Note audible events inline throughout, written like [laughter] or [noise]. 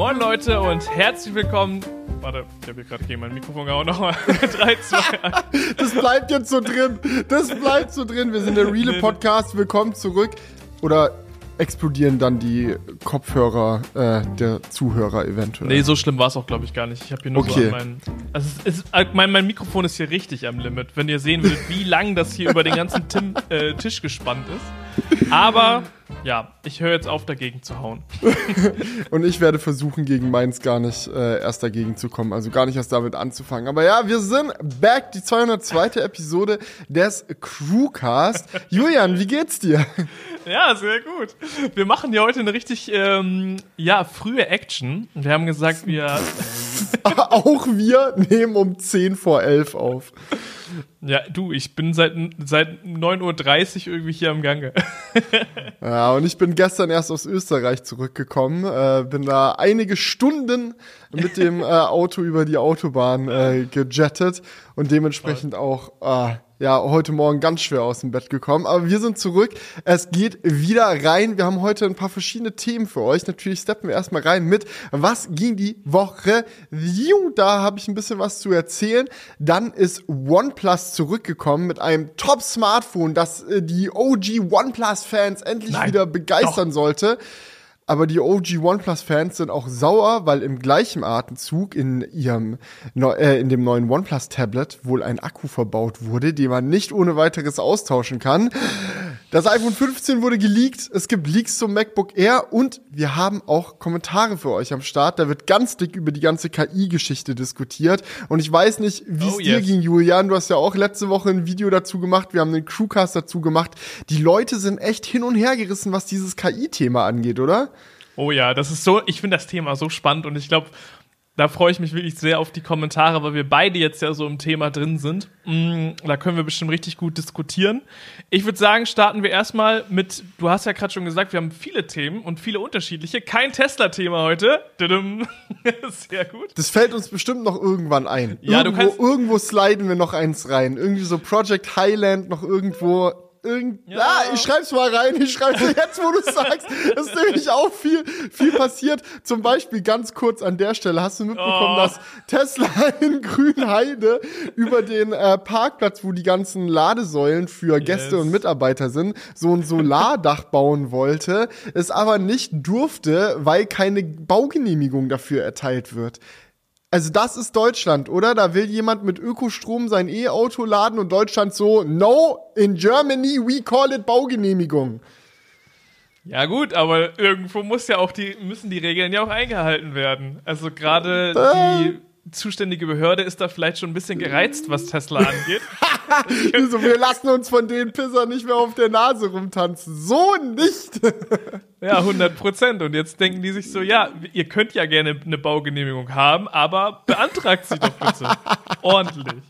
Moin Leute und herzlich willkommen. Warte, ich habe hier gerade gegen mein Mikrofon gehauen. [laughs] Nochmal. 3, 2, 1. Das bleibt jetzt so drin. Das bleibt so drin. Wir sind der Reale Podcast. Willkommen zurück. Oder explodieren dann die Kopfhörer äh, der Zuhörer eventuell? Nee, so schlimm war es auch, glaube ich, gar nicht. Ich habe hier nur Okay. so an meinen. Also es ist, äh, mein, mein Mikrofon ist hier richtig am Limit, wenn ihr sehen würdet, wie lang das hier über den ganzen Tim, äh, Tisch gespannt ist. Aber ja, ich höre jetzt auf, dagegen zu hauen. [laughs] Und ich werde versuchen, gegen meins gar nicht äh, erst dagegen zu kommen. Also gar nicht erst damit anzufangen. Aber ja, wir sind back. Die 202. Episode des Crewcast. [laughs] Julian, wie geht's dir? Ja, sehr gut. Wir machen ja heute eine richtig, ähm, ja, frühe Action. Wir haben gesagt, wir, [laughs] Auch wir nehmen um 10 vor 11 auf. Ja, du, ich bin seit, seit 9.30 Uhr irgendwie hier am Gange. [laughs] Ja, und ich bin gestern erst aus Österreich zurückgekommen, äh, bin da einige Stunden mit dem äh, Auto über die Autobahn äh, gejettet und dementsprechend auch äh, ja heute Morgen ganz schwer aus dem Bett gekommen. Aber wir sind zurück. Es geht wieder rein. Wir haben heute ein paar verschiedene Themen für euch. Natürlich steppen wir erstmal rein mit was ging die Woche. Da habe ich ein bisschen was zu erzählen. Dann ist OnePlus zurückgekommen mit einem Top-Smartphone, das äh, die OG OnePlus-Fans endlich Nein, wieder begeistern sollte. Aber die OG OnePlus-Fans sind auch sauer, weil im gleichen Atemzug in ihrem äh, in dem neuen OnePlus-Tablet wohl ein Akku verbaut wurde, den man nicht ohne weiteres austauschen kann. Das iPhone 15 wurde geleakt, es gibt Leaks zum MacBook Air und wir haben auch Kommentare für euch am Start. Da wird ganz dick über die ganze KI-Geschichte diskutiert. Und ich weiß nicht, wie es Oh, dir yes. ging, Julian. Du hast ja auch letzte Woche ein Video dazu gemacht. Wir haben einen Crewcast dazu gemacht. Die Leute sind echt hin und her gerissen, was dieses KI-Thema angeht, oder? Oh ja, das ist so, ich finde das Thema so spannend und ich glaube, da freue ich mich wirklich sehr auf die Kommentare, weil wir beide jetzt ja so im Thema drin sind. Mm, da können wir bestimmt richtig gut diskutieren. Ich würde sagen, starten wir erstmal mit, du hast ja gerade schon gesagt, wir haben viele Themen und viele unterschiedliche. Kein Tesla-Thema heute. [laughs] Sehr gut. Das fällt uns bestimmt noch irgendwann ein. Ja, du irgendwo, kannst- irgendwo sliden wir noch eins rein. Irgendwie so Project Highland noch irgendwo. Irgend Ja. ja. ich schreib's mal rein, ich schreib's jetzt, wo du [laughs] sagst. Es ist nämlich auch viel, viel passiert. Zum Beispiel ganz kurz an der Stelle, hast du mitbekommen, Oh. dass Tesla in Grünheide über den äh, Parkplatz, wo die ganzen Ladesäulen für Gäste Yes. und Mitarbeiter sind, so ein Solardach bauen wollte, es aber nicht durfte, weil keine Baugenehmigung dafür erteilt wird. Also das ist Deutschland, oder? Da will jemand mit Ökostrom sein E-Auto laden und Deutschland so, no, in Germany we call it Baugenehmigung. Ja gut, aber irgendwo muss ja auch die, müssen die Regeln ja auch eingehalten werden. Also gerade Äh. die zuständige Behörde ist da vielleicht schon ein bisschen gereizt, was Tesla angeht. [laughs] so, wir lassen uns von den Pissern nicht mehr auf der Nase rumtanzen. So nicht. [laughs] Ja, 100 Prozent. Und jetzt denken die sich so, ja, ihr könnt ja gerne eine Baugenehmigung haben, aber beantragt sie doch bitte. [laughs] Ordentlich.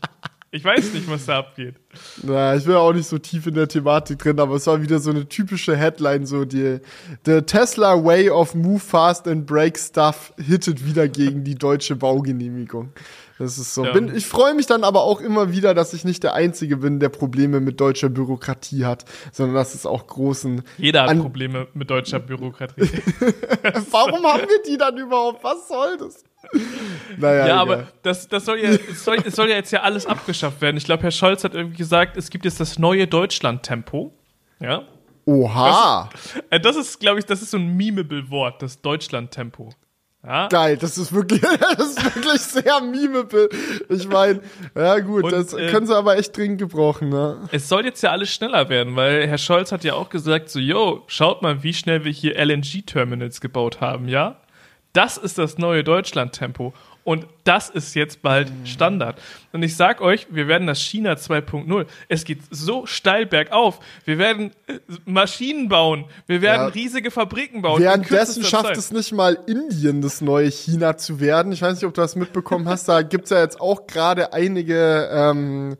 Ich weiß nicht, was da abgeht. Na, ich bin auch nicht so tief in der Thematik drin, aber es war wieder so eine typische Headline, so die The Tesla way of move fast and break stuff hittet wieder gegen die deutsche Baugenehmigung. Das ist so. Ja. Bin, ich freue mich dann aber auch immer wieder, dass ich nicht der Einzige bin, der Probleme mit deutscher Bürokratie hat, sondern dass es auch großen. Jeder hat Probleme mit deutscher Bürokratie. [laughs] Warum haben wir die dann überhaupt? Was soll das? Naja, Ja, egal. aber das, das soll ja, es soll, es soll ja jetzt ja alles abgeschafft werden. Ich glaube, Herr Scholz hat irgendwie gesagt, es gibt jetzt das neue Deutschland-Tempo. Ja. Oha. Äh, Das ist, glaube ich, das ist so ein memeable Wort, das Deutschland-Tempo. Ja. Geil, das ist wirklich, [laughs] das ist wirklich sehr memeable. Ich meine, ja gut, Und, das äh, können sie aber echt dringend gebrauchen, ne? Es soll jetzt ja alles schneller werden, weil Herr Scholz hat ja auch gesagt, so, yo, schaut mal, wie schnell wir hier LNG-Terminals gebaut haben, ja? Das ist das neue Deutschland-Tempo. Und das ist jetzt bald Standard. Und ich sag euch, wir werden das China 2.0. Es geht so steil bergauf. Wir werden äh, Maschinen bauen. Wir werden Ja. riesige Fabriken bauen. Währenddessen schafft Zeit. es nicht mal Indien, das neue China zu werden. Ich weiß nicht, ob du das mitbekommen hast. Da gibt's ja jetzt auch gerade einige, ähm,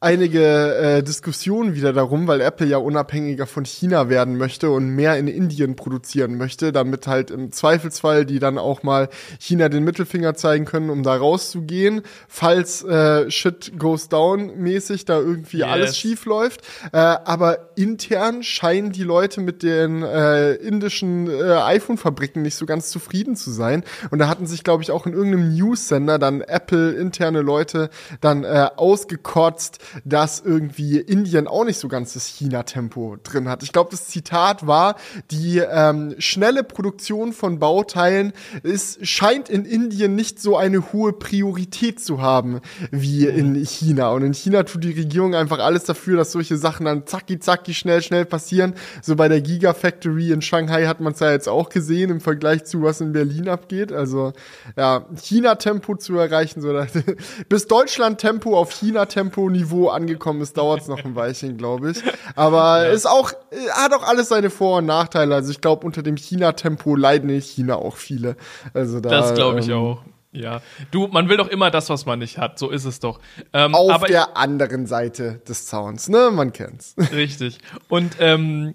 einige äh, Diskussionen wieder darum, weil Apple ja unabhängiger von China werden möchte und mehr in Indien produzieren möchte, damit halt im Zweifelsfall die dann auch mal China den Mittelfinger zeigen können, um da rauszugehen, falls äh, Shit goes down mäßig da irgendwie Yes. alles schief läuft. Äh, aber intern scheinen die Leute mit den äh, indischen äh, iPhone-Fabriken nicht so ganz zufrieden zu sein. Und da hatten sich, glaube ich, auch in irgendeinem News-Sender dann Apple interne Leute dann äh, ausgekotzt, dass irgendwie Indien auch nicht so ganz das China-Tempo drin hat. Ich glaube, das Zitat war, die ähm, schnelle Produktion von Bauteilen ist, scheint in Indien nicht so eine hohe Priorität zu haben wie in China. Und in China tut die Regierung einfach alles dafür, dass solche Sachen dann zacki zacki schnell schnell passieren. So bei der Gigafactory in Shanghai hat man es ja jetzt auch gesehen im Vergleich zu was in Berlin abgeht. Also ja, China-Tempo zu erreichen, so dass, [laughs] bis Deutschland-Tempo auf China-Tempo-Niveau angekommen ist, dauert es noch ein Weilchen, glaube ich. Aber ist auch hat auch alles seine Vor- und Nachteile. Also ich glaube, unter dem China-Tempo leiden in China auch viele. Also da, Das glaube ich ähm, auch. Ja. Du, man will doch immer das, was man nicht hat. So ist es doch. Ähm, Auf aber der anderen Seite des Zauns, ne? Man kennt's. [laughs] Richtig. Und ähm,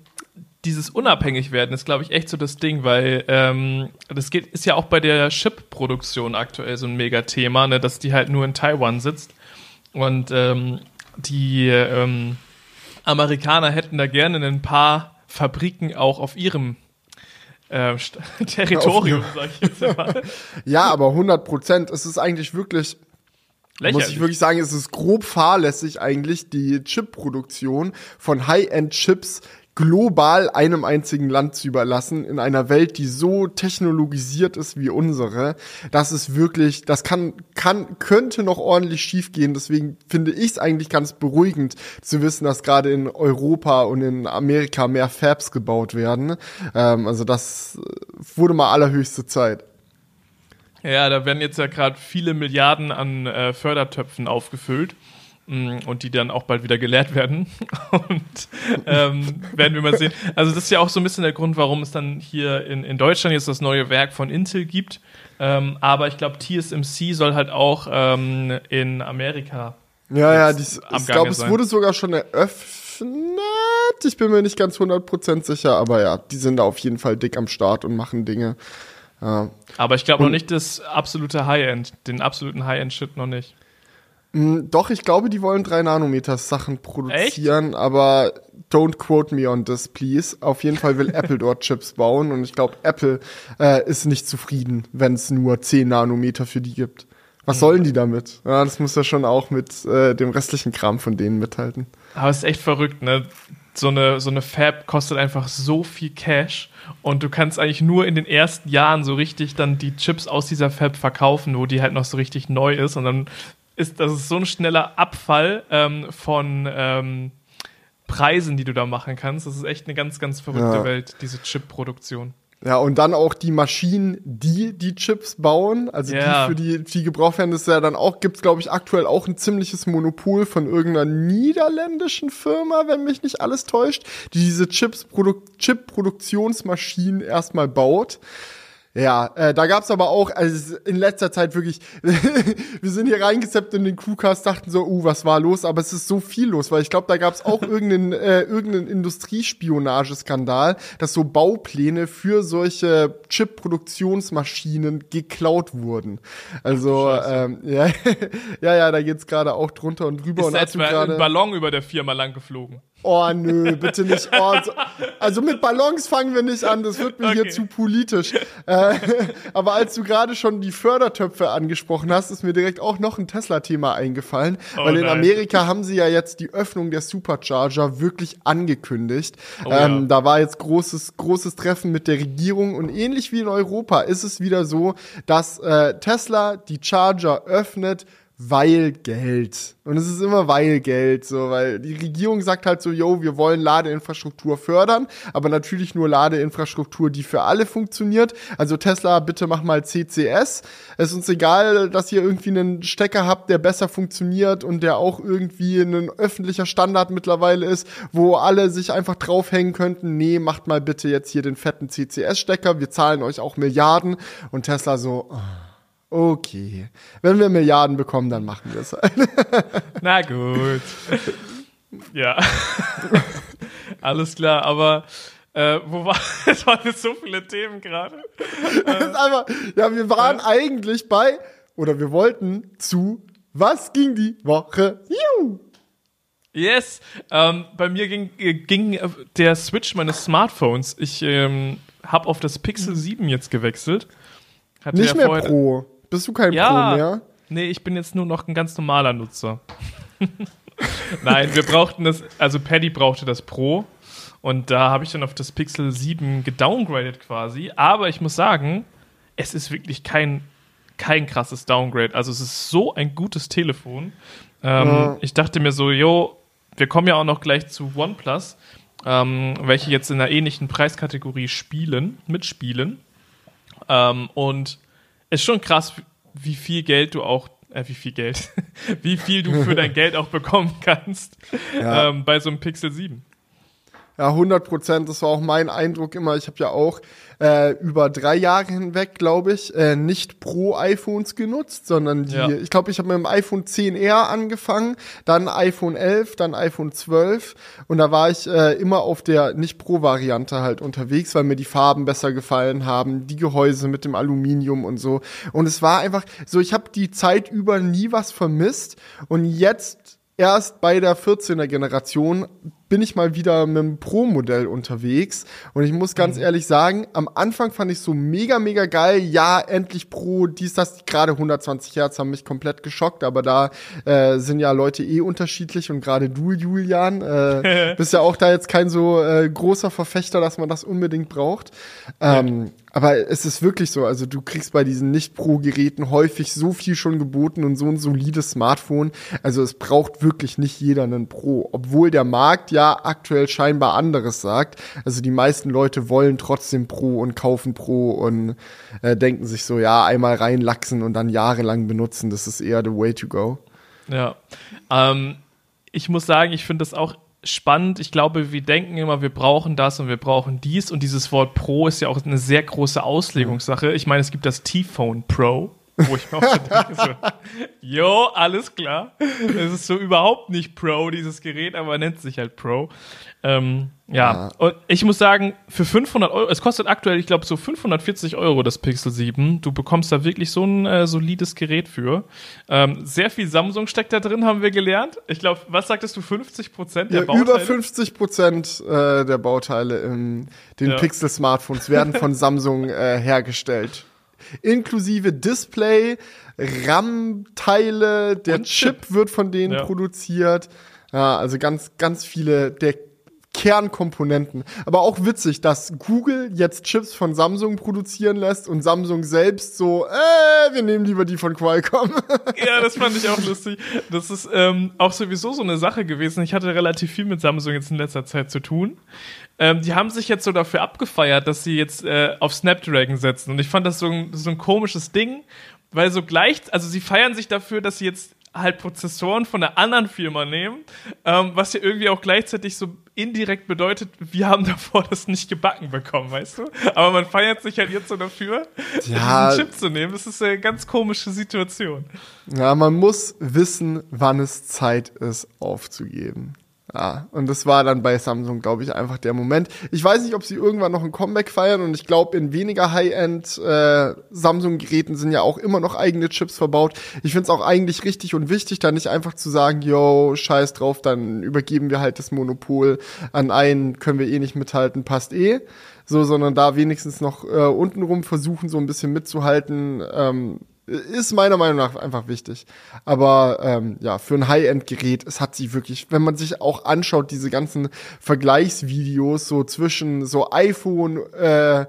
dieses unabhängig werden ist, glaube ich, echt so das Ding, weil ähm, das geht, ist ja auch bei der Chip-Produktion aktuell so ein Mega-Thema, ne, dass die halt nur in Taiwan sitzt. Und ähm, die ähm, Amerikaner hätten da gerne ein paar Fabriken auch auf ihrem äh, [laughs] Territorium, sag ich jetzt mal. [laughs] Ja, aber 100 Prozent. Es ist eigentlich wirklich muss ich Lächerlich. wirklich sagen, es ist grob fahrlässig eigentlich, die Chip-Produktion von High-End-Chips global einem einzigen Land zu überlassen, in einer Welt, die so technologisiert ist wie unsere. Das ist wirklich, das kann, kann, könnte noch ordentlich schiefgehen. Deswegen finde ich es eigentlich ganz beruhigend zu wissen, dass gerade in Europa und in Amerika mehr Fabs gebaut werden. Ähm, also das äh, wurde mal allerhöchste Zeit. Ja, da werden jetzt ja gerade viele Milliarden an äh, Fördertöpfen aufgefüllt und die dann auch bald wieder geleert werden. [laughs] Und ähm, werden wir mal sehen. Also das ist ja auch so ein bisschen der Grund, warum es dann hier in, in Deutschland jetzt das neue Werk von Intel gibt. Ähm, aber ich glaube, TSMC soll halt auch ähm, in Amerika. Ja, ja, dies, am ich glaube, es wurde sogar schon eröffnet. Ich bin mir nicht ganz 100% sicher, aber ja, die sind da auf jeden Fall dick am Start und machen Dinge. Ja. Aber ich glaube noch nicht das absolute High-End, den absoluten High-End-Shit noch nicht. Mm, Doch, ich glaube, die wollen 3 Nanometer Sachen produzieren, aber don't quote me on this, please. Auf jeden Fall will Apple dort [laughs] Chips bauen und ich glaube, Apple äh, ist nicht zufrieden, wenn es nur 10 Nanometer für die gibt. Was sollen die damit? Ja, das muss ja schon auch mit äh, dem restlichen Kram von denen mithalten. Aber es ist echt verrückt, ne? So eine, so eine Fab kostet einfach so viel Cash und du kannst eigentlich nur in den ersten Jahren so richtig dann die Chips aus dieser Fab verkaufen, wo die halt noch so richtig neu ist und dann ist das ist so ein schneller Abfall ähm, von ähm, Preisen, die du da machen kannst. Das ist echt eine ganz, ganz verrückte Ja. Welt, diese Chip-Produktion. Ja, und dann auch die Maschinen, die die Chips bauen, also Ja. die für die, die gebraucht werden, das ist ja dann auch, gibt's glaube ich aktuell auch ein ziemliches Monopol von irgendeiner niederländischen Firma, wenn mich nicht alles täuscht, die diese Chips Produ Chip-Produktionsmaschinen erstmal baut. Ja, äh, da gab's aber auch, also in letzter Zeit wirklich, [laughs] wir sind hier reingezappt in den Crewcast, dachten so, uh, was war los? Aber es ist so viel los, weil ich glaube, da gab's auch [laughs] irgendeinen, äh, irgendeinen Industriespionageskandal, dass so Baupläne für solche Chip-Produktionsmaschinen geklaut wurden. Also, ähm, [laughs] ja, ja, ja, da geht's gerade auch drunter und drüber. Ist und da du etwa ein Ballon über der Firma lang geflogen? Oh nö, bitte nicht. Oh, so, also mit Ballons fangen wir nicht an, das wird mir hier Okay. zu politisch. Äh, [laughs] aber als du gerade schon die Fördertöpfe angesprochen hast, ist mir direkt auch noch ein Tesla-Thema eingefallen. Oh weil in nein. Amerika haben sie ja jetzt die Öffnung der Supercharger wirklich angekündigt. Oh ähm, ja. Da war jetzt großes, großes Treffen mit der Regierung und ähnlich wie in Europa ist es wieder so, dass äh, Tesla die Charger öffnet, weil Geld. Und es ist immer weil Geld, so, weil die Regierung sagt halt so, yo, wir wollen Ladeinfrastruktur fördern, aber natürlich nur Ladeinfrastruktur, die für alle funktioniert. Also Tesla, bitte mach mal CCS. Es ist uns egal, dass ihr irgendwie einen Stecker habt, der besser funktioniert und der auch irgendwie ein öffentlicher Standard mittlerweile ist, wo alle sich einfach draufhängen könnten. Nee, macht mal bitte jetzt hier den fetten CCS-Stecker, wir zahlen euch auch Milliarden. Und Tesla so, ah, okay, wenn wir Milliarden bekommen, dann machen wir es halt. [laughs] Na gut. ja. [laughs] Alles klar, aber äh, wo war [laughs] es waren jetzt so viele Themen gerade. Ist einfach, ja, wir waren eigentlich bei, oder wir wollten zu Was ging die Woche? Juhu. Yes, ähm, bei mir ging, äh, ging äh, der Switch meines Smartphones. Ich ähm, habe auf das Pixel 7 jetzt gewechselt. Hatte Nicht ja mehr Pro. Bist du kein Ja. Pro mehr? Nee, ich bin jetzt nur noch ein ganz normaler Nutzer. [laughs] Nein, wir brauchten das, also Paddy brauchte das Pro und da habe ich dann auf das Pixel 7 gedowngradet quasi. Aber ich muss sagen, es ist wirklich kein, kein krasses Downgrade. Also es ist so ein gutes Telefon. Ähm, Ja. Ich dachte mir so, jo, wir kommen ja auch noch gleich zu OnePlus, ähm, welche jetzt in einer ähnlichen Preiskategorie spielen, mitspielen. Ähm, und ist schon krass, wie viel Geld du auch, äh, wie viel Geld, [laughs] wie viel du für [laughs] dein Geld auch bekommen kannst Ja. ähm, bei so einem Pixel 7. Ja, 100 Prozent. Das war auch mein Eindruck immer. Ich habe ja auch äh, über drei Jahre hinweg, glaube ich, äh, nicht Pro-iPhones genutzt, sondern die, Ja. ich glaube, ich habe mit dem iPhone 10R angefangen, dann iPhone 11, dann iPhone 12 und da war ich äh, immer auf der Nicht-Pro-Variante halt unterwegs, weil mir die Farben besser gefallen haben, die Gehäuse mit dem Aluminium und so. Und es war einfach so, ich habe die Zeit über nie was vermisst und jetzt erst bei der 14er Generation bin ich mal wieder mit dem Pro-Modell unterwegs. Und ich muss ganz ehrlich sagen, am Anfang fand ich so mega, mega geil. Ja, endlich Pro, dies, das, gerade 120 Hertz haben mich komplett geschockt, aber da äh, sind ja Leute eh unterschiedlich und gerade du, Julian, äh, [laughs] bist ja auch da jetzt kein so äh, großer Verfechter, dass man das unbedingt braucht. Ähm, aber es ist wirklich so, also du kriegst bei diesen Nicht-Pro-Geräten häufig so viel schon geboten und so ein solides Smartphone. Also es braucht wirklich nicht jeder einen Pro, obwohl der Markt ja aktuell scheinbar anderes sagt. Also die meisten Leute wollen trotzdem Pro und kaufen Pro und äh, denken sich so, ja, einmal reinlachsen und dann jahrelang benutzen, das ist eher the way to go. Ja. Ähm, ich muss sagen, ich finde das auch spannend. Ich glaube, wir denken immer, wir brauchen das und wir brauchen dies. Und dieses Wort Pro ist ja auch eine sehr große Auslegungssache. Ich meine, es gibt das T-Phone Pro. Wo ich mir auch so denke, so, jo, alles klar. Es ist so überhaupt nicht Pro, dieses Gerät, aber nennt sich halt Pro. Ähm, ja. und ich muss sagen, für 500 Euro, es kostet aktuell, ich glaube, so 540 Euro das Pixel 7. Du bekommst da wirklich so ein äh, solides Gerät für. Ähm, sehr viel Samsung steckt da drin, haben wir gelernt. Ich glaube, was sagtest du, 50 Prozent der Ja, Bauteile? über 50 Prozent äh, der Bauteile in den Ja. Pixel-Smartphones werden von [laughs] Samsung äh, hergestellt. Inklusive Display, RAM-Teile, der Und Chip. Chip. wird von denen Ja. produziert. Ja, also ganz, ganz viele der Kernkomponenten. Aber auch witzig, dass Google jetzt Chips von Samsung produzieren lässt und Samsung selbst so, äh, wir nehmen lieber die von Qualcomm. [laughs] Ja, das fand ich auch lustig. Das ist ähm, auch sowieso so eine Sache gewesen. Ich hatte relativ viel mit Samsung jetzt in letzter Zeit zu tun. Ähm, die haben sich jetzt so dafür abgefeiert, dass sie jetzt äh, auf Snapdragon setzen. Und ich fand das so ein, so ein komisches Ding, weil so gleich, also sie feiern sich dafür, dass sie jetzt halt Prozessoren von einer anderen Firma nehmen, ähm, was ja irgendwie auch gleichzeitig so indirekt bedeutet, wir haben [laughs] davor das nicht gebacken bekommen, weißt du? Aber man feiert sich halt jetzt so dafür, Ja. diesen Chip zu nehmen. Das ist eine ganz komische Situation. Ja, man muss wissen, wann es Zeit ist, aufzugeben. Ja, und das war dann bei Samsung, glaube ich, einfach der Moment. Ich weiß nicht, ob sie irgendwann noch ein Comeback feiern und ich glaube, in weniger High-End äh, Samsung-Geräten sind ja auch immer noch eigene Chips verbaut. Ich finde es auch eigentlich richtig und wichtig, da nicht einfach zu sagen, yo, scheiß drauf, dann übergeben wir halt das Monopol an einen, können wir eh nicht mithalten, passt eh. So, sondern da wenigstens noch äh, untenrum versuchen, so ein bisschen mitzuhalten, ähm, ist meiner Meinung nach einfach wichtig. Aber ähm, ja, für ein High-End-Gerät, es hat sich wirklich, wenn man sich auch anschaut, diese ganzen Vergleichsvideos so zwischen so iPhone, äh,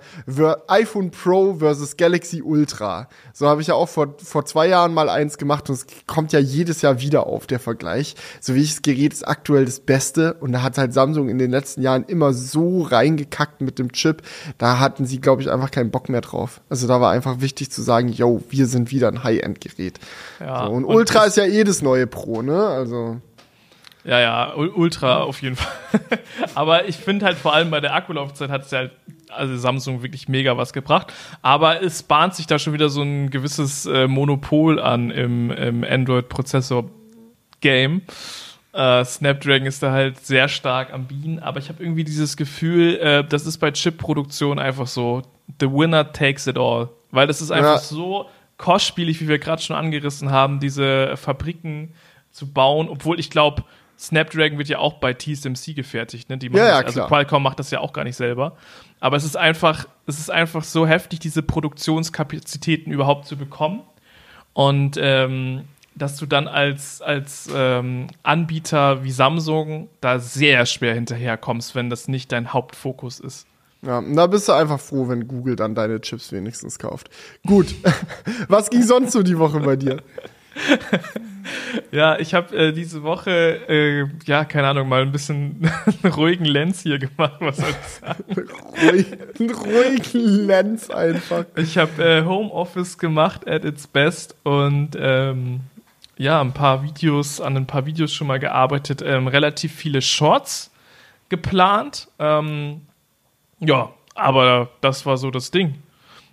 iPhone Pro versus Galaxy Ultra. So habe ich ja auch vor, vor zwei Jahren mal eins gemacht und es kommt ja jedes Jahr wieder auf, der Vergleich. So wie ich das Gerät ist aktuell das Beste und da hat halt Samsung in den letzten Jahren immer so reingekackt mit dem Chip. Da hatten sie, glaube ich, einfach keinen Bock mehr drauf. Also da war einfach wichtig zu sagen, yo, wir sind wieder ein High-End-Gerät. Ja, so, und, und Ultra ist ja eh das neue Pro, ne? Also. Ja, ja, Ultra auf jeden Fall. [laughs] Aber ich finde halt vor allem bei der Akkulaufzeit hat es ja halt, also Samsung wirklich mega was gebracht. Aber es bahnt sich da schon wieder so ein gewisses äh, Monopol an im, im Android-Prozessor-Game. Äh, Snapdragon ist da halt sehr stark am Bienen, aber ich habe irgendwie dieses Gefühl, äh, das ist bei Chip-Produktion einfach so, the winner takes it all. Weil das ist einfach Ja. so kostspielig, wie wir gerade schon angerissen haben, diese Fabriken zu bauen, obwohl ich glaube, Snapdragon wird ja auch bei TSMC gefertigt, ne? Die Ja, ja, also. Qualcomm macht das ja auch gar nicht selber. Aber es ist einfach, es ist einfach so heftig, diese Produktionskapazitäten überhaupt zu bekommen. Und ähm, dass du dann als, als ähm, Anbieter wie Samsung da sehr schwer hinterherkommst, wenn das nicht dein Hauptfokus ist. Ja, da bist du einfach froh, wenn Google dann deine Chips wenigstens kauft. Gut. [laughs] Was ging sonst so die Woche bei dir? [laughs] Ja, ich habe äh, diese Woche, äh, ja, keine Ahnung, mal ein bisschen [laughs] einen ruhigen Lenz hier gemacht. Was soll ich sagen? Ruhig, einen ruhigen Lenz einfach. Ich habe äh, Homeoffice gemacht at its best und ähm, ja, ein paar Videos, an ein paar Videos schon mal gearbeitet, ähm, relativ viele Shorts geplant. Ähm, ja, aber das war so das Ding.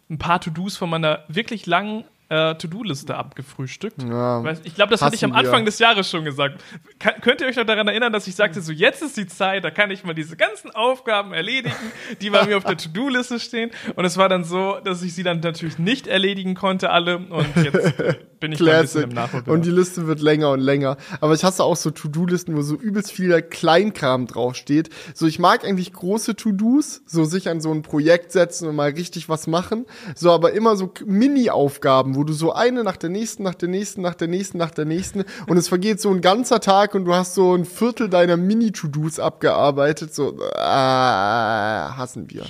Ein paar To-Dos von meiner wirklich langen äh, To-Do-Liste abgefrühstückt. Ja, Weiß- Ich glaube, das hatte ich am hassen wir. Anfang des Jahres schon gesagt. Kann, könnt ihr euch noch daran erinnern, dass ich sagte, so jetzt ist die Zeit, da kann ich mal diese ganzen Aufgaben erledigen, die bei mir auf der To-Do-Liste stehen. Und es war dann so, dass ich sie dann natürlich nicht erledigen konnte, alle. Und jetzt bin ich da ein bisschen Classic. im Nachholbedarf. Und die Liste wird länger und länger. Aber ich hasse auch so To-Do-Listen, wo so übelst viel Kleinkram draufsteht. So, ich mag eigentlich große To-Dos, so sich an so ein Projekt setzen und mal richtig was machen. So, aber immer so Mini-Aufgaben, wo du so eine nach der nächsten, nach der nächsten, nach der nächsten, nach der nächsten. Und es vergeht so ein ganzer Tag und du hast so ein Viertel deiner Mini-To-Dos abgearbeitet. So, äh, hassen wir.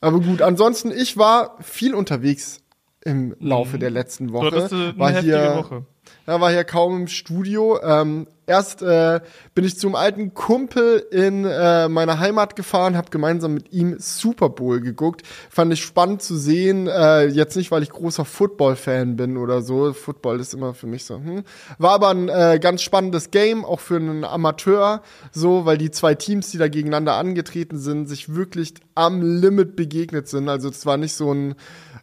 Aber gut, ansonsten, ich war viel unterwegs im Laufe der letzten du Woche. eine war hier, Woche. ja, war hier kaum im Studio. Ähm, erst äh, bin ich zum alten Kumpel in äh, meiner Heimat gefahren, habe gemeinsam mit ihm Super Bowl geguckt. Fand ich spannend zu sehen. Äh, jetzt nicht, weil ich großer Football-Fan bin oder so. Football ist immer für mich so. Hm. War aber ein äh, ganz spannendes Game, auch für einen Amateur. So, weil die zwei Teams, die da gegeneinander angetreten sind, sich wirklich am Limit begegnet sind. Also es war nicht so ein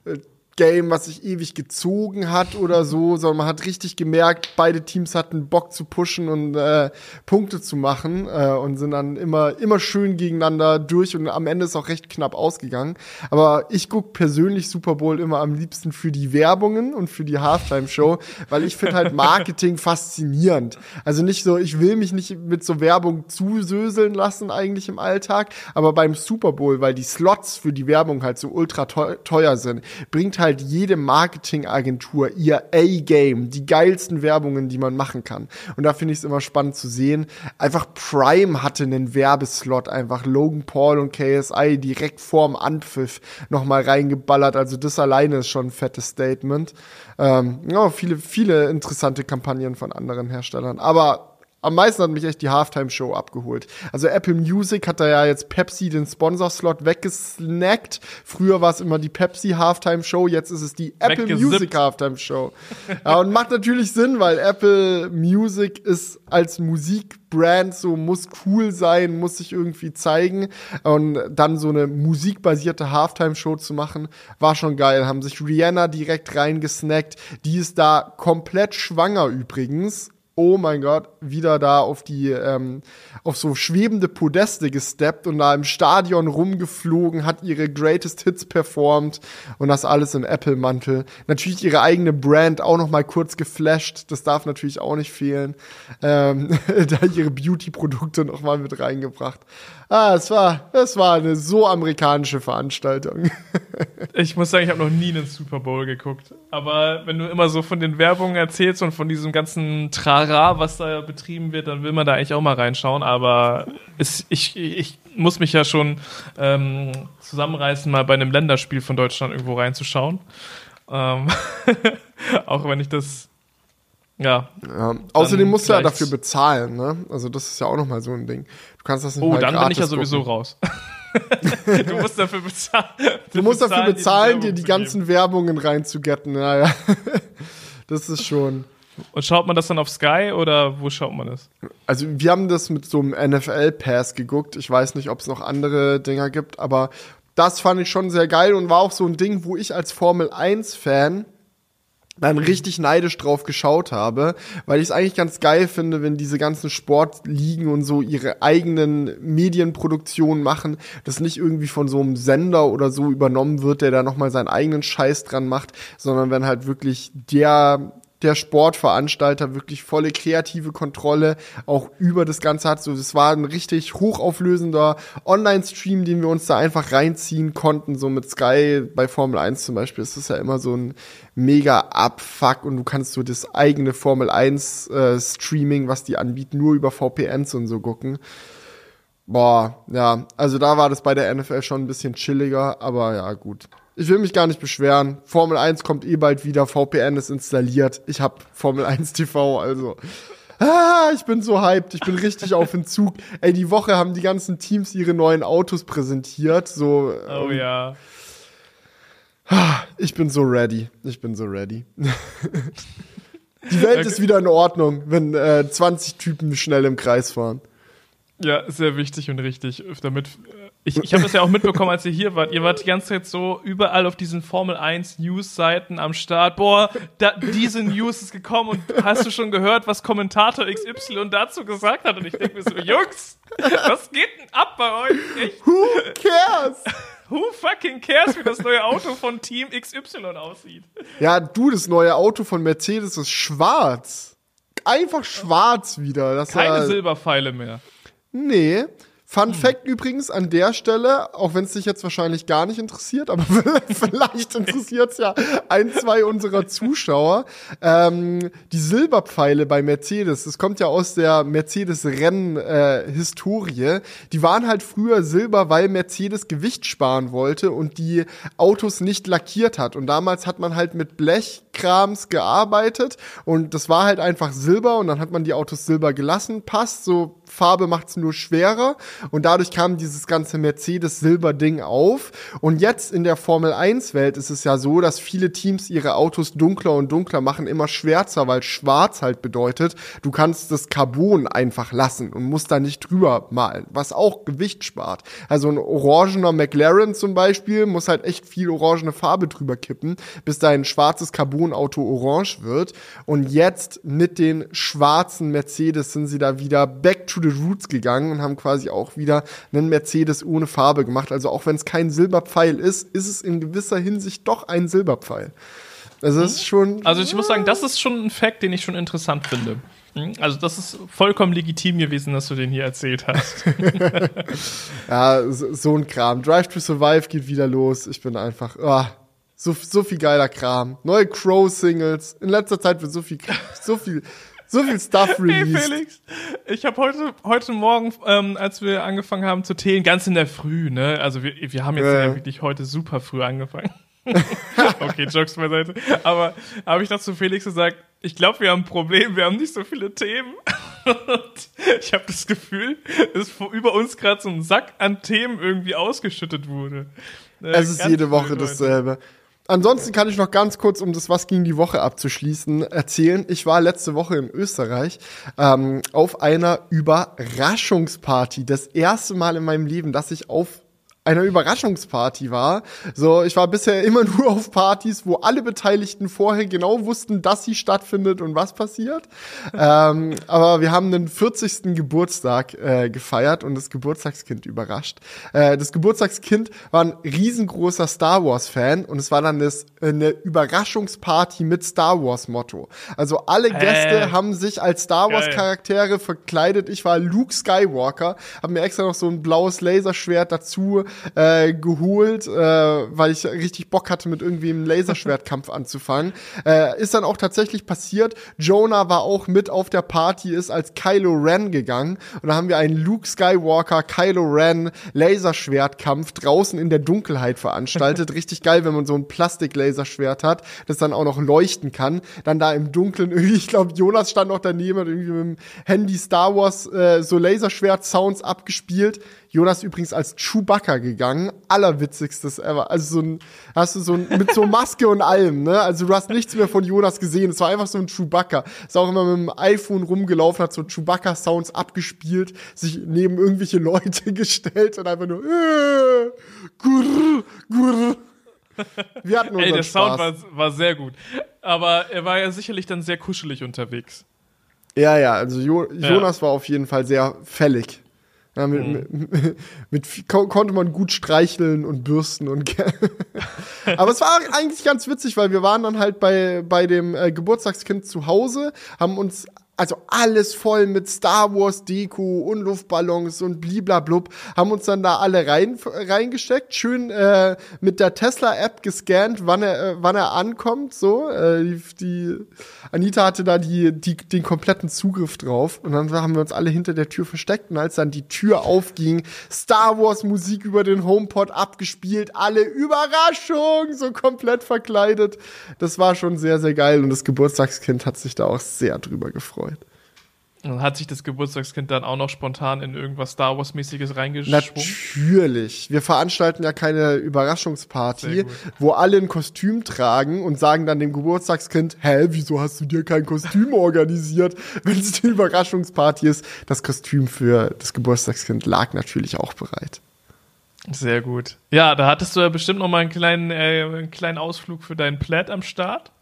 äh, Game, was sich ewig gezogen hat oder so, [laughs] sondern man hat richtig gemerkt, beide Teams hatten Bock zu pushen und äh, Punkte zu machen äh, und sind dann immer, immer schön gegeneinander durch und am Ende ist auch recht knapp ausgegangen. Aber ich guck persönlich Super Bowl immer am liebsten für die Werbungen und für die Halftime-Show, weil ich finde halt [laughs] Marketing faszinierend. Also nicht so, ich will mich nicht mit so Werbung zusöseln lassen eigentlich im Alltag, aber beim Super Bowl, weil die Slots für die Werbung halt so ultra teu- teuer sind, bringt halt jede Marketingagentur ihr A-Game, die geilsten Werbungen, die man machen kann. Und da finde ich es immer spannend zu sehen. Einfach Prime hatte einen Werbeslot, einfach Logan Paul und KSI direkt vorm Anpfiff nochmal reingeballert. Also das alleine ist schon ein fettes Statement. Ähm, ja, viele, viele interessante Kampagnen von anderen Herstellern. Aber am meisten hat mich echt die Halftime-Show abgeholt. Also Apple Music hat da ja jetzt Pepsi den Sponsor-Slot weggesnackt. Früher war es immer die Pepsi Halftime-Show, jetzt ist es die Apple. Music Halftime-Show. ja, und macht natürlich Sinn, weil Apple Music ist als Musikbrand so, muss cool sein, muss sich irgendwie zeigen. Und dann so eine musikbasierte Halftime-Show zu machen, war schon geil. Haben sich Rihanna direkt reingesnackt. Die ist da komplett schwanger übrigens oh mein Gott, wieder da auf die, ähm, auf so schwebende Podeste gesteppt und da im Stadion rumgeflogen, hat ihre Greatest Hits performt und das alles im Apple-Mantel. Natürlich ihre eigene Brand auch noch mal kurz geflasht, das darf natürlich auch nicht fehlen. Ähm, [laughs] da ihre Beauty-Produkte noch mal mit reingebracht. Ah, es war, es war eine so amerikanische Veranstaltung. [laughs] Ich muss sagen, ich habe noch nie einen Super Bowl geguckt. Aber wenn du immer so von den Werbungen erzählst und von diesem ganzen Trara, was da betrieben wird, dann will man da eigentlich auch mal reinschauen. Aber es, ich, ich muss mich ja schon ähm, zusammenreißen, mal bei einem Länderspiel von Deutschland irgendwo reinzuschauen. Ähm, [laughs] auch wenn ich das, ja. Ja. Außerdem musst du ja dafür bezahlen, ne? Also das ist ja auch noch mal so ein Ding. Du kannst das nicht Oh, dann bin ich ja sowieso gucken. raus. [laughs] du musst dafür bezahlen. Du musst dafür bezahlen, dir die ganzen Werbungen reinzugetten. Ja, ja. [laughs] Das ist schon. Und schaut man das dann auf Sky oder wo schaut man das? Also wir haben das mit so einem NFL-Pass geguckt. Ich weiß nicht, ob es noch andere Dinger gibt, aber das fand ich schon sehr geil und war auch so ein Ding, wo ich als Formel 1-Fan dann richtig neidisch drauf geschaut habe, weil ich es eigentlich ganz geil finde, wenn diese ganzen Sportligen und so ihre eigenen Medienproduktionen machen, das nicht irgendwie von so einem Sender oder so übernommen wird, der da nochmal seinen eigenen Scheiß dran macht, sondern wenn halt wirklich der der Sportveranstalter wirklich volle kreative Kontrolle auch über das Ganze hat. So, das war ein richtig hochauflösender Online-Stream, den wir uns da einfach reinziehen konnten. So mit Sky bei Formel 1 zum Beispiel. Es ist ja immer so ein mega Abfuck und du kannst so das eigene Formel 1 äh, Streaming, was die anbieten, nur über VPNs und so gucken. Boah, ja, also da war das bei der NFL schon ein bisschen chilliger, aber ja, gut. Ich will mich gar nicht beschweren. Formel 1 kommt eh bald wieder, VPN ist installiert. Ich hab Formel 1 TV, also. Ah, ich bin so hyped, ich bin richtig auf den Zug. Ey, die Woche haben die ganzen Teams ihre neuen Autos präsentiert. So, oh ähm, ja. Ich bin so ready. Ich bin so ready. [laughs] die Welt okay. ist wieder in Ordnung, wenn äh, 20 Typen schnell im Kreis fahren. Ja, sehr wichtig und richtig, damit ich, ich habe das ja auch mitbekommen, als ihr hier wart. Ihr wart die ganze Zeit so überall auf diesen Formel 1 News-Seiten am Start. Boah, da, diese News ist gekommen und hast du schon gehört, was Kommentator XY dazu gesagt hat? Und ich denke mir so, Jungs, was geht denn ab bei euch? Echt? Who cares? Who fucking cares, wie das neue Auto von Team XY aussieht? Ja, du, das neue Auto von Mercedes ist schwarz. Einfach schwarz wieder. Das Keine Silberpfeile mehr. Nee, Fun. Fact übrigens an der Stelle, auch wenn es dich jetzt wahrscheinlich gar nicht interessiert, aber [laughs] vielleicht interessiert es ja ein, zwei unserer Zuschauer. Ähm, die Silberpfeile bei Mercedes, das kommt ja aus der Mercedes-Rennen-Historie, äh, die waren halt früher Silber, weil Mercedes Gewicht sparen wollte und die Autos nicht lackiert hat. Und damals hat man halt mit Blechkrams gearbeitet und das war halt einfach Silber und dann hat man die Autos Silber gelassen. Passt, so Farbe macht es nur schwerer und dadurch kam dieses ganze Mercedes-Silber-Ding auf. Und jetzt in der Formel 1-Welt ist es ja so, dass viele Teams ihre Autos dunkler und dunkler machen, immer schwärzer, weil schwarz halt bedeutet, du kannst das Carbon einfach lassen und musst da nicht drüber malen, was auch Gewicht spart. Also ein orangener McLaren zum Beispiel muss halt echt viel orangene Farbe drüber kippen, bis dein schwarzes Carbon-Auto orange wird. Und jetzt mit den schwarzen Mercedes sind sie da wieder back to the roots gegangen und haben quasi auch wieder einen Mercedes ohne Farbe gemacht. Also auch wenn es kein Silberpfeil ist, ist es in gewisser Hinsicht doch ein Silberpfeil. Also das ist schon. Also ich muss sagen, das ist schon ein Fact, den ich schon interessant finde. Hm? Also das ist vollkommen legitim gewesen, dass du den hier erzählt hast. [laughs] ja, so, so, ein Kram. Drive to Survive geht wieder los. Ich bin einfach, oh, so, so viel geiler Kram. Neue Crow-Singles. In letzter Zeit wird so viel, so viel, so viel Stuff [laughs] released. Hey Felix, ich habe heute, heute Morgen, ähm, als wir angefangen haben zu zählen, ganz in der Früh, ne? Also wir, wir haben jetzt äh. ja wirklich heute super früh angefangen. [laughs] okay, Jokes beiseite. Aber habe ich noch zu Felix gesagt, ich glaube, wir haben ein Problem, wir haben nicht so viele Themen. [laughs] Und ich habe das Gefühl, dass über uns gerade so ein Sack an Themen irgendwie ausgeschüttet wurde. Äh, es ist jede Woche dasselbe. Ansonsten kann ich noch ganz kurz, um das Was ging die Woche abzuschließen, erzählen. Ich war letzte Woche in Österreich ähm, auf einer Überraschungsparty. Das erste Mal in meinem Leben, dass ich auf einer Überraschungsparty war. So, ich war bisher immer [laughs] nur auf Partys, wo alle Beteiligten vorher genau wussten, dass sie stattfindet und was passiert. ähm, aber wir haben den 40. Geburtstag äh, gefeiert und das Geburtstagskind überrascht. Äh, das Geburtstagskind war ein riesengroßer Star Wars Fan und es war dann das, äh, eine Überraschungsparty mit Star Wars Motto. Also alle Gäste äh, haben sich als Star Wars Charaktere verkleidet. Ich war Luke Skywalker, habe mir extra noch so ein blaues Laserschwert dazu äh, geholt, äh, weil ich richtig Bock hatte, mit irgendwie einem Laserschwertkampf [laughs] anzufangen. Äh, ist dann auch tatsächlich passiert. Jonah war auch mit auf der Party, ist als Kylo Ren gegangen. Und da haben wir einen Luke Skywalker, Kylo Ren Laserschwertkampf draußen in der Dunkelheit veranstaltet. [laughs] richtig geil, wenn man so ein Plastik-Laserschwert hat, das dann auch noch leuchten kann. Dann da im Dunkeln irgendwie, ich glaube, Jonas stand noch daneben und irgendwie mit dem Handy Star Wars äh, so Laserschwert-Sounds abgespielt. Jonas übrigens als Chewbacca gegangen. Allerwitzigstes ever. Also so ein, hast du so ein, mit so Maske und allem, ne? Also du hast nichts mehr von Jonas gesehen. Es war einfach so ein Chewbacca. Ist auch immer mit dem iPhone rumgelaufen, hat so Chewbacca-Sounds abgespielt, sich neben irgendwelche Leute [laughs] gestellt und einfach nur, äh, gurr, gurr. Wir hatten unseren Ey, der Spaß. Sound war, war sehr gut. Aber er war ja sicherlich dann sehr kuschelig unterwegs. Ja, ja, also jo Jonas ja. war auf jeden Fall sehr fällig. Ja, mit, mhm. mit, mit, konnte man gut streicheln und bürsten und [laughs] aber es war eigentlich ganz witzig, weil wir waren dann halt bei bei dem äh, Geburtstagskind zu Hause, haben uns also alles voll mit Star Wars Deko und Luftballons und bliblablub, haben uns dann da alle rein, reingesteckt, schön äh, mit der Tesla-App gescannt, wann er, äh, wann er ankommt, so, äh, die, die Anita hatte da die, die, den kompletten Zugriff drauf. Und dann haben wir uns alle hinter der Tür versteckt. Und als dann die Tür aufging, Star Wars Musik über den HomePod abgespielt, alle Überraschung, so komplett verkleidet, das war schon sehr, sehr geil. Und das Geburtstagskind hat sich da auch sehr drüber gefreut gefreut. Und hat sich das Geburtstagskind dann auch noch spontan in irgendwas Star Wars-mäßiges reingeschwungen? Natürlich. Wir veranstalten ja keine Überraschungsparty, wo alle ein Kostüm tragen und sagen dann dem Geburtstagskind, hä, wieso hast du dir kein Kostüm organisiert, [laughs] wenn es die Überraschungsparty ist? Das Kostüm für das Geburtstagskind lag natürlich auch bereit. Sehr gut. Ja, da hattest du ja bestimmt noch mal einen kleinen, äh, einen kleinen Ausflug für deinen Plaid am Start.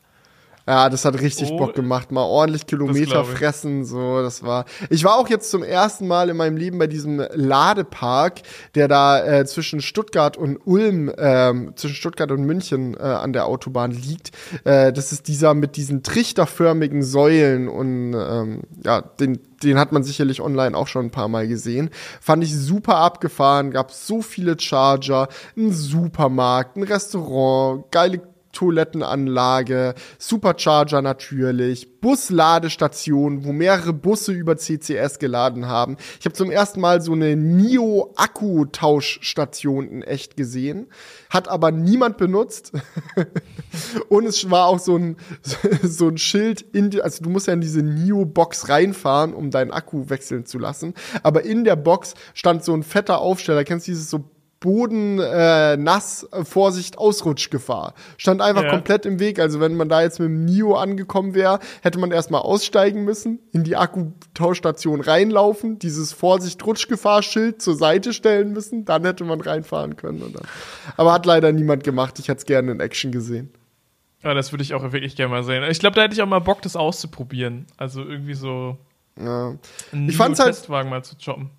Ja, das hat richtig oh, Bock gemacht. Mal ordentlich Kilometer fressen, so, das war. Ich war auch jetzt zum ersten Mal in meinem Leben bei diesem Ladepark, der da äh, zwischen Stuttgart und Ulm, äh, zwischen Stuttgart und München äh, an der Autobahn liegt. Äh, das ist dieser mit diesen trichterförmigen Säulen und ähm, ja, den den hat man sicherlich online auch schon ein paar Mal gesehen. Fand ich super abgefahren, gab so viele Charger, ein Supermarkt, ein Restaurant, geile Toilettenanlage, Supercharger natürlich, Busladestation, wo mehrere Busse über CCS geladen haben. Ich habe zum ersten Mal so eine NIO-Akkutauschstation in echt gesehen, hat aber niemand benutzt. [laughs] Und es war auch so ein, [laughs] so ein Schild, in die, also du musst ja in diese NIO-Box reinfahren, um deinen Akku wechseln zu lassen. Aber in der Box stand so ein fetter Aufsteller, kennst du dieses so Boden äh, nass, äh, Vorsicht, Ausrutschgefahr. Stand einfach ja. komplett im Weg. Also wenn man da jetzt mit dem Nio angekommen wäre, hätte man erstmal aussteigen müssen, in die Akkutauschstation reinlaufen, dieses Vorsicht, Rutschgefahr-Schild zur Seite stellen müssen, dann hätte man reinfahren können. Oder? Aber hat leider niemand gemacht. Ich hätte es gerne in Action gesehen. Ja, das würde ich auch wirklich gerne mal sehen. Ich glaube, da hätte ich auch mal Bock, das auszuprobieren. Also irgendwie so ja. ich fand's halt Testwagen mal zu choppen.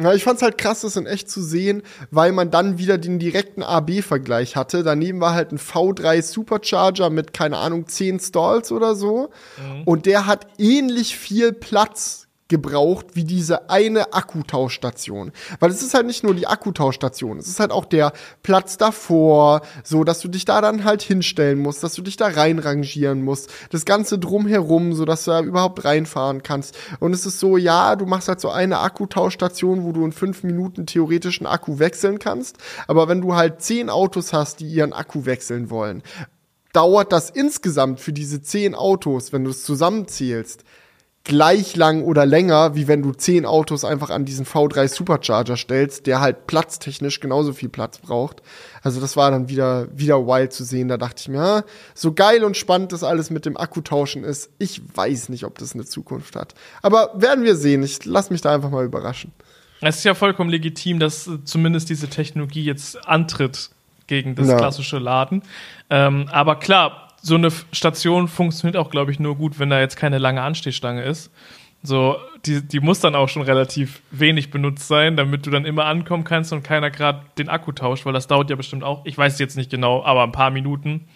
Ja, ich fand's halt krass, das in echt zu sehen, weil man dann wieder den direkten AB-Vergleich hatte. Daneben war halt ein V3 Supercharger mit, keine Ahnung, 10 Stalls oder so. Mhm. Und der hat ähnlich viel Platz gebraucht wie diese eine Akkutauschstation. Weil es ist halt nicht nur die Akkutauschstation, es ist halt auch der Platz davor, so dass du dich da dann halt hinstellen musst, dass du dich da reinrangieren musst, das Ganze drumherum, so dass du da überhaupt reinfahren kannst. Und es ist so, ja, du machst halt so eine Akkutauschstation, wo du in fünf Minuten theoretischen Akku wechseln kannst. Aber wenn du halt zehn Autos hast, die ihren Akku wechseln wollen, dauert das insgesamt für diese zehn Autos, wenn du es zusammenzählst, gleich lang oder länger, wie wenn du zehn Autos einfach an diesen V3 Supercharger stellst, der halt platztechnisch genauso viel Platz braucht. Also das war dann wieder, wieder wild zu sehen. Da dachte ich mir, ja, so geil und spannend das alles mit dem Akkutauschen ist. Ich weiß nicht, ob das eine Zukunft hat. Aber werden wir sehen. Ich lass mich da einfach mal überraschen. Es ist ja vollkommen legitim, dass zumindest diese Technologie jetzt antritt gegen das ja. klassische Laden. Ähm, aber klar, so eine Station funktioniert auch, glaube ich, nur gut, wenn da jetzt keine lange Anstehschlange ist. So, die, die muss dann auch schon relativ wenig benutzt sein, damit du dann immer ankommen kannst und keiner gerade den Akku tauscht, weil das dauert ja bestimmt auch, ich weiß jetzt nicht genau, aber ein paar Minuten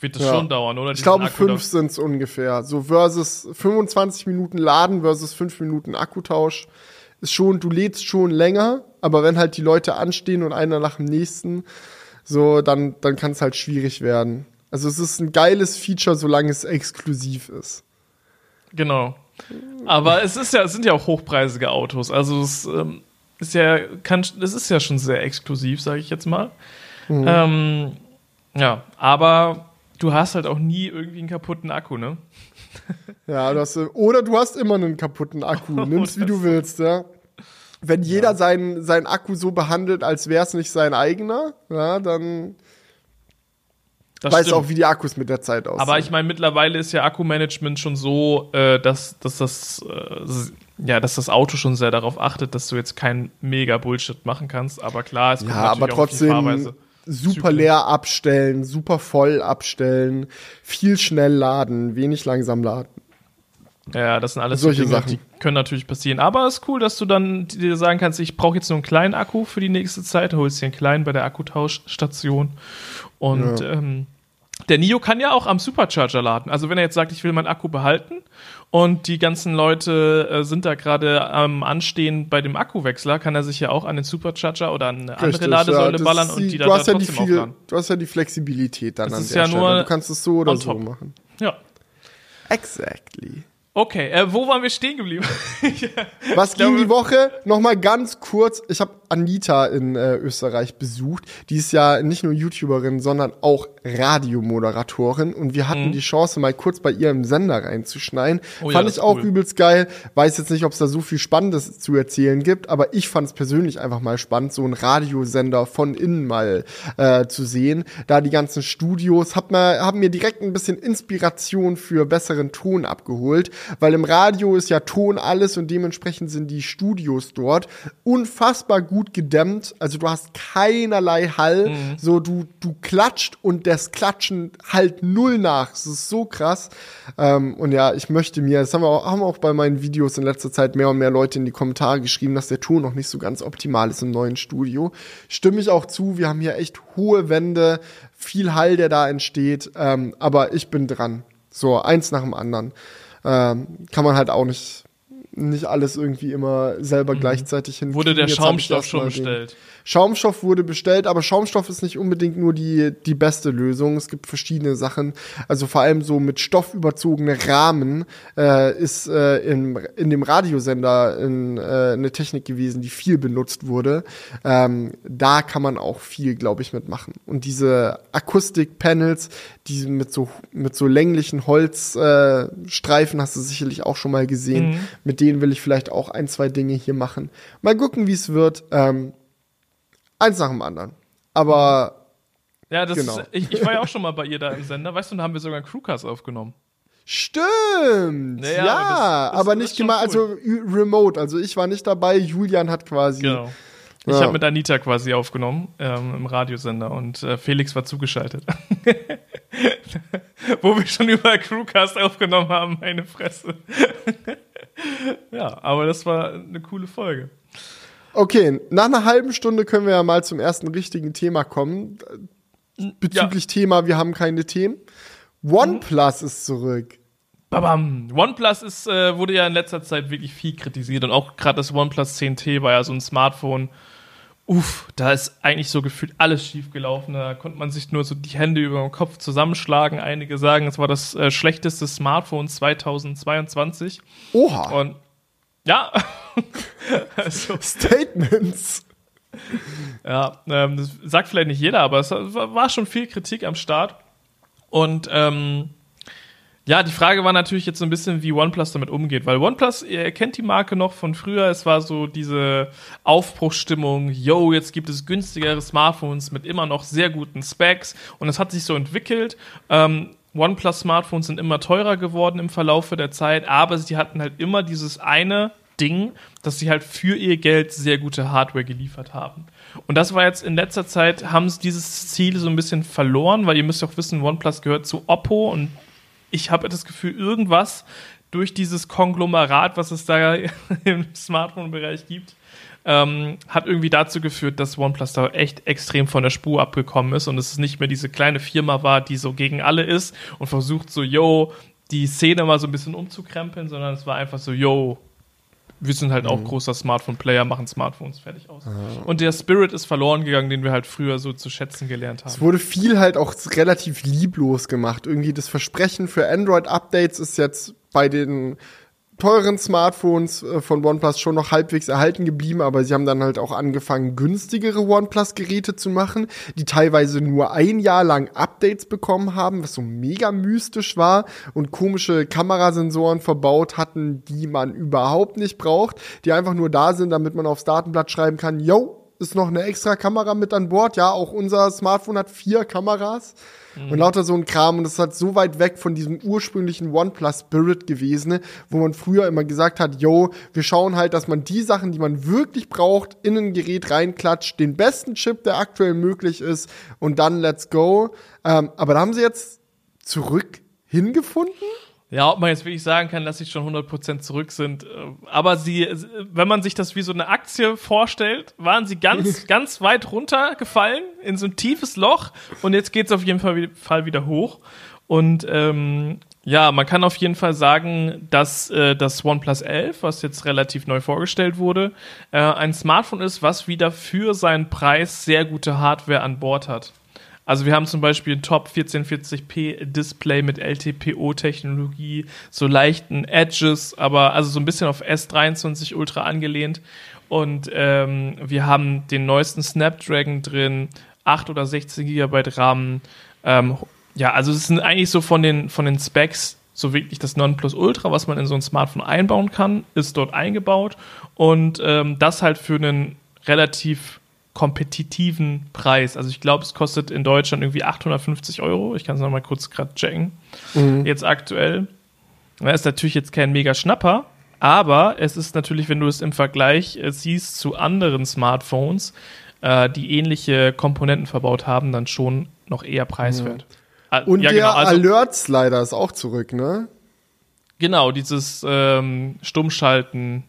wird das ja. schon dauern, oder? Ich glaube, Akku fünf sind es ungefähr. So versus 25 Minuten Laden versus fünf Minuten Akkutausch ist schon, du lädst schon länger, aber wenn halt die Leute anstehen und einer nach dem nächsten, so, dann, dann kann es halt schwierig werden. Also es ist ein geiles Feature, solange es exklusiv ist. Genau. Aber es ist ja, es sind ja auch hochpreisige Autos. Also es ähm, ist ja, kann, es ist ja schon sehr exklusiv, sage ich jetzt mal. Mhm. Ähm, ja, aber du hast halt auch nie irgendwie einen kaputten Akku, ne? [laughs] ja, du hast, oder du hast immer einen kaputten Akku. [laughs] Nimm's wie du willst, ja. Wenn jeder ja. seinen, seinen Akku so behandelt, als wäre es nicht sein eigener, ja, dann das weiß stimmt. auch, wie die Akkus mit der Zeit aussehen. Aber ich meine, mittlerweile ist ja Akkumanagement schon so, äh, dass, dass, das, äh, ja, dass das Auto schon sehr darauf achtet, dass du jetzt keinen mega Bullshit machen kannst. Aber klar, es kommt ja, aber trotzdem, super Zyklen. leer abstellen, super voll abstellen, viel schnell laden, wenig langsam laden. Ja, das sind alles Solche so Dinge, Sachen. die können natürlich passieren. Aber es ist cool, dass du dann dir sagen kannst, ich brauche jetzt nur einen kleinen Akku für die nächste Zeit, holst dir einen kleinen bei der Akkutauschstation. Und Ja. ähm, der Nio kann ja auch am Supercharger laden. Also wenn er jetzt sagt, ich will meinen Akku behalten und die ganzen Leute äh, sind da gerade am Anstehen bei dem Akkuwechsler, kann er sich ja auch an den Supercharger oder an eine andere Richtig, Ladesäule das ballern und die du da, hast da ja die trotzdem viel, aufladen. Du hast ja die Flexibilität dann Das an ist der ja Stelle. nur Du kannst es so oder so top. machen. Ja. Exactly. Okay, äh, wo waren wir stehen geblieben? [laughs] Was glaube- ging die Woche? Nochmal ganz kurz. Ich habe Anita in äh, Österreich besucht. Die ist ja nicht nur YouTuberin, sondern auch Radiomoderatorin. Und wir hatten die Chance, mal kurz bei ihr im Sender reinzuschneiden. Mhm. Oh ja, fand das ich auch cool. übelst geil. Weiß jetzt nicht, ob es da so viel Spannendes zu erzählen gibt, aber ich fand es persönlich einfach mal spannend, so einen Radiosender von innen mal äh, zu sehen. Da die ganzen Studios hab mir, haben mir direkt ein bisschen Inspiration für besseren Ton abgeholt, weil im Radio ist ja Ton alles und dementsprechend sind die Studios dort unfassbar gut gedämmt. Also du hast keinerlei Hall. So du, du klatscht und das Klatschen halt null nach. Das ist so krass. Ähm, und ja, ich möchte mir, das haben, wir auch, haben auch bei meinen Videos in letzter Zeit mehr und mehr Leute in die Kommentare geschrieben, dass der Ton noch nicht so ganz optimal ist im neuen Studio. Stimme ich auch zu. Wir haben hier echt hohe Wände, viel Hall, der da entsteht. Ähm, aber ich bin dran. So, eins nach dem anderen. Ähm, kann man halt auch nicht, nicht alles irgendwie immer selber gleichzeitig hin. Mhm. Wurde der Schaumstoff schon den- bestellt? Schaumstoff wurde bestellt, aber Schaumstoff ist nicht unbedingt nur die, die beste Lösung. Es gibt verschiedene Sachen. Also vor allem so mit Stoff überzogene Rahmen äh, ist äh, in, in dem Radiosender in, äh, eine Technik gewesen, die viel benutzt wurde. Ähm, da kann man auch viel, glaube ich, mitmachen. Und diese Akustik-Panels, die mit so, mit so länglichen Holzstreifen, äh, hast du sicherlich auch schon mal gesehen. Mit denen will ich vielleicht auch ein, zwei Dinge hier machen. Mal gucken, wie es wird. Ähm, Eins nach dem anderen. Aber Ja, das Genau. ist, ich, ich war ja auch schon mal bei ihr da im Sender, weißt du, da haben wir sogar einen Crewcast aufgenommen. stimmt. Naja, ja, aber das- das aber nicht gemacht, also ü- remote. Also ich war nicht dabei. Julian hat quasi. Genau. Ich Ja. habe mit Anita quasi aufgenommen ähm, im Radiosender und äh, Felix war zugeschaltet. [laughs] Wo wir schon über Crewcast aufgenommen haben, meine Fresse. [laughs] ja, aber das war eine coole Folge. Okay, nach einer halben Stunde können wir ja mal zum ersten richtigen Thema kommen. Bezüglich Thema, wir haben keine Themen. OnePlus ist zurück. Babam. OnePlus ist, äh, wurde ja in letzter Zeit wirklich viel kritisiert und auch gerade das OnePlus 10T war ja so ein Smartphone. Uff, da ist eigentlich so gefühlt alles schief gelaufen. Da konnte man sich nur so die Hände über den Kopf zusammenschlagen. Einige sagen, es war das äh, schlechteste Smartphone 2022. Oha. Und ja, [laughs] also, Statements. ja, ähm, das sagt vielleicht nicht jeder, aber es war schon viel Kritik am Start. Und ähm, ja, die Frage war natürlich jetzt so ein bisschen, wie OnePlus damit umgeht, weil OnePlus, ihr kennt die Marke noch von früher, es war so diese Aufbruchsstimmung, yo, jetzt gibt es günstigere Smartphones mit immer noch sehr guten Specs und es hat sich so entwickelt. Ähm, OnePlus-Smartphones sind immer teurer geworden im Verlaufe der Zeit, aber sie hatten halt immer dieses eine Ding, dass sie halt für ihr Geld sehr gute Hardware geliefert haben. Und das war jetzt in letzter Zeit, haben sie dieses Ziel so ein bisschen verloren, weil ihr müsst auch wissen, OnePlus gehört zu Oppo und ich habe das Gefühl, irgendwas durch dieses Konglomerat, was es da [laughs] im Smartphone-Bereich gibt, ähm, hat irgendwie dazu geführt, dass OnePlus da echt extrem von der Spur abgekommen ist und es nicht mehr diese kleine Firma war, die so gegen alle ist und versucht so, yo, die Szene mal so ein bisschen umzukrempeln, sondern es war einfach so, yo, wir sind halt auch großer Smartphone-Player, machen Smartphones fertig aus. Und der Spirit ist verloren gegangen, den wir halt früher so zu schätzen gelernt haben. Es wurde viel halt auch relativ lieblos gemacht. Irgendwie das Versprechen für Android-Updates ist jetzt bei den teuren Smartphones äh, von OnePlus schon noch halbwegs erhalten geblieben, aber sie haben dann halt auch angefangen, günstigere OnePlus-Geräte zu machen, die teilweise nur ein Jahr lang Updates bekommen haben, was so mega mystisch war und komische Kamerasensoren verbaut hatten, die man überhaupt nicht braucht, die einfach nur da sind, damit man aufs Datenblatt schreiben kann, yo, ist noch eine extra Kamera mit an Bord. Ja, auch unser Smartphone hat vier Kameras. Mhm. Und lauter so ein Kram. Und das ist halt so weit weg von diesem ursprünglichen OnePlus Spirit gewesen, wo man früher immer gesagt hat, yo, wir schauen halt, dass man die Sachen, die man wirklich braucht, in ein Gerät reinklatscht, den besten Chip, der aktuell möglich ist, und dann let's go. Ähm, aber da haben sie jetzt zurück hingefunden? Ja, ob man jetzt wirklich sagen kann, dass sie schon 100% zurück sind. Äh, aber sie, wenn man sich das wie so eine Aktie vorstellt, waren sie ganz, [laughs] ganz weit runtergefallen in so ein tiefes Loch und jetzt geht's auf jeden Fall wieder hoch. Und ähm, ja, man kann auf jeden Fall sagen, dass äh, das OnePlus 11, was jetzt relativ neu vorgestellt wurde, äh, ein Smartphone ist, was wieder für seinen Preis sehr gute Hardware an Bord hat. Also wir haben zum Beispiel ein Top 1440p Display mit LTPO-Technologie, so leichten Edges, aber also so ein bisschen auf S23 Ultra angelehnt. Und ähm, wir haben den neuesten Snapdragon drin, 8 oder 16 GB RAM. Ähm, ja, also es sind eigentlich so von den, von den Specs so wirklich das Nonplusultra, was man in so ein Smartphone einbauen kann, ist dort eingebaut. Und ähm, das halt für einen relativ kompetitiven Preis. Also ich glaube, es kostet in Deutschland irgendwie 850 Euro. Ich kann es nochmal kurz gerade checken. Mhm. Jetzt aktuell. Das ist natürlich jetzt kein mega Schnapper, aber es ist natürlich, wenn du es im Vergleich äh, siehst zu anderen Smartphones, äh, die ähnliche Komponenten verbaut haben, dann schon noch eher preiswert. Mhm. Und ja, der genau, also, Alert-Slider ist auch zurück, ne? Genau, dieses ähm, Stummschalten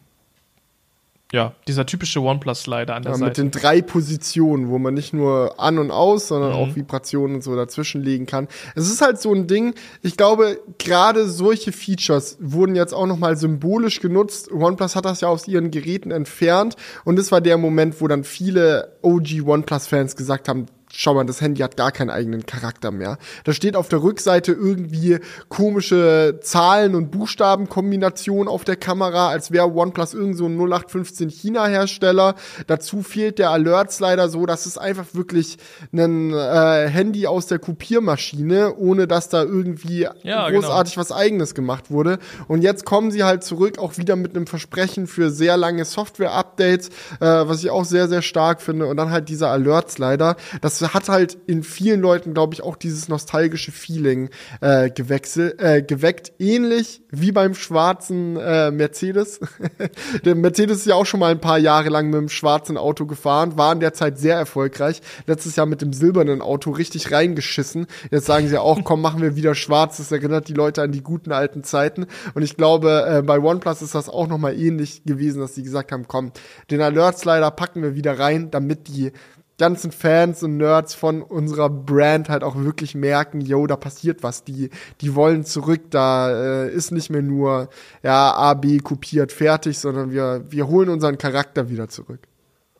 ja, dieser typische OnePlus-Slider an der ja, Seite. Mit den drei Positionen, wo man nicht nur an und aus, sondern mhm. auch Vibrationen und so dazwischenlegen kann. Es ist halt so ein Ding, ich glaube, gerade solche Features wurden jetzt auch nochmal symbolisch genutzt. OnePlus hat das ja aus ihren Geräten entfernt und das war der Moment, wo dann viele OG OnePlus-Fans gesagt haben, schau mal, das Handy hat gar keinen eigenen Charakter mehr. Da steht auf der Rückseite irgendwie komische Zahlen- und Buchstabenkombinationen auf der Kamera, als wäre OnePlus irgend so ein 0815 China-Hersteller. Dazu fehlt der Alerts leider so, dass es einfach wirklich ein äh, Handy aus der Kopiermaschine, ohne dass da irgendwie ja, genau. großartig genau. was eigenes gemacht wurde. Und jetzt kommen sie halt zurück, auch wieder mit einem Versprechen für sehr lange Software-Updates, äh, was ich auch sehr, sehr stark finde. Und dann halt dieser Alerts leider. Das hat halt in vielen Leuten, glaube ich, auch dieses nostalgische Feeling äh, gewechselt, äh, geweckt. Ähnlich wie beim schwarzen äh, Mercedes. [laughs] der Mercedes ist ja auch schon mal ein paar Jahre lang mit dem schwarzen Auto gefahren, war in der Zeit sehr erfolgreich. Letztes Jahr mit dem silbernen Auto richtig reingeschissen. Jetzt sagen sie auch, komm, machen wir wieder schwarz. Das erinnert die Leute an die guten alten Zeiten. Und ich glaube, äh, bei OnePlus ist das auch noch mal ähnlich gewesen, dass sie gesagt haben, komm, den Alert Slider packen wir wieder rein, damit die ganzen Fans und Nerds von unserer Brand halt auch wirklich merken, yo, da passiert was. Die, die wollen zurück, da äh, ist nicht mehr nur ja, A, B kopiert, fertig, sondern wir, wir holen unseren Charakter wieder zurück.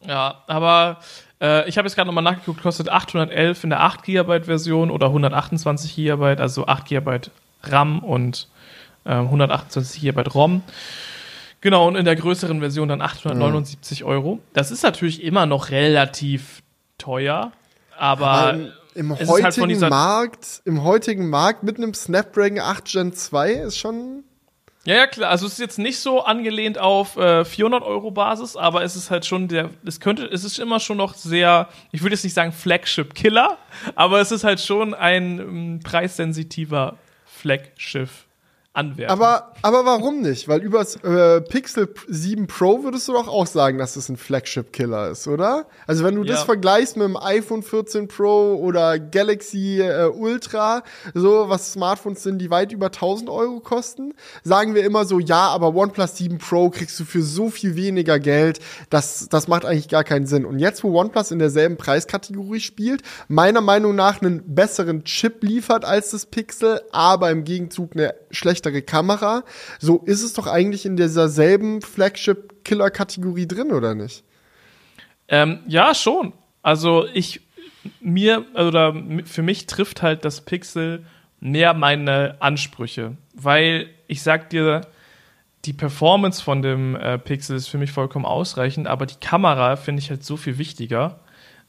Ja, aber äh, ich habe jetzt gerade nochmal nachgeguckt, kostet 811 in der 8 GB Version oder 128 GB, also 8 GB RAM und äh, 128 GB ROM. Genau, und in der größeren Version dann 879 mhm. Euro. Das ist natürlich immer noch relativ teuer, aber, aber im, im heutigen halt Markt, im heutigen Markt mit einem Snapdragon 8 Gen 2 ist schon ja, ja, klar. Also es ist jetzt nicht so angelehnt auf äh, 400 Euro Basis, aber es ist halt schon der, es könnte, es ist immer schon noch sehr, ich würde jetzt nicht sagen Flagship-Killer, aber es ist halt schon ein ähm, preissensitiver Flagship anwerfen. Aber, aber warum nicht? Weil über äh, Pixel 7 Pro würdest du doch auch sagen, dass es das ein Flagship-Killer ist, oder? Also wenn du ja. das vergleichst mit dem iPhone 14 Pro oder Galaxy äh, Ultra, so was Smartphones sind, die weit über 1000 Euro kosten, sagen wir immer so, ja, aber OnePlus 7 Pro kriegst du für so viel weniger Geld, das, das macht eigentlich gar keinen Sinn. Und jetzt, wo OnePlus in derselben Preiskategorie spielt, meiner Meinung nach einen besseren Chip liefert als das Pixel, aber im Gegenzug eine schlechte schlechtere Kamera. So ist es doch eigentlich in dieser selben Flagship-Killer-Kategorie drin, oder nicht? Ähm, ja, schon. Also ich, mir, oder für mich trifft halt das Pixel mehr meine Ansprüche, weil ich sag dir, die Performance von dem äh, Pixel ist für mich vollkommen ausreichend, aber die Kamera finde ich halt so viel wichtiger.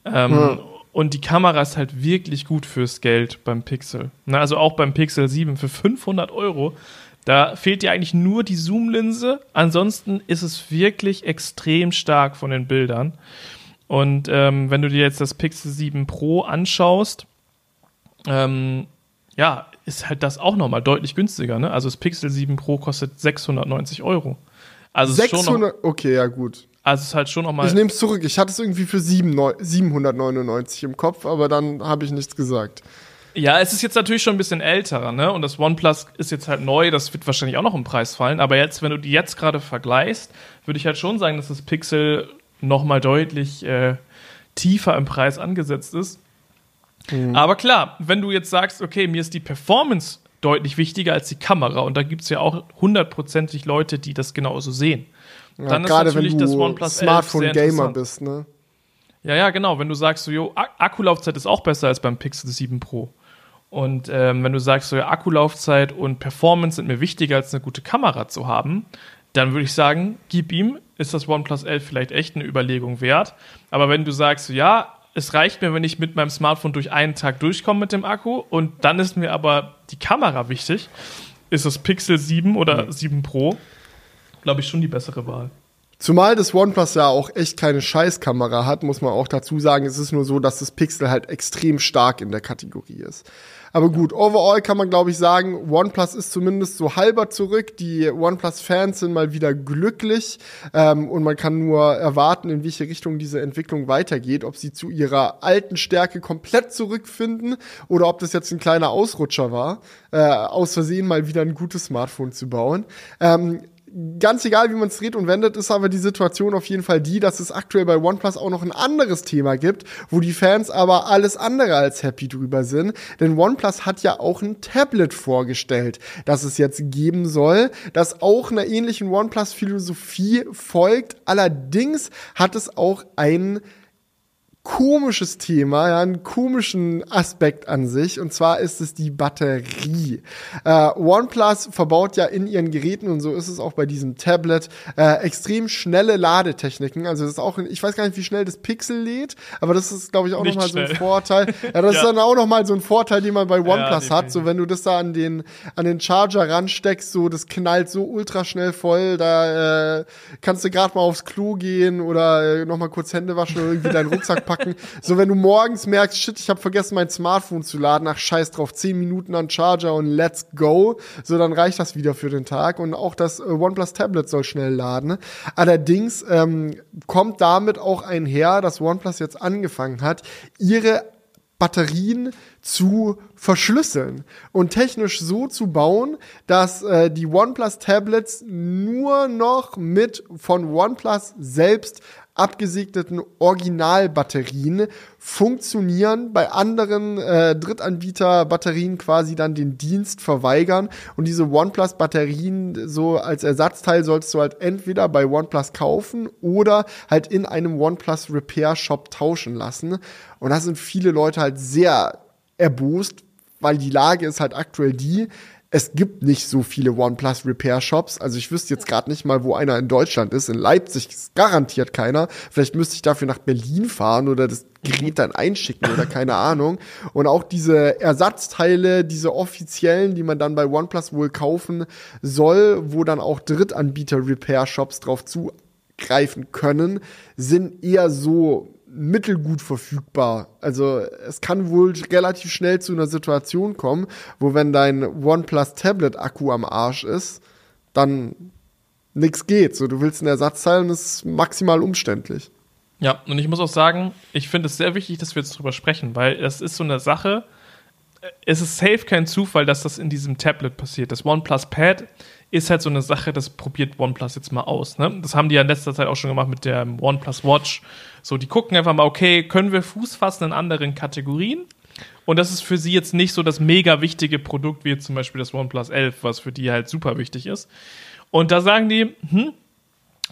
Ähm, hm. Und die Kamera ist halt wirklich gut fürs Geld beim Pixel. Na, also auch beim Pixel 7 für 500 Euro. Da fehlt dir eigentlich nur die Zoom-Linse. Ansonsten ist es wirklich extrem stark von den Bildern. Und ähm, wenn du dir jetzt das Pixel 7 Pro anschaust, ähm, ja, ist halt das auch nochmal deutlich günstiger. Ne? Also das Pixel 7 Pro kostet 690 Euro. Also 600, noch, okay, ja gut. Also es ist halt schon nochmal. Ich nehme es zurück. Ich hatte es irgendwie für 7, 799 im Kopf, aber dann habe ich nichts gesagt. Ja, es ist jetzt natürlich schon ein bisschen älter, ne? Und das OnePlus ist jetzt halt neu, das wird wahrscheinlich auch noch im Preis fallen. Aber jetzt, wenn du die jetzt gerade vergleichst, würde ich halt schon sagen, dass das Pixel nochmal deutlich äh, tiefer im Preis angesetzt ist. Mhm. Aber klar, wenn du jetzt sagst, okay, mir ist die Performance deutlich wichtiger als die Kamera, und da gibt es ja auch hundertprozentig Leute, die das genauso sehen. Ja, dann ist natürlich das OnePlus Smartphone-Gamer bist, ne? Ja, ja, genau. Wenn du sagst, so, jo, Akkulaufzeit ist auch besser als beim Pixel 7 Pro. Und ähm, wenn du sagst, so, ja, Akkulaufzeit und Performance sind mir wichtiger als eine gute Kamera zu haben, dann würde ich sagen, gib ihm, ist das OnePlus 11 vielleicht echt eine Überlegung wert. Aber wenn du sagst, so, ja, es reicht mir, wenn ich mit meinem Smartphone durch einen Tag durchkomme mit dem Akku und dann ist mir aber die Kamera wichtig, ist das Pixel 7 oder mhm. 7 Pro, glaube ich, schon die bessere Wahl. Zumal das OnePlus ja auch echt keine Scheißkamera hat, muss man auch dazu sagen. Es ist nur so, dass das Pixel halt extrem stark in der Kategorie ist. Aber gut, overall kann man, glaube ich, sagen, OnePlus ist zumindest so halber zurück. Die OnePlus-Fans sind mal wieder glücklich ähm, und man kann nur erwarten, in welche Richtung diese Entwicklung weitergeht. Ob sie zu ihrer alten Stärke komplett zurückfinden oder ob das jetzt ein kleiner Ausrutscher war, äh, aus Versehen mal wieder ein gutes Smartphone zu bauen. Ähm, ganz egal, wie man es dreht und wendet, ist aber die Situation auf jeden Fall die, dass es aktuell bei OnePlus auch noch ein anderes Thema gibt, wo die Fans aber alles andere als happy drüber sind. Denn OnePlus hat ja auch ein Tablet vorgestellt, das es jetzt geben soll, das auch einer ähnlichen OnePlus-Philosophie folgt. Allerdings hat es auch einen komisches Thema, ja, einen komischen Aspekt an sich. Und zwar ist es die Batterie. Äh, OnePlus verbaut ja in ihren Geräten, und so ist es auch bei diesem Tablet, äh, extrem schnelle Ladetechniken. Also das ist auch, ich weiß gar nicht, wie schnell das Pixel lädt, aber das ist, glaube ich, auch nochmal so ein Vorteil. Ja, das [laughs] ja. ist dann auch nochmal so ein Vorteil, den man bei OnePlus ja, hat. So, wenn du das da an den, an den Charger ransteckst, so, das knallt so ultra schnell voll, da äh, kannst du gerade mal aufs Klo gehen oder äh, nochmal kurz Hände waschen oder irgendwie deinen Rucksack [laughs] packen. So, wenn du morgens merkst, shit, ich habe vergessen, mein Smartphone zu laden, ach scheiß drauf, 10 Minuten an Charger und let's go. So, dann reicht das wieder für den Tag. Und auch das äh, OnePlus Tablet soll schnell laden. Allerdings ähm, kommt damit auch einher, dass OnePlus jetzt angefangen hat, ihre Batterien zu verschlüsseln und technisch so zu bauen, dass äh, die OnePlus Tablets nur noch mit von OnePlus selbst abgesegneten Originalbatterien funktionieren, bei anderen äh, Drittanbieter-Batterien quasi dann den Dienst verweigern. Und diese OnePlus-Batterien so als Ersatzteil solltest du halt entweder bei OnePlus kaufen oder halt in einem OnePlus Repair Shop tauschen lassen. Und da sind viele Leute halt sehr erbost, weil die Lage ist halt aktuell die, es gibt nicht so viele OnePlus Repair Shops. Also ich wüsste jetzt gerade nicht mal, wo einer in Deutschland ist. In Leipzig ist garantiert keiner. Vielleicht müsste ich dafür nach Berlin fahren oder das Gerät dann einschicken oder keine Ahnung. Und auch diese Ersatzteile, diese offiziellen, die man dann bei OnePlus wohl kaufen soll, wo dann auch Drittanbieter Repair Shops drauf zugreifen können, sind eher so mittelgut verfügbar. Also es kann wohl relativ schnell zu einer Situation kommen, wo wenn dein OnePlus Tablet Akku am Arsch ist, dann nichts geht. So, du willst einen Ersatzteil und es ist maximal umständlich. Ja, und ich muss auch sagen, ich finde es sehr wichtig, dass wir jetzt drüber sprechen, weil es ist so eine Sache, es ist safe kein Zufall, dass das in diesem Tablet passiert. Das OnePlus Pad ist halt so eine Sache, das probiert OnePlus jetzt mal aus. Ne? Das haben die ja in letzter Zeit auch schon gemacht mit der OnePlus Watch. So, die gucken einfach mal, okay, können wir Fuß fassen in anderen Kategorien? Und das ist für sie jetzt nicht so das mega wichtige Produkt wie zum Beispiel das OnePlus 11, was für die halt super wichtig ist. Und da sagen die, hm,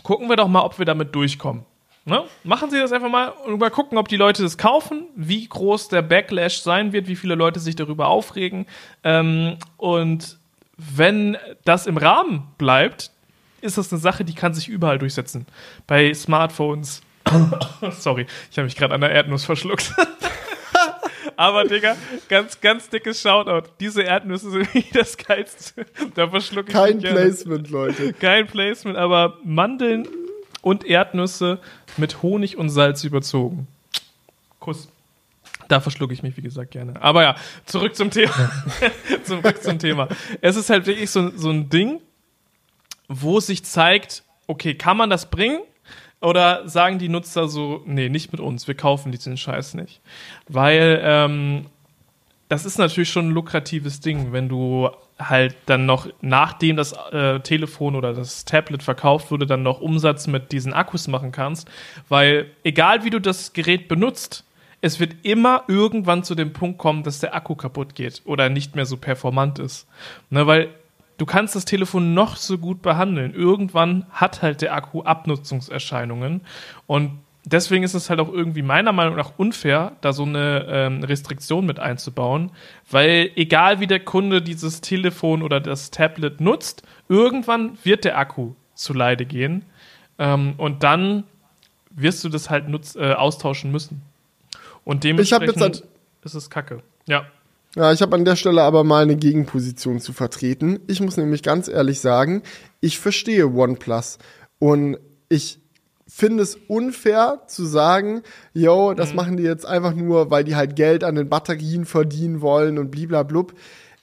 gucken wir doch mal, ob wir damit durchkommen. Ne? Machen Sie das einfach mal und mal gucken, ob die Leute das kaufen, wie groß der Backlash sein wird, wie viele Leute sich darüber aufregen. Ähm, und wenn das im Rahmen bleibt, ist das eine Sache, die kann sich überall durchsetzen. Bei Smartphones. [coughs] Sorry, ich habe mich gerade an der Erdnuss verschluckt. [laughs] Aber, Digga, ganz, ganz dickes Shoutout. Diese Erdnüsse sind [laughs] wie das Geilste. Da verschlucke ich Kein Placement, Leute. Kein Placement, aber Mandeln und Erdnüsse mit Honig und Salz überzogen. Kuss. Da verschlucke ich mich, wie gesagt, gerne. Aber ja, zurück zum Thema. [laughs] [laughs] zurück zum Thema. Es ist halt wirklich so, so ein Ding, wo sich zeigt, okay, kann man das bringen? Oder sagen die Nutzer so, nee, nicht mit uns, wir kaufen diesen Scheiß nicht. Weil ähm, das ist natürlich schon ein lukratives Ding, wenn du halt dann noch, nachdem das äh, Telefon oder das Tablet verkauft wurde, dann noch Umsatz mit diesen Akkus machen kannst. Weil egal wie du das Gerät benutzt, es wird immer irgendwann zu dem Punkt kommen, dass der Akku kaputt geht oder nicht mehr so performant ist. Ne, weil du kannst das Telefon noch so gut behandeln. Irgendwann hat halt der Akku Abnutzungserscheinungen und deswegen ist es halt auch irgendwie meiner Meinung nach unfair, da so eine ähm, Restriktion mit einzubauen, weil egal wie der Kunde dieses Telefon oder das Tablet nutzt, irgendwann wird der Akku zu Leide gehen ähm, und dann wirst du das halt nutz, äh, austauschen müssen. Und dementsprechend ist es kacke. Ja. Ja, ich habe an der Stelle aber mal eine Gegenposition zu vertreten. Ich muss nämlich ganz ehrlich sagen, ich verstehe OnePlus und ich finde es unfair zu sagen, yo, das mhm. machen die jetzt einfach nur, weil die halt Geld an den Batterien verdienen wollen und bliblablub.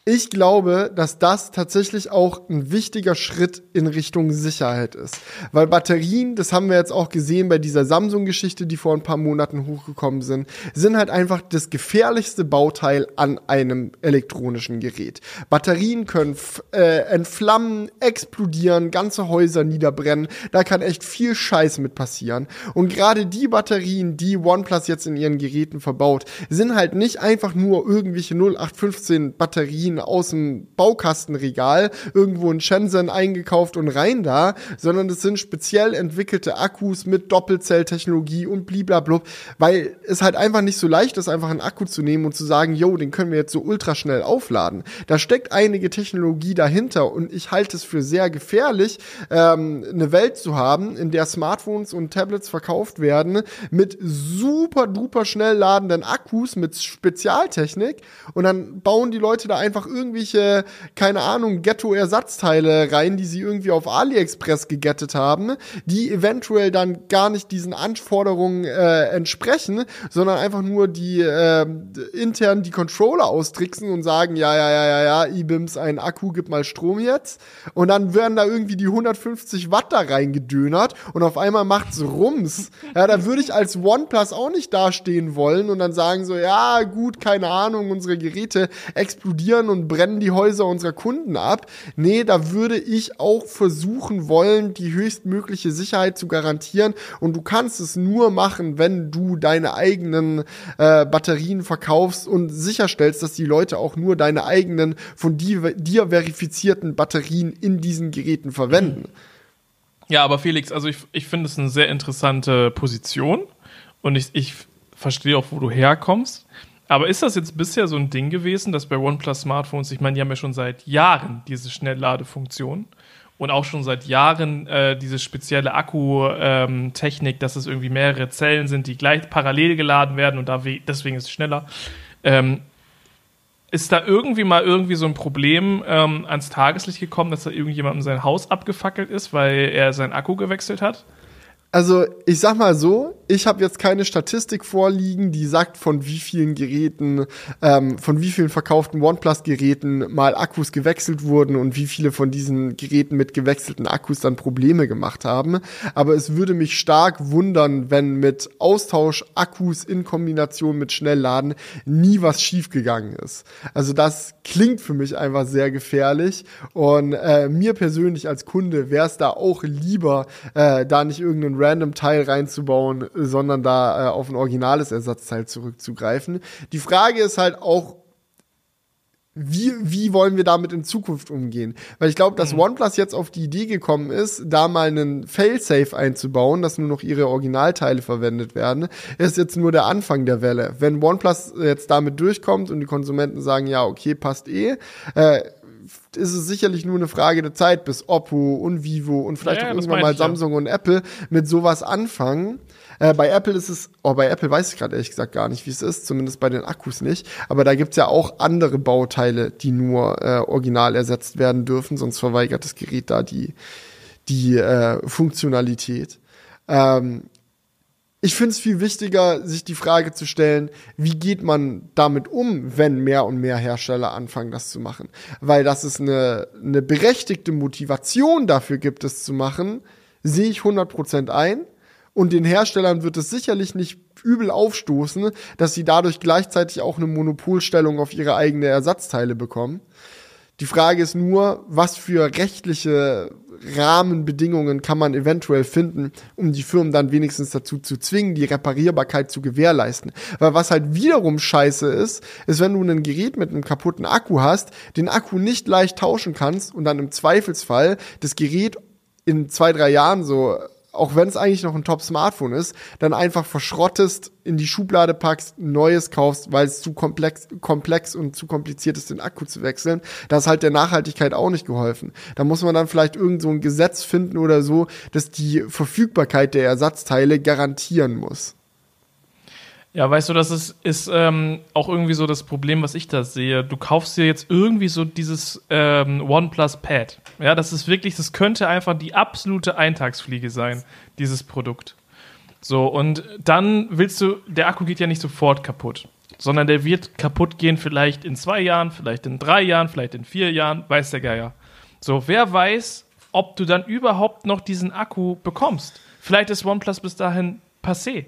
Ich glaube, dass das tatsächlich auch ein wichtiger Schritt in Richtung Sicherheit ist. Weil Batterien, das haben wir jetzt auch gesehen bei dieser Samsung-Geschichte, die vor ein paar Monaten hochgekommen sind, sind halt einfach das gefährlichste Bauteil an einem elektronischen Gerät. Batterien können äh, entflammen, explodieren, ganze Häuser niederbrennen. Da kann echt viel Scheiß mit passieren. Und gerade die Batterien, die OnePlus jetzt in ihren Geräten verbaut, sind halt nicht einfach nur irgendwelche 0815 Batterien aus dem Baukastenregal irgendwo in Shenzhen eingekauft und rein da, sondern es sind speziell entwickelte Akkus mit Doppelzelltechnologie und bliblablub, weil es halt einfach nicht so leicht ist, einfach einen Akku zu nehmen und zu sagen, yo, den können wir jetzt so ultraschnell aufladen. Da steckt einige Technologie dahinter und ich halte es für sehr gefährlich, ähm, eine Welt zu haben, in der Smartphones und Tablets verkauft werden mit super duper schnell ladenden Akkus mit Spezialtechnik und dann bauen die Leute da einfach einfach irgendwelche, keine Ahnung, Ghetto-Ersatzteile rein, die sie irgendwie auf AliExpress gegettet haben, die eventuell dann gar nicht diesen Anforderungen äh, entsprechen, sondern einfach nur die äh, intern die Controller austricksen und sagen, ja, ja, ja, ja, ja, IBIMS, ein Akku, gib mal Strom jetzt. Und dann werden da irgendwie die 150 Watt da reingedönert und auf einmal macht's Rums. Ja, da würde ich als OnePlus auch nicht dastehen wollen und dann sagen so, ja, gut, keine Ahnung, unsere Geräte explodieren und und brennen die Häuser unserer Kunden ab. Nee, da würde ich auch versuchen wollen, die höchstmögliche Sicherheit zu garantieren. Und du kannst es nur machen, wenn du deine eigenen äh, Batterien verkaufst und sicherstellst, dass die Leute auch nur deine eigenen von dir, dir verifizierten Batterien in diesen Geräten verwenden. Ja, aber Felix, also ich, ich finde es eine sehr interessante Position und ich, ich verstehe auch, wo du herkommst. Aber ist das jetzt bisher so ein Ding gewesen, dass bei OnePlus Smartphones, ich meine, die haben ja schon seit Jahren diese Schnellladefunktion und auch schon seit Jahren äh, diese spezielle Akku-Technik, ähm, dass es irgendwie mehrere Zellen sind, die gleich parallel geladen werden und da deswegen ist es schneller. Ähm, ist da irgendwie mal irgendwie so ein Problem ähm, ans Tageslicht gekommen, dass da irgendjemandem sein Haus abgefackelt ist, weil er seinen Akku gewechselt hat? Also ich sag mal so, ich habe jetzt keine Statistik vorliegen, die sagt, von wie vielen Geräten, ähm, von wie vielen verkauften OnePlus-Geräten mal Akkus gewechselt wurden und wie viele von diesen Geräten mit gewechselten Akkus dann Probleme gemacht haben. Aber es würde mich stark wundern, wenn mit Austausch-Akkus in Kombination mit Schnellladen nie was schiefgegangen ist. Also das klingt für mich einfach sehr gefährlich und äh, mir persönlich als Kunde wäre es da auch lieber, äh, da nicht irgendeinen random Teil reinzubauen, sondern da äh, auf ein originales Ersatzteil zurückzugreifen. Die Frage ist halt auch, wie, wie wollen wir damit in Zukunft umgehen? Weil ich glaube, dass mhm. OnePlus jetzt auf die Idee gekommen ist, da mal einen Failsafe einzubauen, dass nur noch ihre Originalteile verwendet werden, ist jetzt nur der Anfang der Welle. Wenn OnePlus jetzt damit durchkommt und die Konsumenten sagen, ja, okay, passt eh, äh, ist es sicherlich nur eine Frage der Zeit, bis Oppo und Vivo und vielleicht ja, auch irgendwann mal Samsung ja. und Apple mit sowas anfangen. Äh, bei Apple ist es, oh, bei Apple weiß ich gerade ehrlich gesagt gar nicht, wie es ist, zumindest bei den Akkus nicht. Aber da gibt's ja auch andere Bauteile, die nur äh, original ersetzt werden dürfen, sonst verweigert das Gerät da die, die äh, Funktionalität. Ähm, ich finde es viel wichtiger, sich die Frage zu stellen, wie geht man damit um, wenn mehr und mehr Hersteller anfangen, das zu machen. Weil dass es eine, eine berechtigte Motivation dafür gibt, es zu machen, sehe ich 100% ein. Und den Herstellern wird es sicherlich nicht übel aufstoßen, dass sie dadurch gleichzeitig auch eine Monopolstellung auf ihre eigene Ersatzteile bekommen. Die Frage ist nur, was für rechtliche Rahmenbedingungen kann man eventuell finden, um die Firmen dann wenigstens dazu zu zwingen, die Reparierbarkeit zu gewährleisten. Weil was halt wiederum scheiße ist, ist, wenn du ein Gerät mit einem kaputten Akku hast, den Akku nicht leicht tauschen kannst und dann im Zweifelsfall das Gerät in zwei, drei Jahren so auch wenn es eigentlich noch ein Top-Smartphone ist, dann einfach verschrottest, in die Schublade packst, neues kaufst, weil es zu komplex, komplex und zu kompliziert ist, den Akku zu wechseln. Da ist halt der Nachhaltigkeit auch nicht geholfen. Da muss man dann vielleicht irgend so ein Gesetz finden oder so, das die Verfügbarkeit der Ersatzteile garantieren muss. Ja, weißt du, das ist, ist ähm, auch irgendwie so das Problem, was ich da sehe. Du kaufst dir jetzt irgendwie so dieses ähm, OnePlus Pad. Ja, das ist wirklich, das könnte einfach die absolute Eintagsfliege sein, dieses Produkt. So, und dann willst du, der Akku geht ja nicht sofort kaputt, sondern der wird kaputt gehen vielleicht in zwei Jahren, vielleicht in drei Jahren, vielleicht in vier Jahren, weiß der Geier. So, wer weiß, ob du dann überhaupt noch diesen Akku bekommst. Vielleicht ist OnePlus bis dahin passé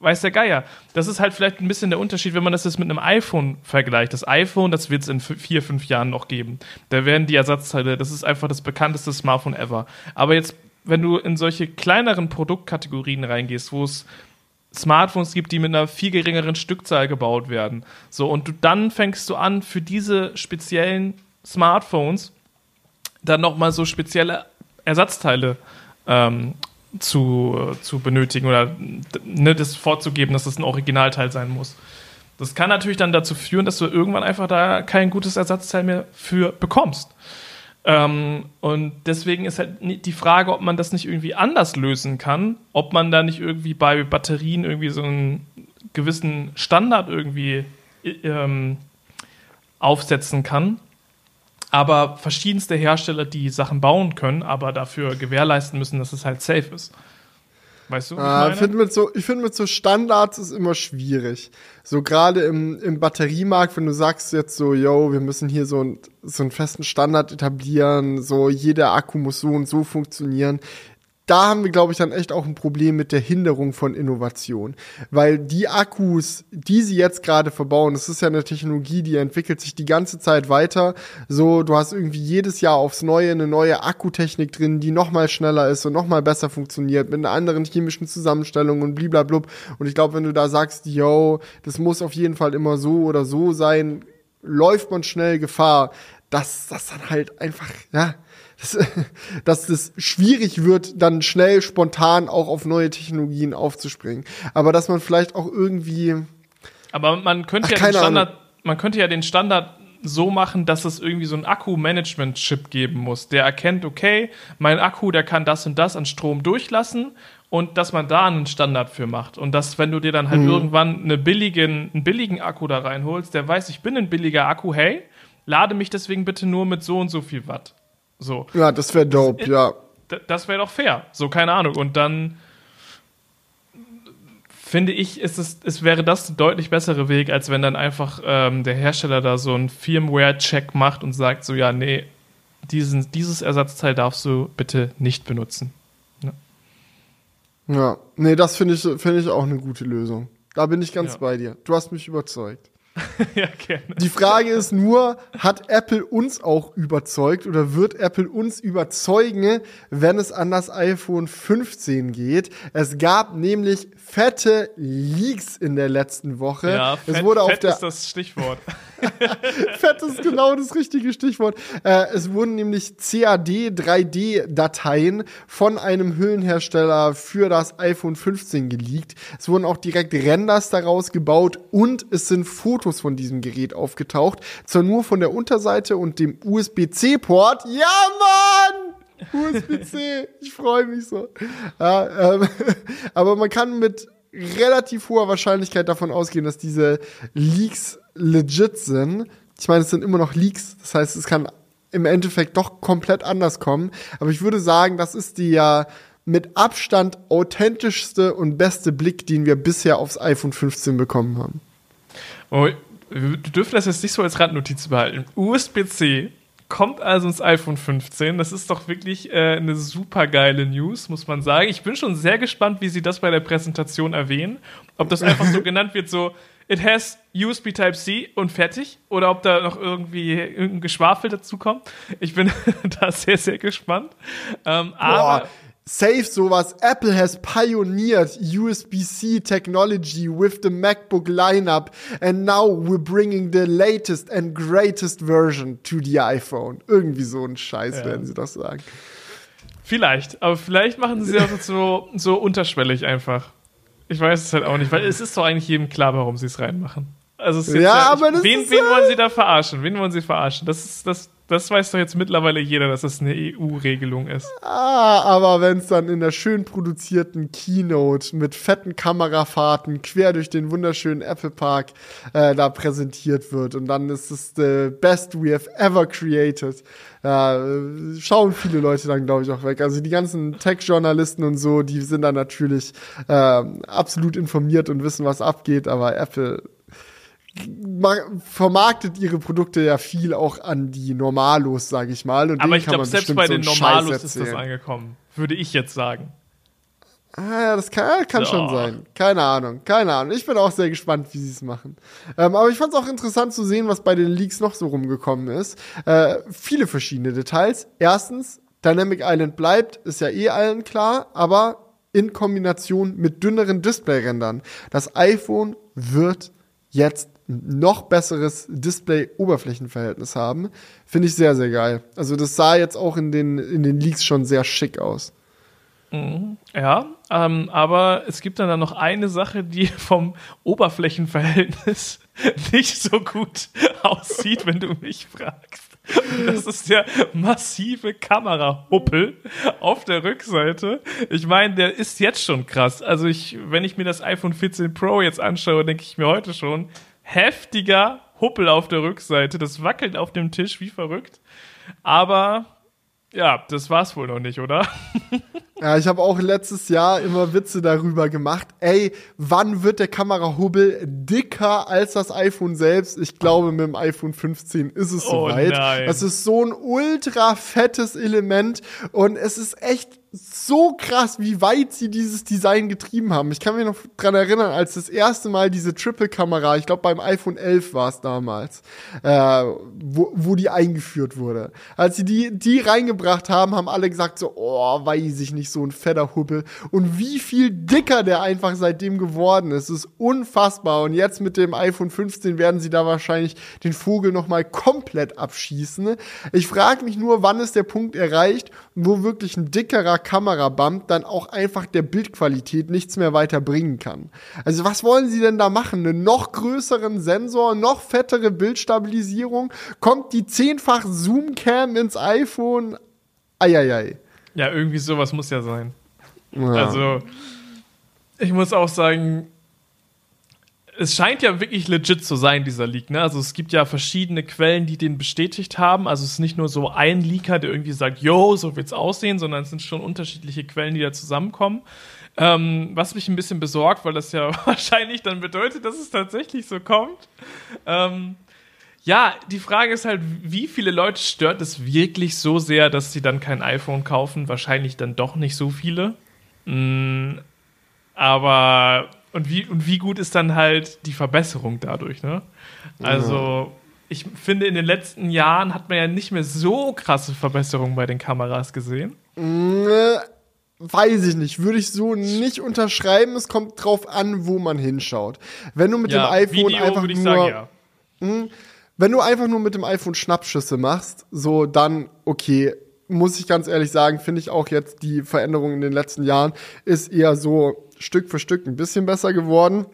weiß der Geier. Das ist halt vielleicht ein bisschen der Unterschied, wenn man das jetzt mit einem iPhone vergleicht. Das iPhone, das wird es in vier, fünf Jahren noch geben. Da werden die Ersatzteile, das ist einfach das bekannteste Smartphone ever. Aber jetzt, wenn du in solche kleineren Produktkategorien reingehst, wo es Smartphones gibt, die mit einer viel geringeren Stückzahl gebaut werden. So, und du dann fängst du an, für diese speziellen Smartphones dann nochmal so spezielle Ersatzteile ähm, zu, zu benötigen oder ne, das vorzugeben, dass das ein Originalteil sein muss. Das kann natürlich dann dazu führen, dass du irgendwann einfach da kein gutes Ersatzteil mehr für bekommst. Ähm, und deswegen ist halt die Frage, ob man das nicht irgendwie anders lösen kann, ob man da nicht irgendwie bei Batterien irgendwie so einen gewissen Standard irgendwie ähm, aufsetzen kann, aber verschiedenste Hersteller, die Sachen bauen können, aber dafür gewährleisten müssen, dass es halt safe ist. Weißt du? Ah, ich finde mit so, ich finde mit so Standards ist immer schwierig. So gerade im, im Batteriemarkt, wenn du sagst jetzt so, yo, wir müssen hier so, ein, so einen festen Standard etablieren, so jeder Akku muss so und so funktionieren da haben wir, glaube ich, dann echt auch ein Problem mit der Hinderung von Innovation. Weil die Akkus, die sie jetzt gerade verbauen, das ist ja eine Technologie, die entwickelt sich die ganze Zeit weiter. So, du hast irgendwie jedes Jahr aufs Neue eine neue Akkutechnik drin, die noch mal schneller ist und noch mal besser funktioniert, mit einer anderen chemischen Zusammenstellung und bliblablub. Und ich glaube, wenn du da sagst, yo, das muss auf jeden Fall immer so oder so sein, läuft man schnell Gefahr, dass das dann halt einfach, ja, [laughs] dass, es schwierig wird, dann schnell, spontan auch auf neue Technologien aufzuspringen. Aber dass man vielleicht auch irgendwie. Aber man könnte ach, ja den Standard, man könnte ja den Standard so machen, dass es irgendwie so ein Akku-Management-Chip geben muss, der erkennt, okay, mein Akku, der kann das und das an Strom durchlassen und dass man da einen Standard für macht. Und dass, wenn du dir dann halt mhm. irgendwann eine billigen, einen billigen Akku da reinholst, der weiß, ich bin ein billiger Akku, hey, lade mich deswegen bitte nur mit so und so viel Watt. So. Ja, das wäre dope, das, ja. Das wäre doch fair. So, keine Ahnung. Und dann finde ich, ist es, es wäre das ein deutlich bessere Weg, als wenn dann einfach ähm, der Hersteller da so einen Firmware-Check macht und sagt so, ja, nee, diesen, dieses Ersatzteil darfst du bitte nicht benutzen. Ja, ja nee, das finde ich, find ich auch eine gute Lösung. Da bin ich ganz ja. bei dir. Du hast mich überzeugt. [laughs] ja, gerne. Die Frage ist nur, hat Apple uns auch überzeugt oder wird Apple uns überzeugen, wenn es an das iPhone 15 geht? Es gab nämlich fette Leaks in der letzten Woche. Ja, fett, es wurde auf fett der ist das Stichwort. [laughs] fett ist genau das richtige Stichwort. Äh, es wurden nämlich CAD 3D-Dateien von einem Hüllenhersteller für das iPhone 15 geleakt. Es wurden auch direkt Renders daraus gebaut und es sind Fotos von diesem Gerät aufgetaucht. Zwar nur von der Unterseite und dem USB-C-Port. Ja, Mann! USB-C, [laughs] ich freue mich so. Ja, ähm, [laughs] aber man kann mit relativ hoher Wahrscheinlichkeit davon ausgehen, dass diese Leaks legit sind. Ich meine, es sind immer noch Leaks, das heißt, es kann im Endeffekt doch komplett anders kommen. Aber ich würde sagen, das ist der mit Abstand authentischste und beste Blick, den wir bisher aufs iPhone 15 bekommen haben. Oh, wir dürfen das jetzt nicht so als Randnotiz behalten. USB-C kommt also ins iPhone 15. Das ist doch wirklich äh, eine super geile News, muss man sagen. Ich bin schon sehr gespannt, wie sie das bei der Präsentation erwähnen. Ob das einfach so [laughs] genannt wird, so it has USB Type-C und fertig. Oder ob da noch irgendwie irgendein Geschwafel dazu kommt. Ich bin [laughs] da sehr, sehr gespannt. Ähm, aber safe sowas. Apple has pioneered USB-C technology with the MacBook lineup and now we're bringing the latest and greatest version to the iPhone. Irgendwie so ein Scheiß ja. werden sie das sagen. Vielleicht, aber vielleicht machen sie auch so, so unterschwellig einfach. Ich weiß es halt auch nicht, weil es ist doch eigentlich jedem klar, warum sie es reinmachen. Also es ja, ja, aber das wen, ist wen wollen sie da verarschen? Wen wollen sie verarschen? Das ist das das weiß doch jetzt mittlerweile jeder, dass das eine EU-Regelung ist. Ah, aber wenn es dann in der schön produzierten Keynote mit fetten Kamerafahrten quer durch den wunderschönen Apple Park äh, da präsentiert wird und dann ist es the best we have ever created, äh, schauen viele Leute dann, glaube ich, auch weg. Also die ganzen Tech-Journalisten und so, die sind dann natürlich äh, absolut informiert und wissen, was abgeht, aber Apple vermarktet ihre Produkte ja viel auch an die Normalos, sage ich mal. Und Aber ich glaube, selbst bei den so Normalos ist das angekommen, würde ich jetzt sagen. Ah, ja, das kann, kann so. schon sein. Keine Ahnung, keine Ahnung. Ich bin auch sehr gespannt, wie sie es machen. Ähm, aber ich fand es auch interessant zu sehen, was bei den Leaks noch so rumgekommen ist. Äh, viele verschiedene Details. Erstens, Dynamic Island bleibt, ist ja eh allen klar, aber in Kombination mit dünneren Display-Rändern. Das iPhone wird jetzt noch besseres Display-Oberflächenverhältnis haben. Finde ich sehr, sehr geil. Also das sah jetzt auch in den, in den Leaks schon sehr schick aus. Mhm. Ja, ähm, aber es gibt dann, noch eine Sache, die [laughs] vom Oberflächenverhältnis [laughs] nicht so gut aussieht, wenn du mich fragst. Das ist der massive Kamerahuppel auf der Rückseite. Ich meine, der ist jetzt schon krass. Also ich, wenn ich mir das iPhone 14 Pro jetzt anschaue, denke ich mir heute schon, heftiger Huppel auf der Rückseite. Das wackelt auf dem Tisch wie verrückt. Aber ja, das war's wohl noch nicht, oder? [laughs] Ja, ich habe auch letztes Jahr immer Witze darüber gemacht. Ey, wann wird der Kamerahubbel dicker als das iPhone selbst? Ich glaube, mit dem iPhone 15 ist es oh soweit. Nein. Das ist so ein ultra fettes Element und es ist echt so krass, wie weit sie dieses Design getrieben haben. Ich kann mich noch dran erinnern, als das erste Mal diese Triple-Kamera, ich glaube beim iPhone 11 war es damals, äh, wo, wo die eingeführt wurde. Als sie die, die reingebracht haben, haben alle gesagt so, oh, weiß ich nicht, so ein fetter Hubbel. Und wie viel dicker der einfach seitdem geworden ist, ist unfassbar. Und jetzt mit dem iPhone 15 werden sie da wahrscheinlich den Vogel noch mal komplett abschießen. Ich frage mich nur, wann ist der Punkt erreicht, wo wirklich ein dickerer Kameraband dann auch einfach der Bildqualität nichts mehr weiter bringen kann. Also was wollen sie denn da machen? Einen noch größeren Sensor, noch fettere Bildstabilisierung? Kommt die zehnfach Zoom-Cam ins iPhone? Eieiei. Ja, irgendwie sowas muss ja sein. Ja. Also, ich muss auch sagen, es scheint ja wirklich legit zu sein, dieser Leak. Ne? Also es gibt ja verschiedene Quellen, die den bestätigt haben. Also es ist nicht nur so ein Leaker, der irgendwie sagt, yo, so wird's aussehen, sondern es sind schon unterschiedliche Quellen, die da zusammenkommen. Ähm, was mich ein bisschen besorgt, weil das ja [laughs] wahrscheinlich dann bedeutet, dass es tatsächlich so kommt. Ähm, ja, die Frage ist halt, wie viele Leute stört es wirklich so sehr, dass sie dann kein iPhone kaufen? Wahrscheinlich dann doch nicht so viele. Mm, aber und wie, und wie gut ist dann halt die Verbesserung dadurch, ne? Also, ich finde, in den letzten Jahren hat man ja nicht mehr so krasse Verbesserungen bei den Kameras gesehen. Ne, weiß ich nicht. Würde ich so nicht unterschreiben. Es kommt drauf an, wo man hinschaut. Wenn du mit ja, dem iPhone Video, einfach nur. Sagen, ja. mh, hm, wenn du einfach nur mit dem iPhone Schnappschüsse machst, so dann okay, muss ich ganz ehrlich sagen, finde ich auch jetzt die Veränderung in den letzten Jahren ist eher so Stück für Stück ein bisschen besser geworden.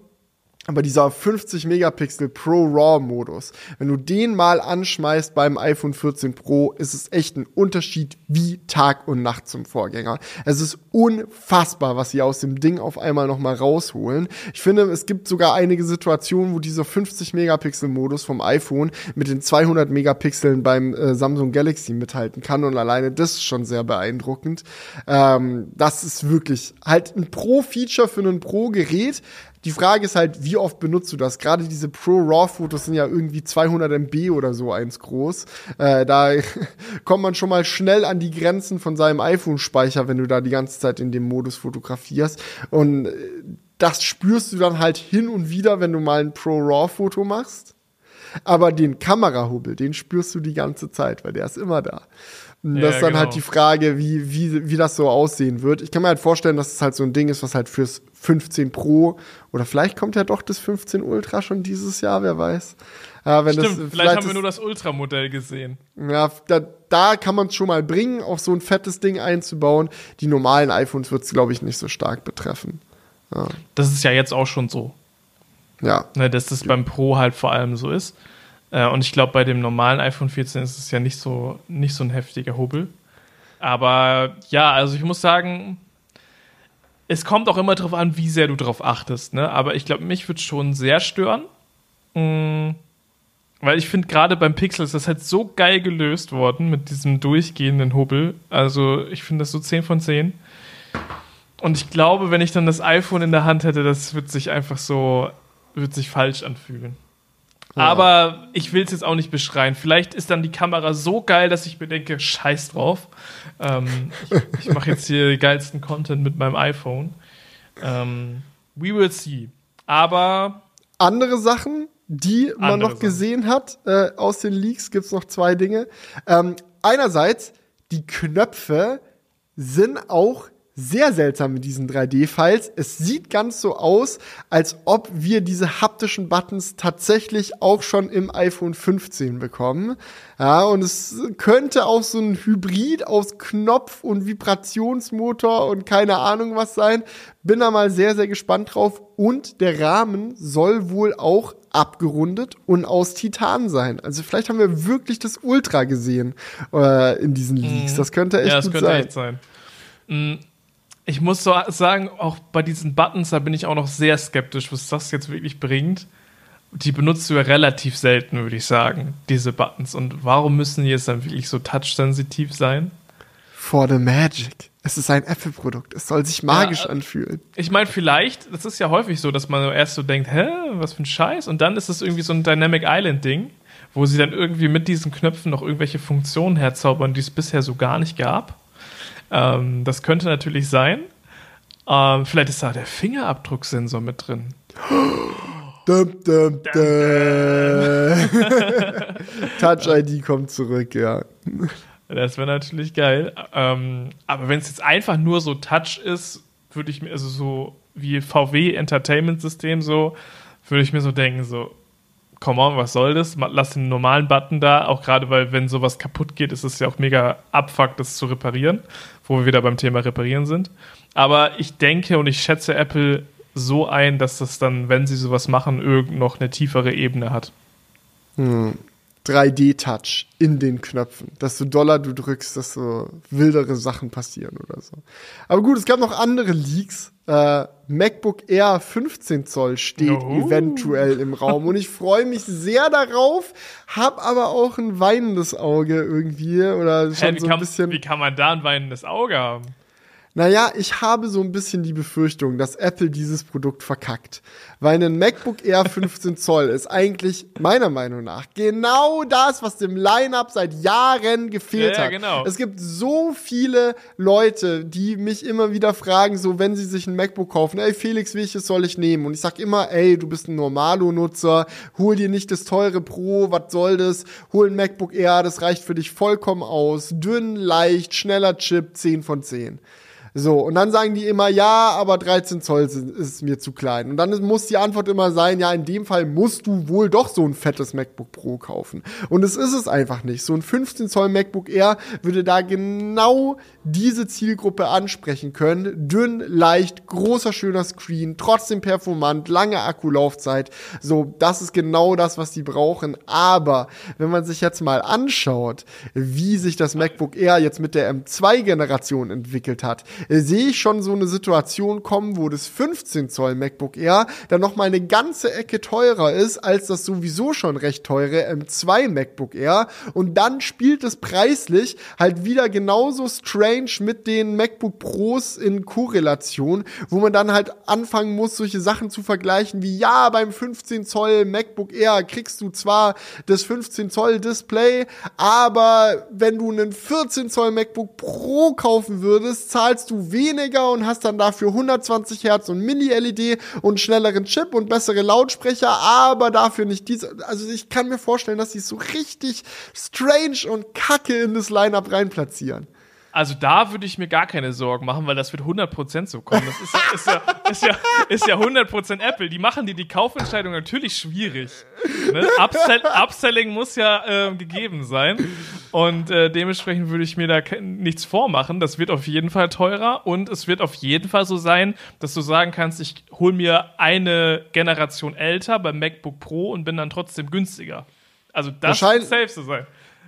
Aber dieser 50 Megapixel Pro RAW Modus, wenn du den mal anschmeißt beim iPhone 14 Pro, ist es echt ein Unterschied wie Tag und Nacht zum Vorgänger. Es ist unfassbar, was sie aus dem Ding auf einmal noch mal rausholen. Ich finde, es gibt sogar einige Situationen, wo dieser 50 Megapixel Modus vom iPhone mit den 200 Megapixeln beim äh, Samsung Galaxy mithalten kann und alleine das ist schon sehr beeindruckend. Ähm, das ist wirklich halt ein Pro-Feature für ein Pro-Gerät, die Frage ist halt, wie oft benutzt du das? Gerade diese Pro RAW Fotos sind ja irgendwie 200 MB oder so eins groß. Äh, da [laughs] kommt man schon mal schnell an die Grenzen von seinem iPhone-Speicher, wenn du da die ganze Zeit in dem Modus fotografierst. Und äh, das spürst du dann halt hin und wieder, wenn du mal ein Pro RAW Foto machst. Aber den Kamerahubbel, den spürst du die ganze Zeit, weil der ist immer da. Und das ist dann halt genau. halt die Frage, wie, wie, wie das so aussehen wird. Ich kann mir halt vorstellen, dass es halt so ein Ding ist, was halt fürs 15 Pro oder vielleicht kommt ja doch das 15 Ultra schon dieses Jahr, wer weiß. Ja, wenn Stimmt, das, vielleicht, vielleicht haben wir nur das Ultra-Modell gesehen. Ja, da, da kann man es schon mal bringen, auch so ein fettes Ding einzubauen. Die normalen iPhones wird es, glaube ich, nicht so stark betreffen. Ja. Das ist ja jetzt auch schon so. Ja. Ne, dass das beim Pro halt vor allem so ist. Äh, und ich glaube, bei dem normalen iPhone 14 ist es ja nicht so, nicht so ein heftiger Hubbel. Aber ja, also ich muss sagen, es kommt auch immer darauf an, wie sehr du darauf achtest. Ne? Aber ich glaube, mich würde schon sehr stören. Mhm. Weil ich finde, gerade beim Pixel ist das halt so geil gelöst worden mit diesem durchgehenden Hubbel. Also ich finde das so 10 von 10. Und ich glaube, wenn ich dann das iPhone in der Hand hätte, das wird sich einfach so, wird sich falsch anfühlen. Aber ich will es jetzt auch nicht beschreien. Vielleicht ist dann die Kamera so geil, dass ich mir denke, scheiß drauf. Ähm, ich, ich mache jetzt hier geilsten Content mit meinem iPhone. Ähm, we will see. Aber. Andere Sachen, die man noch Sachen. gesehen hat äh, aus den Leaks, gibt es noch zwei Dinge. Ähm, einerseits, die Knöpfe sind auch sehr seltsam mit diesen 3D-Files. Es sieht ganz so aus, als ob wir diese haptischen Buttons tatsächlich auch schon im iPhone 15 bekommen. Ja, und es könnte auch so ein Hybrid aus Knopf und Vibrationsmotor und keine Ahnung was sein. Bin da mal sehr, sehr gespannt drauf. Und der Rahmen soll wohl auch abgerundet und aus Titan sein. Also vielleicht haben wir wirklich das Ultra gesehen äh, in diesen Leaks. Mhm. Das könnte echt ja, das könnte sein. Echt sein. Ich muss so sagen, auch bei diesen Buttons, da bin ich auch noch sehr skeptisch, was das jetzt wirklich bringt. Die benutzt du ja relativ selten, würde ich sagen, diese Buttons. Und warum müssen die jetzt dann wirklich so touch-sensitiv sein? For the magic. Es ist ein Apple-Produkt. Es soll sich magisch ja, anfühlen. Ich meine, vielleicht, das ist ja häufig so, dass man erst so denkt, hä, was für ein Scheiß? Und dann ist es irgendwie so ein Dynamic Island-Ding, wo sie dann irgendwie mit diesen Knöpfen noch irgendwelche Funktionen herzaubern, die es bisher so gar nicht gab. Ähm, das könnte natürlich sein. Ähm, vielleicht ist da der Fingerabdrucksensor mit drin. Dum, dum, dum. [laughs] Touch ID kommt zurück, ja. Das wäre natürlich geil. Ähm, aber wenn es jetzt einfach nur so Touch ist, würde ich mir, also so wie VW Entertainment System, so, würde ich mir so denken, so, come on, was soll das? Lass den normalen Button da, auch gerade weil, wenn sowas kaputt geht, ist es ja auch mega abfuck, das zu reparieren, wo wir wieder beim Thema Reparieren sind. Aber ich denke und ich schätze Apple so ein, dass das dann, wenn sie sowas machen, irgend noch eine tiefere Ebene hat. Hm. 3D-Touch in den Knöpfen. Desto doller du drückst, desto wildere Sachen passieren oder so. Aber gut, es gab noch andere Leaks. Äh, MacBook Air 15 Zoll steht Juhu. eventuell im Raum und ich freue mich sehr darauf, hab aber auch ein weinendes Auge irgendwie oder schon Hä, so ein kann, bisschen. Wie kann man da ein weinendes Auge haben? Naja, ich habe so ein bisschen die Befürchtung, dass Apple dieses Produkt verkackt. Weil ein MacBook Air 15 Zoll ist eigentlich meiner Meinung nach genau das, was dem Lineup seit Jahren gefehlt ja, ja, genau. hat. Es gibt so viele Leute, die mich immer wieder fragen, so wenn sie sich ein MacBook kaufen, ey Felix, welches soll ich nehmen? Und ich sag immer, ey, du bist ein Normalo-Nutzer, hol dir nicht das teure Pro, was soll das? Hol ein MacBook Air, das reicht für dich vollkommen aus. Dünn, leicht, schneller Chip, 10 von 10. So, und dann sagen die immer, ja, aber 13 Zoll ist mir zu klein. Und dann muss die Antwort immer sein, ja, in dem Fall musst du wohl doch so ein fettes MacBook Pro kaufen. Und es ist es einfach nicht. So ein 15 Zoll MacBook Air würde da genau diese Zielgruppe ansprechen können. Dünn, leicht, großer, schöner Screen, trotzdem performant, lange Akkulaufzeit. So, das ist genau das, was die brauchen. Aber wenn man sich jetzt mal anschaut, wie sich das MacBook Air jetzt mit der M2-Generation entwickelt hat, äh, sehe ich schon so eine Situation kommen, wo das 15 Zoll MacBook Air dann noch mal eine ganze Ecke teurer ist als das sowieso schon recht teure M2 MacBook Air. Und dann spielt es preislich halt wieder genauso strange mit den MacBook Pros in Korrelation, wo man dann halt anfangen muss, solche Sachen zu vergleichen wie ja, beim 15 Zoll MacBook Air kriegst du zwar das 15 Zoll Display, aber wenn du einen 14 Zoll MacBook Pro kaufen würdest, zahlst du weniger und hast dann dafür 120 Hertz und Mini-LED und schnelleren Chip und bessere Lautsprecher, aber dafür nicht diese. Also ich kann mir vorstellen, dass sie so richtig strange und kacke in das Lineup reinplatzieren. Also da würde ich mir gar keine Sorgen machen, weil das wird 100% so kommen. Das ist, ist, ja, ist, ja, ist ja 100% Apple. Die machen dir die Kaufentscheidung natürlich schwierig. Ne? Upsell, Upselling muss ja äh, gegeben sein. Und äh, dementsprechend würde ich mir da nichts vormachen. Das wird auf jeden Fall teurer. Und es wird auf jeden Fall so sein, dass du sagen kannst, ich hole mir eine Generation älter beim MacBook Pro und bin dann trotzdem günstiger. Also das wird safe so sein.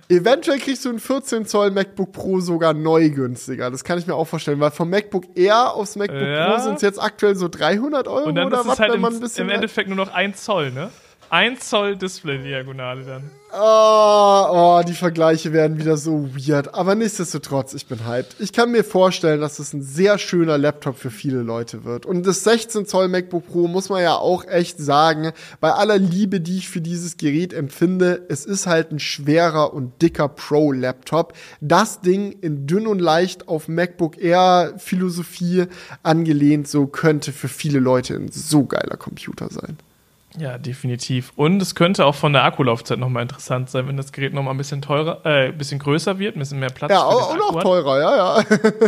Eventuell kriegst du ein 14 Zoll MacBook Pro sogar neu günstiger. Das kann ich mir auch vorstellen, weil vom MacBook Air aufs MacBook ja. Pro sind es jetzt aktuell so 300 Euro Und dann oder ist was, es halt im, im Endeffekt nur noch 1 Zoll, ne? 1 Zoll Display-Diagonale dann. Oh, oh, die Vergleiche werden wieder so weird. Aber nichtsdestotrotz, ich bin hyped. Ich kann mir vorstellen, dass es ein sehr schöner Laptop für viele Leute wird. Und das 16 Zoll MacBook Pro muss man ja auch echt sagen, bei aller Liebe, die ich für dieses Gerät empfinde, es ist halt ein schwerer und dicker Pro-Laptop. Das Ding in dünn und leicht auf MacBook Air Philosophie angelehnt, so könnte für viele Leute ein so geiler Computer sein. Ja, definitiv. Und es könnte auch von der Akkulaufzeit nochmal interessant sein, wenn das Gerät nochmal ein bisschen teurer, äh, ein bisschen größer wird, ein bisschen mehr Platz. Ja, auch, auch teurer, ja, ja.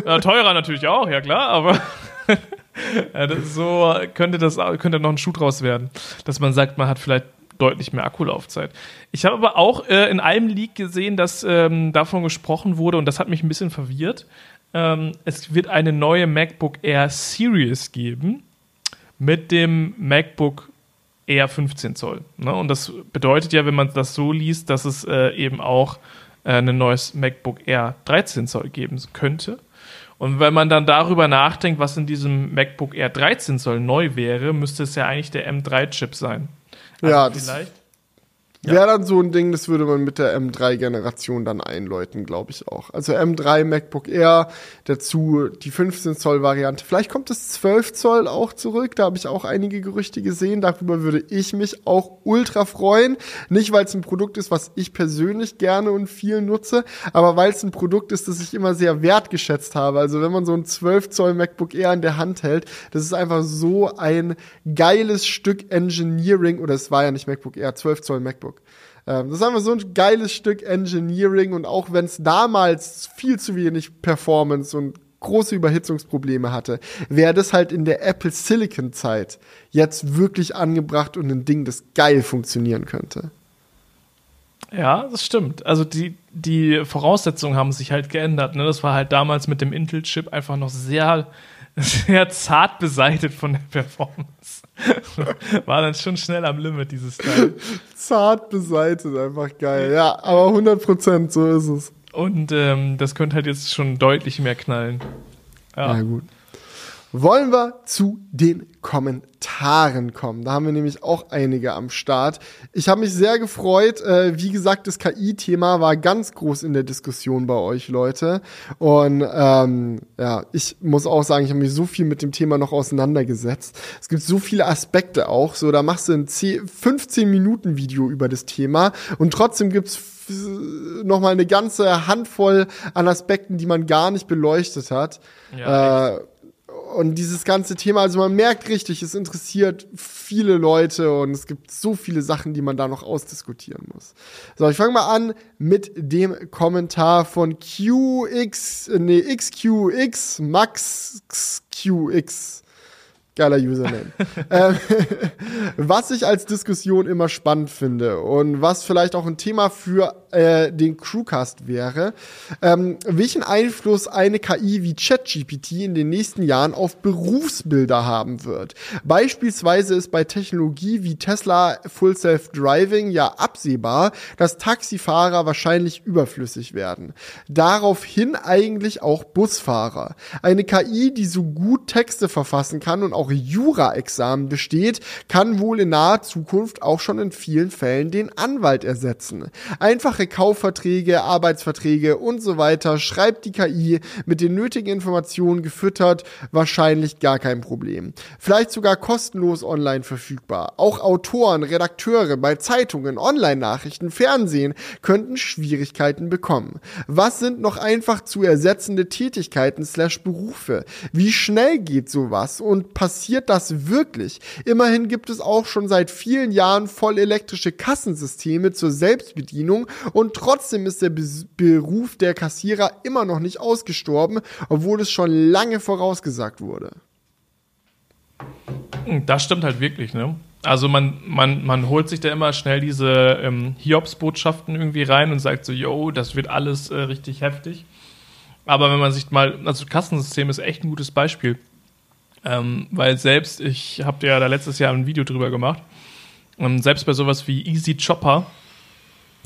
ja. Teurer natürlich auch, ja klar, aber [laughs] ja, so könnte das könnte noch ein Schuh draus werden, dass man sagt, man hat vielleicht deutlich mehr Akkulaufzeit. Ich habe aber auch äh, in einem Leak gesehen, dass ähm, davon gesprochen wurde und das hat mich ein bisschen verwirrt. Ähm, es wird eine neue MacBook Air Series geben mit dem MacBook eher 15 Zoll. Ne? Und das bedeutet ja, wenn man das so liest, dass es äh, eben auch äh, ein neues MacBook Air 13 Zoll geben könnte. Und wenn man dann darüber nachdenkt, was in diesem MacBook Air 13 Zoll neu wäre, müsste es ja eigentlich der M3-Chip sein. Also ja, vielleicht. Ja. Wäre dann so ein Ding, das würde man mit der M3-Generation dann einläuten, glaube ich auch. Also M3 MacBook Air, dazu die 15 Zoll Variante. Vielleicht kommt das 12 Zoll auch zurück. Da habe ich auch einige Gerüchte gesehen. Darüber würde ich mich auch ultra freuen. Nicht, weil es ein Produkt ist, was ich persönlich gerne und viel nutze, aber weil es ein Produkt ist, das ich immer sehr wertgeschätzt habe. Also wenn man so ein 12 Zoll MacBook Air in der Hand hält, das ist einfach so ein geiles Stück Engineering, oder es war ja nicht MacBook Air, 12 Zoll MacBook. Ähm, das ist einfach so ein geiles Stück Engineering und auch wenn es damals viel zu wenig Performance und große Überhitzungsprobleme hatte, wäre das halt in der Apple Silicon Zeit jetzt wirklich angebracht und ein Ding, das geil funktionieren könnte. Ja, das stimmt. Also die, die Voraussetzungen haben sich halt geändert. Ne? Das war halt damals mit dem Intel-Chip einfach noch sehr, [laughs] sehr zart beseitigt von der Performance. [laughs] War dann schon schnell am Limit, dieses Teil. Zart beseitigt, einfach geil. Ja, aber 100 Prozent, so ist es. Und ähm, das könnte halt jetzt schon deutlich mehr knallen. Ja, ja gut wollen wir zu den Kommentaren kommen. Da haben wir nämlich auch einige am Start. Ich habe mich sehr gefreut. Äh, wie gesagt, das KI-Thema war ganz groß in der Diskussion bei euch, Leute. Und ähm, ja, ich muss auch sagen, ich habe mich so viel mit dem Thema noch auseinandergesetzt. Es gibt so viele Aspekte auch. So, da machst du ein 15 Minuten Video über das Thema und trotzdem gibt's noch mal eine ganze Handvoll an Aspekten, die man gar nicht beleuchtet hat. Ja, äh, und dieses ganze Thema, also man merkt richtig, es interessiert viele Leute und es gibt so viele Sachen, die man da noch ausdiskutieren muss. So, ich fange mal an mit dem Kommentar von QX, nee, XQX, Max QX. Geiler Username. [laughs] ähm, [laughs] was ich als Diskussion immer spannend finde und was vielleicht auch ein Thema für äh, den Crewcast wäre, ähm, welchen Einfluss eine KI wie ChatGPT in den nächsten Jahren auf Berufsbilder haben wird. Beispielsweise ist bei Technologie wie Tesla Full Self Driving ja absehbar, dass Taxifahrer wahrscheinlich überflüssig werden. Daraufhin eigentlich auch Busfahrer. Eine KI, die so gut Texte verfassen kann und auch auch Jura-Examen besteht, kann wohl in naher Zukunft auch schon in vielen Fällen den Anwalt ersetzen. Einfache Kaufverträge, Arbeitsverträge und so weiter schreibt die KI mit den nötigen Informationen gefüttert, wahrscheinlich gar kein Problem. Vielleicht sogar kostenlos online verfügbar. Auch Autoren, Redakteure bei Zeitungen, Online-Nachrichten, Fernsehen könnten Schwierigkeiten bekommen. Was sind noch einfach zu ersetzende Tätigkeiten slash Berufe? Wie schnell geht sowas und passiert passiert das wirklich? Immerhin gibt es auch schon seit vielen Jahren voll elektrische Kassensysteme zur Selbstbedienung und trotzdem ist der Be Beruf der Kassierer immer noch nicht ausgestorben, obwohl es schon lange vorausgesagt wurde. Das stimmt halt wirklich, ne? Also man, man, man holt sich da immer schnell diese ähm, Hiobs-Botschaften irgendwie rein und sagt so, yo, das wird alles äh, richtig heftig. Aber wenn man sich mal, also Kassensystem ist echt ein gutes Beispiel. Ähm, weil selbst, ich habe ja da letztes Jahr ein Video drüber gemacht, ähm, selbst bei sowas wie Easy Chopper,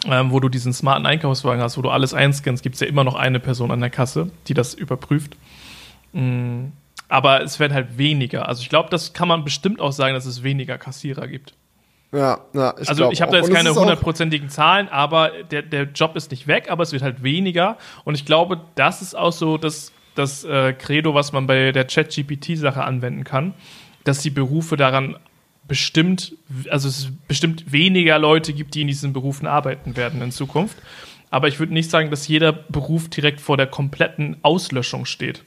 ähm, wo du diesen smarten Einkaufswagen hast, wo du alles einscannst, gibt es ja immer noch eine Person an der Kasse, die das überprüft. Mhm. Aber es werden halt weniger. Also ich glaube, das kann man bestimmt auch sagen, dass es weniger Kassierer gibt. Ja, ja, ich Also ich habe da jetzt keine hundertprozentigen Zahlen, aber der, der Job ist nicht weg, aber es wird halt weniger. Und ich glaube, das ist auch so das das äh, Credo, was man bei der Chat-GPT-Sache anwenden kann, dass die Berufe daran bestimmt, also es bestimmt weniger Leute gibt, die in diesen Berufen arbeiten werden in Zukunft. Aber ich würde nicht sagen, dass jeder Beruf direkt vor der kompletten Auslöschung steht.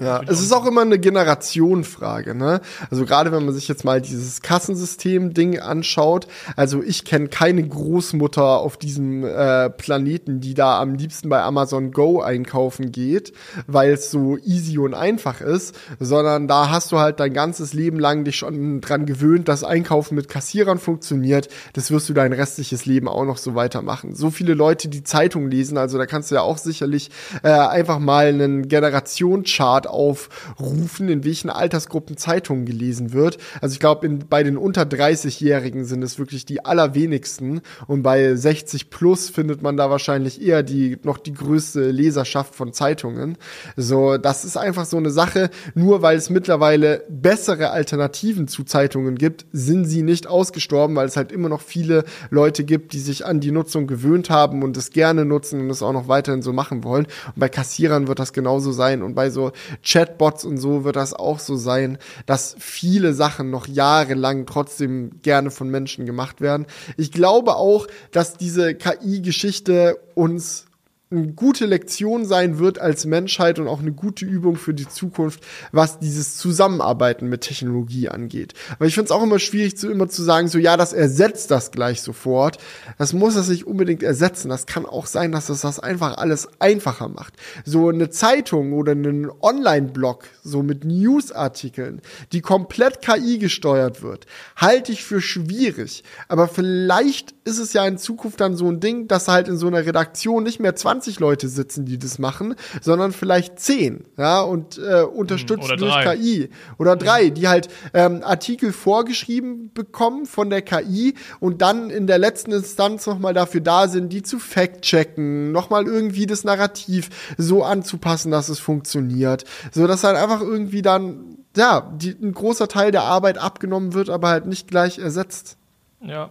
Ja, es ist auch immer eine Generationenfrage, ne? Also gerade wenn man sich jetzt mal dieses Kassensystem-Ding anschaut, also ich kenne keine Großmutter auf diesem äh, Planeten, die da am liebsten bei Amazon Go einkaufen geht, weil es so easy und einfach ist, sondern da hast du halt dein ganzes Leben lang dich schon dran gewöhnt, dass Einkaufen mit Kassierern funktioniert. Das wirst du dein restliches Leben auch noch so weitermachen. So viele Leute, die Zeitung lesen, also da kannst du ja auch sicherlich äh, einfach mal einen Generationschart aufrufen, in welchen Altersgruppen Zeitungen gelesen wird. Also ich glaube, bei den unter 30-Jährigen sind es wirklich die allerwenigsten und bei 60 plus findet man da wahrscheinlich eher die noch die größte Leserschaft von Zeitungen. So, das ist einfach so eine Sache. Nur weil es mittlerweile bessere Alternativen zu Zeitungen gibt, sind sie nicht ausgestorben, weil es halt immer noch viele Leute gibt, die sich an die Nutzung gewöhnt haben und es gerne nutzen und es auch noch weiterhin so machen wollen. Und bei Kassierern wird das genauso sein und bei so Chatbots und so wird das auch so sein, dass viele Sachen noch jahrelang trotzdem gerne von Menschen gemacht werden. Ich glaube auch, dass diese KI-Geschichte uns eine gute Lektion sein wird als Menschheit und auch eine gute Übung für die Zukunft, was dieses Zusammenarbeiten mit Technologie angeht. Weil ich finde es auch immer schwierig, zu immer zu sagen, so ja, das ersetzt das gleich sofort. Das muss das nicht unbedingt ersetzen. Das kann auch sein, dass es das einfach alles einfacher macht. So eine Zeitung oder einen Online-Blog, so mit Newsartikeln, die komplett KI gesteuert wird, halte ich für schwierig. Aber vielleicht ist es ja in Zukunft dann so ein Ding, dass halt in so einer Redaktion nicht mehr 20 Leute sitzen, die das machen, sondern vielleicht 10, ja, und äh, unterstützt durch KI. Oder drei, die halt ähm, Artikel vorgeschrieben bekommen von der KI und dann in der letzten Instanz nochmal dafür da sind, die zu fact-checken, nochmal irgendwie das Narrativ so anzupassen, dass es funktioniert. So dass halt einfach irgendwie dann, ja, die, ein großer Teil der Arbeit abgenommen wird, aber halt nicht gleich ersetzt. Ja.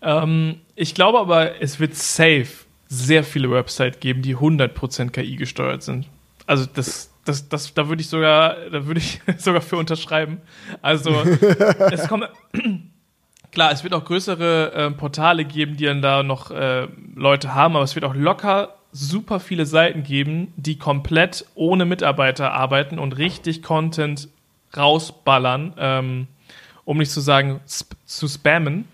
Ähm, ich glaube aber, es wird safe sehr viele Websites geben, die 100% KI gesteuert sind. Also das, das, das, da würde ich sogar, da würde ich [laughs] sogar für unterschreiben. Also [laughs] es kommt, [clears throat] klar, es wird auch größere äh, Portale geben, die dann da noch äh, Leute haben, aber es wird auch locker super viele Seiten geben, die komplett ohne Mitarbeiter arbeiten und richtig Content rausballern, ähm, um nicht zu sagen sp zu spammen.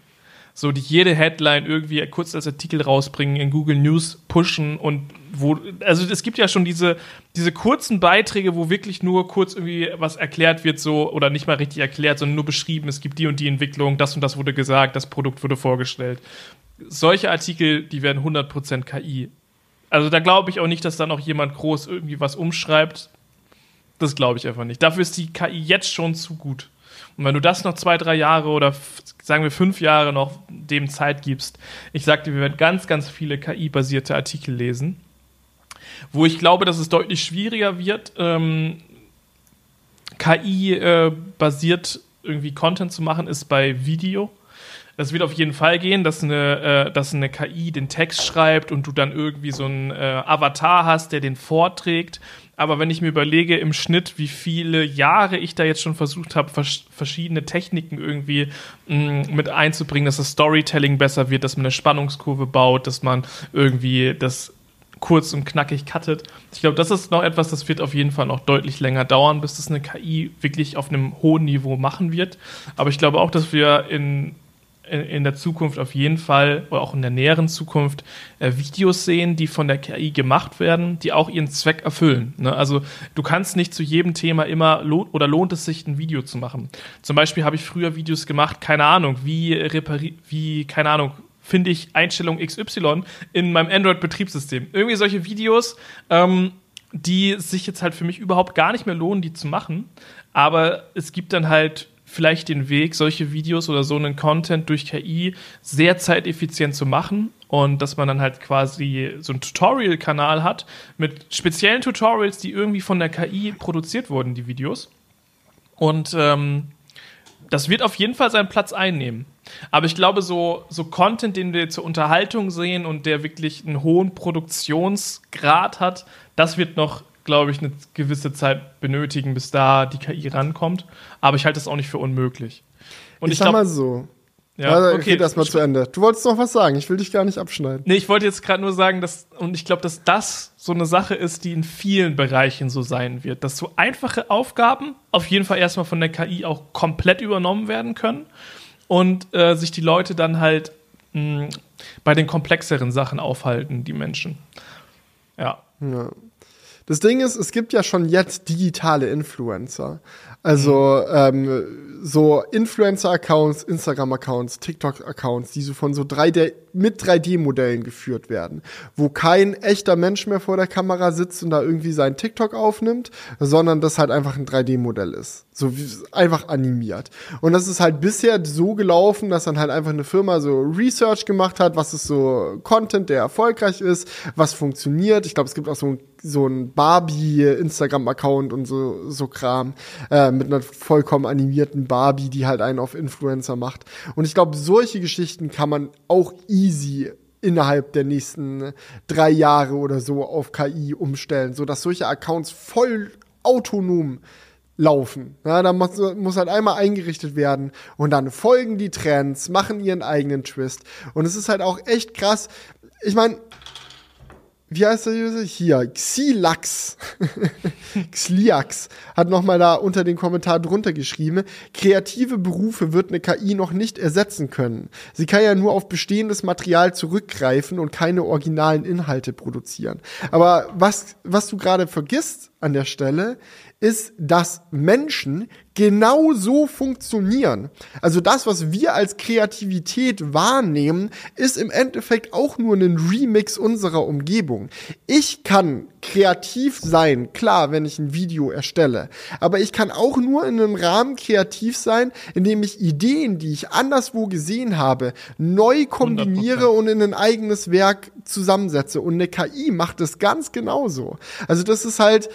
So, die jede Headline irgendwie kurz als Artikel rausbringen, in Google News pushen und wo, also es gibt ja schon diese, diese kurzen Beiträge, wo wirklich nur kurz irgendwie was erklärt wird, so, oder nicht mal richtig erklärt, sondern nur beschrieben, es gibt die und die Entwicklung, das und das wurde gesagt, das Produkt wurde vorgestellt. Solche Artikel, die werden 100% KI. Also da glaube ich auch nicht, dass da noch jemand groß irgendwie was umschreibt. Das glaube ich einfach nicht. Dafür ist die KI jetzt schon zu gut. Und wenn du das noch zwei, drei Jahre oder sagen wir fünf Jahre noch dem Zeit gibst, ich sagte, wir werden ganz, ganz viele KI-basierte Artikel lesen. Wo ich glaube, dass es deutlich schwieriger wird, ähm, KI-basiert äh, irgendwie Content zu machen, ist bei Video. Das wird auf jeden Fall gehen, dass eine, äh, dass eine KI den Text schreibt und du dann irgendwie so einen äh, Avatar hast, der den vorträgt. Aber wenn ich mir überlege im Schnitt, wie viele Jahre ich da jetzt schon versucht habe, vers verschiedene Techniken irgendwie mh, mm, mit einzubringen, dass das Storytelling besser wird, dass man eine Spannungskurve baut, dass man irgendwie das kurz und knackig cuttet. Ich glaube, das ist noch etwas, das wird auf jeden Fall noch deutlich länger dauern, bis das eine KI wirklich auf einem hohen Niveau machen wird. Aber ich glaube auch, dass wir in in der Zukunft auf jeden Fall oder auch in der näheren Zukunft äh, Videos sehen, die von der KI gemacht werden, die auch ihren Zweck erfüllen. Ne? Also du kannst nicht zu jedem Thema immer lohnt oder lohnt es sich ein Video zu machen. Zum Beispiel habe ich früher Videos gemacht, keine Ahnung, wie repariert, wie keine Ahnung, finde ich Einstellung XY in meinem Android-Betriebssystem. Irgendwie solche Videos, ähm, die sich jetzt halt für mich überhaupt gar nicht mehr lohnen, die zu machen. Aber es gibt dann halt vielleicht den Weg, solche Videos oder so einen Content durch KI sehr zeiteffizient zu machen und dass man dann halt quasi so einen Tutorial-Kanal hat mit speziellen Tutorials, die irgendwie von der KI produziert wurden, die Videos. Und ähm, das wird auf jeden Fall seinen Platz einnehmen. Aber ich glaube, so, so Content, den wir zur Unterhaltung sehen und der wirklich einen hohen Produktionsgrad hat, das wird noch glaube ich, eine gewisse Zeit benötigen, bis da die KI rankommt. Aber ich halte das auch nicht für unmöglich. Und ich, ich sag glaub, mal so. Ja, also, okay, das mal zu Ende. Du wolltest noch was sagen, ich will dich gar nicht abschneiden. Nee, ich wollte jetzt gerade nur sagen, dass, und ich glaube, dass das so eine Sache ist, die in vielen Bereichen so sein wird, dass so einfache Aufgaben auf jeden Fall erstmal von der KI auch komplett übernommen werden können und äh, sich die Leute dann halt mh, bei den komplexeren Sachen aufhalten, die Menschen. Ja. ja. Das Ding ist, es gibt ja schon jetzt digitale Influencer. Also ähm, so Influencer-Accounts, Instagram-Accounts, TikTok-Accounts, die so von so 3D mit 3D-Modellen geführt werden, wo kein echter Mensch mehr vor der Kamera sitzt und da irgendwie seinen TikTok aufnimmt, sondern das halt einfach ein 3D-Modell ist. So wie, einfach animiert. Und das ist halt bisher so gelaufen, dass dann halt einfach eine Firma so Research gemacht hat, was ist so Content, der erfolgreich ist, was funktioniert. Ich glaube, es gibt auch so ein so ein Barbie-Instagram-Account und so, so Kram. Äh, mit einer vollkommen animierten Barbie, die halt einen auf Influencer macht. Und ich glaube, solche Geschichten kann man auch easy innerhalb der nächsten drei Jahre oder so auf KI umstellen, so dass solche Accounts voll autonom laufen. Ja, da muss, muss halt einmal eingerichtet werden und dann folgen die Trends, machen ihren eigenen Twist. Und es ist halt auch echt krass. Ich meine, wie heißt der User? Hier, Xilax. [laughs] Xliax hat nochmal da unter den Kommentar drunter geschrieben, kreative Berufe wird eine KI noch nicht ersetzen können. Sie kann ja nur auf bestehendes Material zurückgreifen und keine originalen Inhalte produzieren. Aber was, was du gerade vergisst an der Stelle, ist, dass Menschen genau so funktionieren. Also das, was wir als Kreativität wahrnehmen, ist im Endeffekt auch nur ein Remix unserer Umgebung. Ich kann kreativ sein, klar, wenn ich ein Video erstelle, aber ich kann auch nur in einem Rahmen kreativ sein, indem ich Ideen, die ich anderswo gesehen habe, neu kombiniere 100%. und in ein eigenes Werk zusammensetze. Und eine KI macht das ganz genauso. Also das ist halt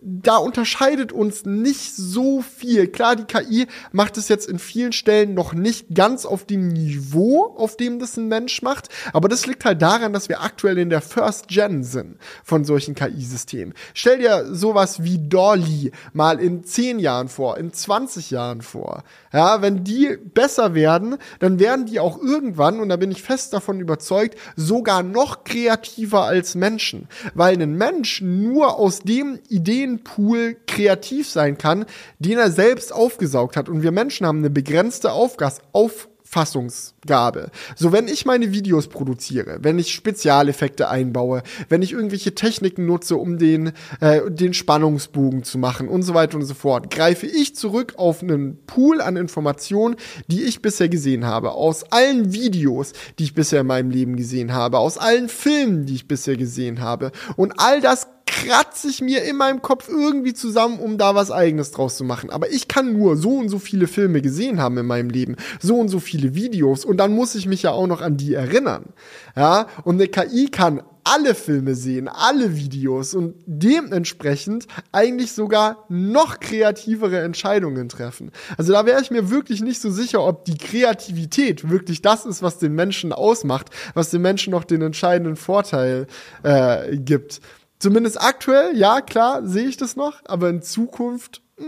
da unterscheidet uns nicht so viel. Klar, die KI macht es jetzt in vielen Stellen noch nicht ganz auf dem Niveau, auf dem das ein Mensch macht, aber das liegt halt daran, dass wir aktuell in der First Gen sind von solchen KI-Systemen. Stell dir sowas wie Dolly mal in 10 Jahren vor, in 20 Jahren vor. Ja, wenn die besser werden, dann werden die auch irgendwann, und da bin ich fest davon überzeugt, sogar noch kreativer als Menschen. Weil ein Mensch nur aus dem Ideenpool kreativ sein kann, den er selbst aufgesaugt hat. Und wir Menschen haben eine begrenzte Aufgas auf Fassungsgabe. So, wenn ich meine Videos produziere, wenn ich Spezialeffekte einbaue, wenn ich irgendwelche Techniken nutze, um den, äh, den Spannungsbogen zu machen und so weiter und so fort, greife ich zurück auf einen Pool an Informationen, die ich bisher gesehen habe. Aus allen Videos, die ich bisher in meinem Leben gesehen habe, aus allen Filmen, die ich bisher gesehen habe. Und all das kratze ich mir in meinem Kopf irgendwie zusammen, um da was eigenes draus zu machen. Aber ich kann nur so und so viele Filme gesehen haben in meinem Leben, so und so viele Videos und dann muss ich mich ja auch noch an die erinnern. Ja, und eine KI kann alle Filme sehen, alle Videos und dementsprechend eigentlich sogar noch kreativere Entscheidungen treffen. Also da wäre ich mir wirklich nicht so sicher, ob die Kreativität wirklich das ist, was den Menschen ausmacht, was den Menschen noch den entscheidenden Vorteil äh, gibt. Zumindest aktuell, ja, klar, sehe ich das noch, aber in Zukunft, hm,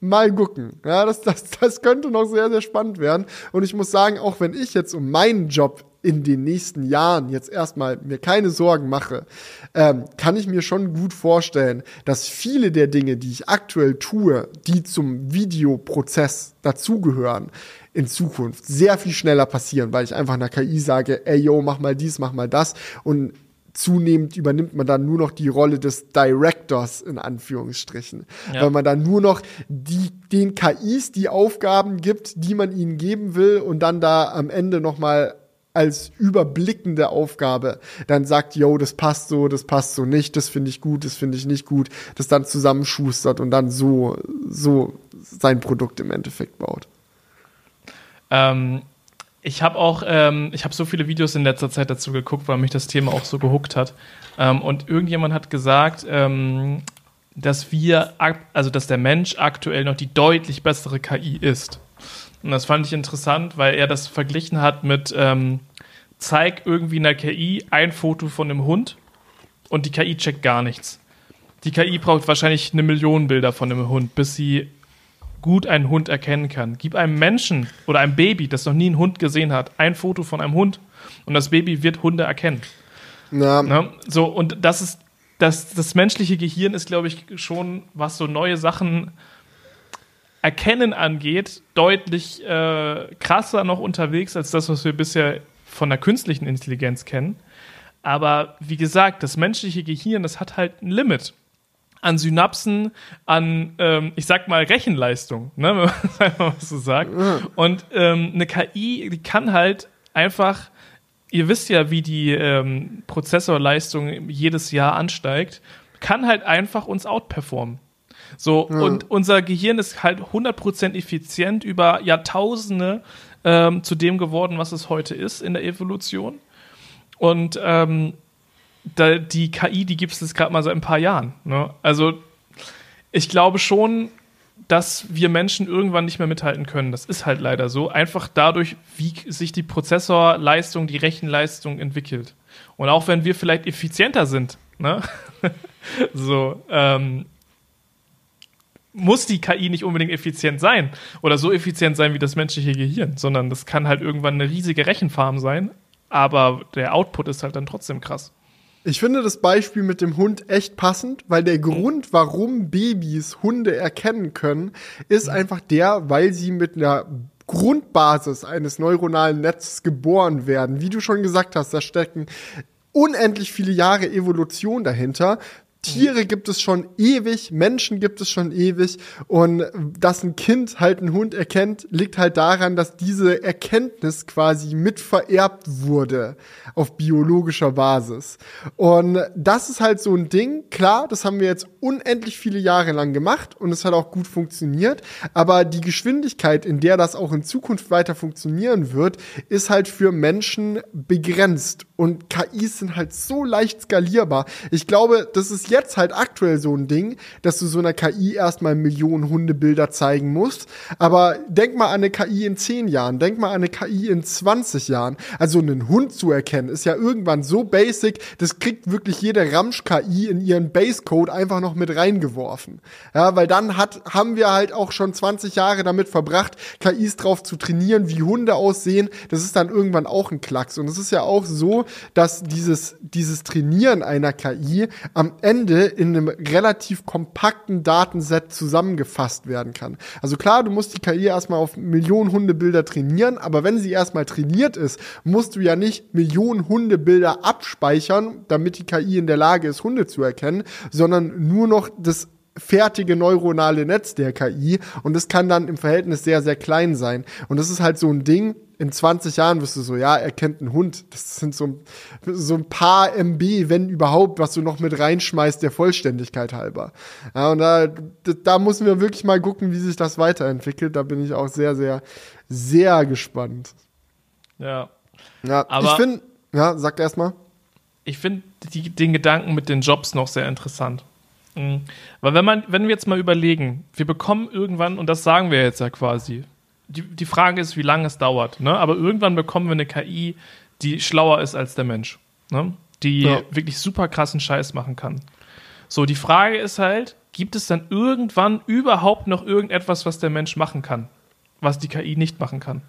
mal gucken. Ja, das, das, das könnte noch sehr, sehr spannend werden. Und ich muss sagen, auch wenn ich jetzt um meinen Job in den nächsten Jahren jetzt erstmal mir keine Sorgen mache, ähm, kann ich mir schon gut vorstellen, dass viele der Dinge, die ich aktuell tue, die zum Videoprozess dazugehören, in Zukunft sehr viel schneller passieren, weil ich einfach einer KI sage, ey yo, mach mal dies, mach mal das und zunehmend übernimmt man dann nur noch die Rolle des Directors in Anführungsstrichen, ja. weil man dann nur noch die, den KIs die Aufgaben gibt, die man ihnen geben will und dann da am Ende noch mal als überblickende Aufgabe dann sagt, yo, das passt so, das passt so nicht, das finde ich gut, das finde ich nicht gut, das dann zusammenschustert und dann so, so sein Produkt im Endeffekt baut. Ähm, ich habe auch, ähm, ich habe so viele Videos in letzter Zeit dazu geguckt, weil mich das Thema auch so gehuckt hat. Ähm, und irgendjemand hat gesagt, ähm, dass wir, also dass der Mensch aktuell noch die deutlich bessere KI ist. Und das fand ich interessant, weil er das verglichen hat mit, ähm, zeig irgendwie einer KI ein Foto von einem Hund und die KI checkt gar nichts. Die KI braucht wahrscheinlich eine Million Bilder von einem Hund, bis sie gut einen Hund erkennen kann. Gib einem Menschen oder einem Baby, das noch nie einen Hund gesehen hat, ein Foto von einem Hund und das Baby wird Hunde erkennen. Ja. Ne? So, und das ist, das, das menschliche Gehirn ist, glaube ich, schon, was so neue Sachen erkennen angeht, deutlich äh, krasser noch unterwegs als das, was wir bisher von der künstlichen Intelligenz kennen. Aber wie gesagt, das menschliche Gehirn, das hat halt ein Limit an Synapsen, an, ähm, ich sag mal, Rechenleistung, ne, [laughs] wenn man einfach mal so sagt. Und ähm, eine KI, die kann halt einfach, ihr wisst ja, wie die ähm, Prozessorleistung jedes Jahr ansteigt, kann halt einfach uns outperformen. So, ja. und unser Gehirn ist halt 100% effizient über Jahrtausende ähm, zu dem geworden, was es heute ist in der Evolution. Und ähm, da, die KI, die gibt es gerade mal seit ein paar Jahren. Ne? Also ich glaube schon, dass wir Menschen irgendwann nicht mehr mithalten können. Das ist halt leider so. Einfach dadurch, wie sich die Prozessorleistung, die Rechenleistung entwickelt. Und auch wenn wir vielleicht effizienter sind, ne? [laughs] so, ähm, muss die KI nicht unbedingt effizient sein oder so effizient sein wie das menschliche Gehirn, sondern das kann halt irgendwann eine riesige Rechenfarm sein, aber der Output ist halt dann trotzdem krass. Ich finde das Beispiel mit dem Hund echt passend, weil der Grund, warum Babys Hunde erkennen können, ist einfach der, weil sie mit einer Grundbasis eines neuronalen Netzes geboren werden. Wie du schon gesagt hast, da stecken unendlich viele Jahre Evolution dahinter, Tiere gibt es schon ewig, Menschen gibt es schon ewig. Und dass ein Kind halt einen Hund erkennt, liegt halt daran, dass diese Erkenntnis quasi mit vererbt wurde auf biologischer Basis. Und das ist halt so ein Ding, klar, das haben wir jetzt unendlich viele Jahre lang gemacht und es hat auch gut funktioniert, aber die Geschwindigkeit, in der das auch in Zukunft weiter funktionieren wird, ist halt für Menschen begrenzt. Und KIs sind halt so leicht skalierbar. Ich glaube, das ist jetzt halt aktuell so ein Ding, dass du so einer KI erstmal Millionen Hundebilder zeigen musst. Aber denk mal an eine KI in 10 Jahren, denk mal an eine KI in 20 Jahren. Also einen Hund zu erkennen, ist ja irgendwann so basic, das kriegt wirklich jede Ramsch-KI in ihren Basecode einfach noch mit reingeworfen. Ja, weil dann hat, haben wir halt auch schon 20 Jahre damit verbracht, KIs drauf zu trainieren, wie Hunde aussehen. Das ist dann irgendwann auch ein Klacks. Und es ist ja auch so, dass dieses, dieses Trainieren einer KI am Ende in einem relativ kompakten Datenset zusammengefasst werden kann. Also klar, du musst die KI erstmal auf Millionen Hundebilder trainieren, aber wenn sie erstmal trainiert ist, musst du ja nicht Millionen Hundebilder abspeichern, damit die KI in der Lage ist, Hunde zu erkennen, sondern nur noch das fertige neuronale Netz der KI und das kann dann im Verhältnis sehr, sehr klein sein. Und das ist halt so ein Ding, in 20 Jahren wirst du so, ja, er kennt einen Hund. Das sind so, so ein paar MB, wenn überhaupt, was du noch mit reinschmeißt, der Vollständigkeit halber. Ja, und da, da müssen wir wirklich mal gucken, wie sich das weiterentwickelt. Da bin ich auch sehr, sehr, sehr gespannt. Ja. Ja, aber ich finde, ja, sag erst mal. Ich finde den Gedanken mit den Jobs noch sehr interessant. Mhm. Weil wenn man, wenn wir jetzt mal überlegen, wir bekommen irgendwann, und das sagen wir jetzt ja quasi, die, die Frage ist, wie lange es dauert, ne? Aber irgendwann bekommen wir eine KI, die schlauer ist als der Mensch, ne? Die ja. wirklich super krassen Scheiß machen kann. So, die Frage ist halt, gibt es dann irgendwann überhaupt noch irgendetwas, was der Mensch machen kann, was die KI nicht machen kann?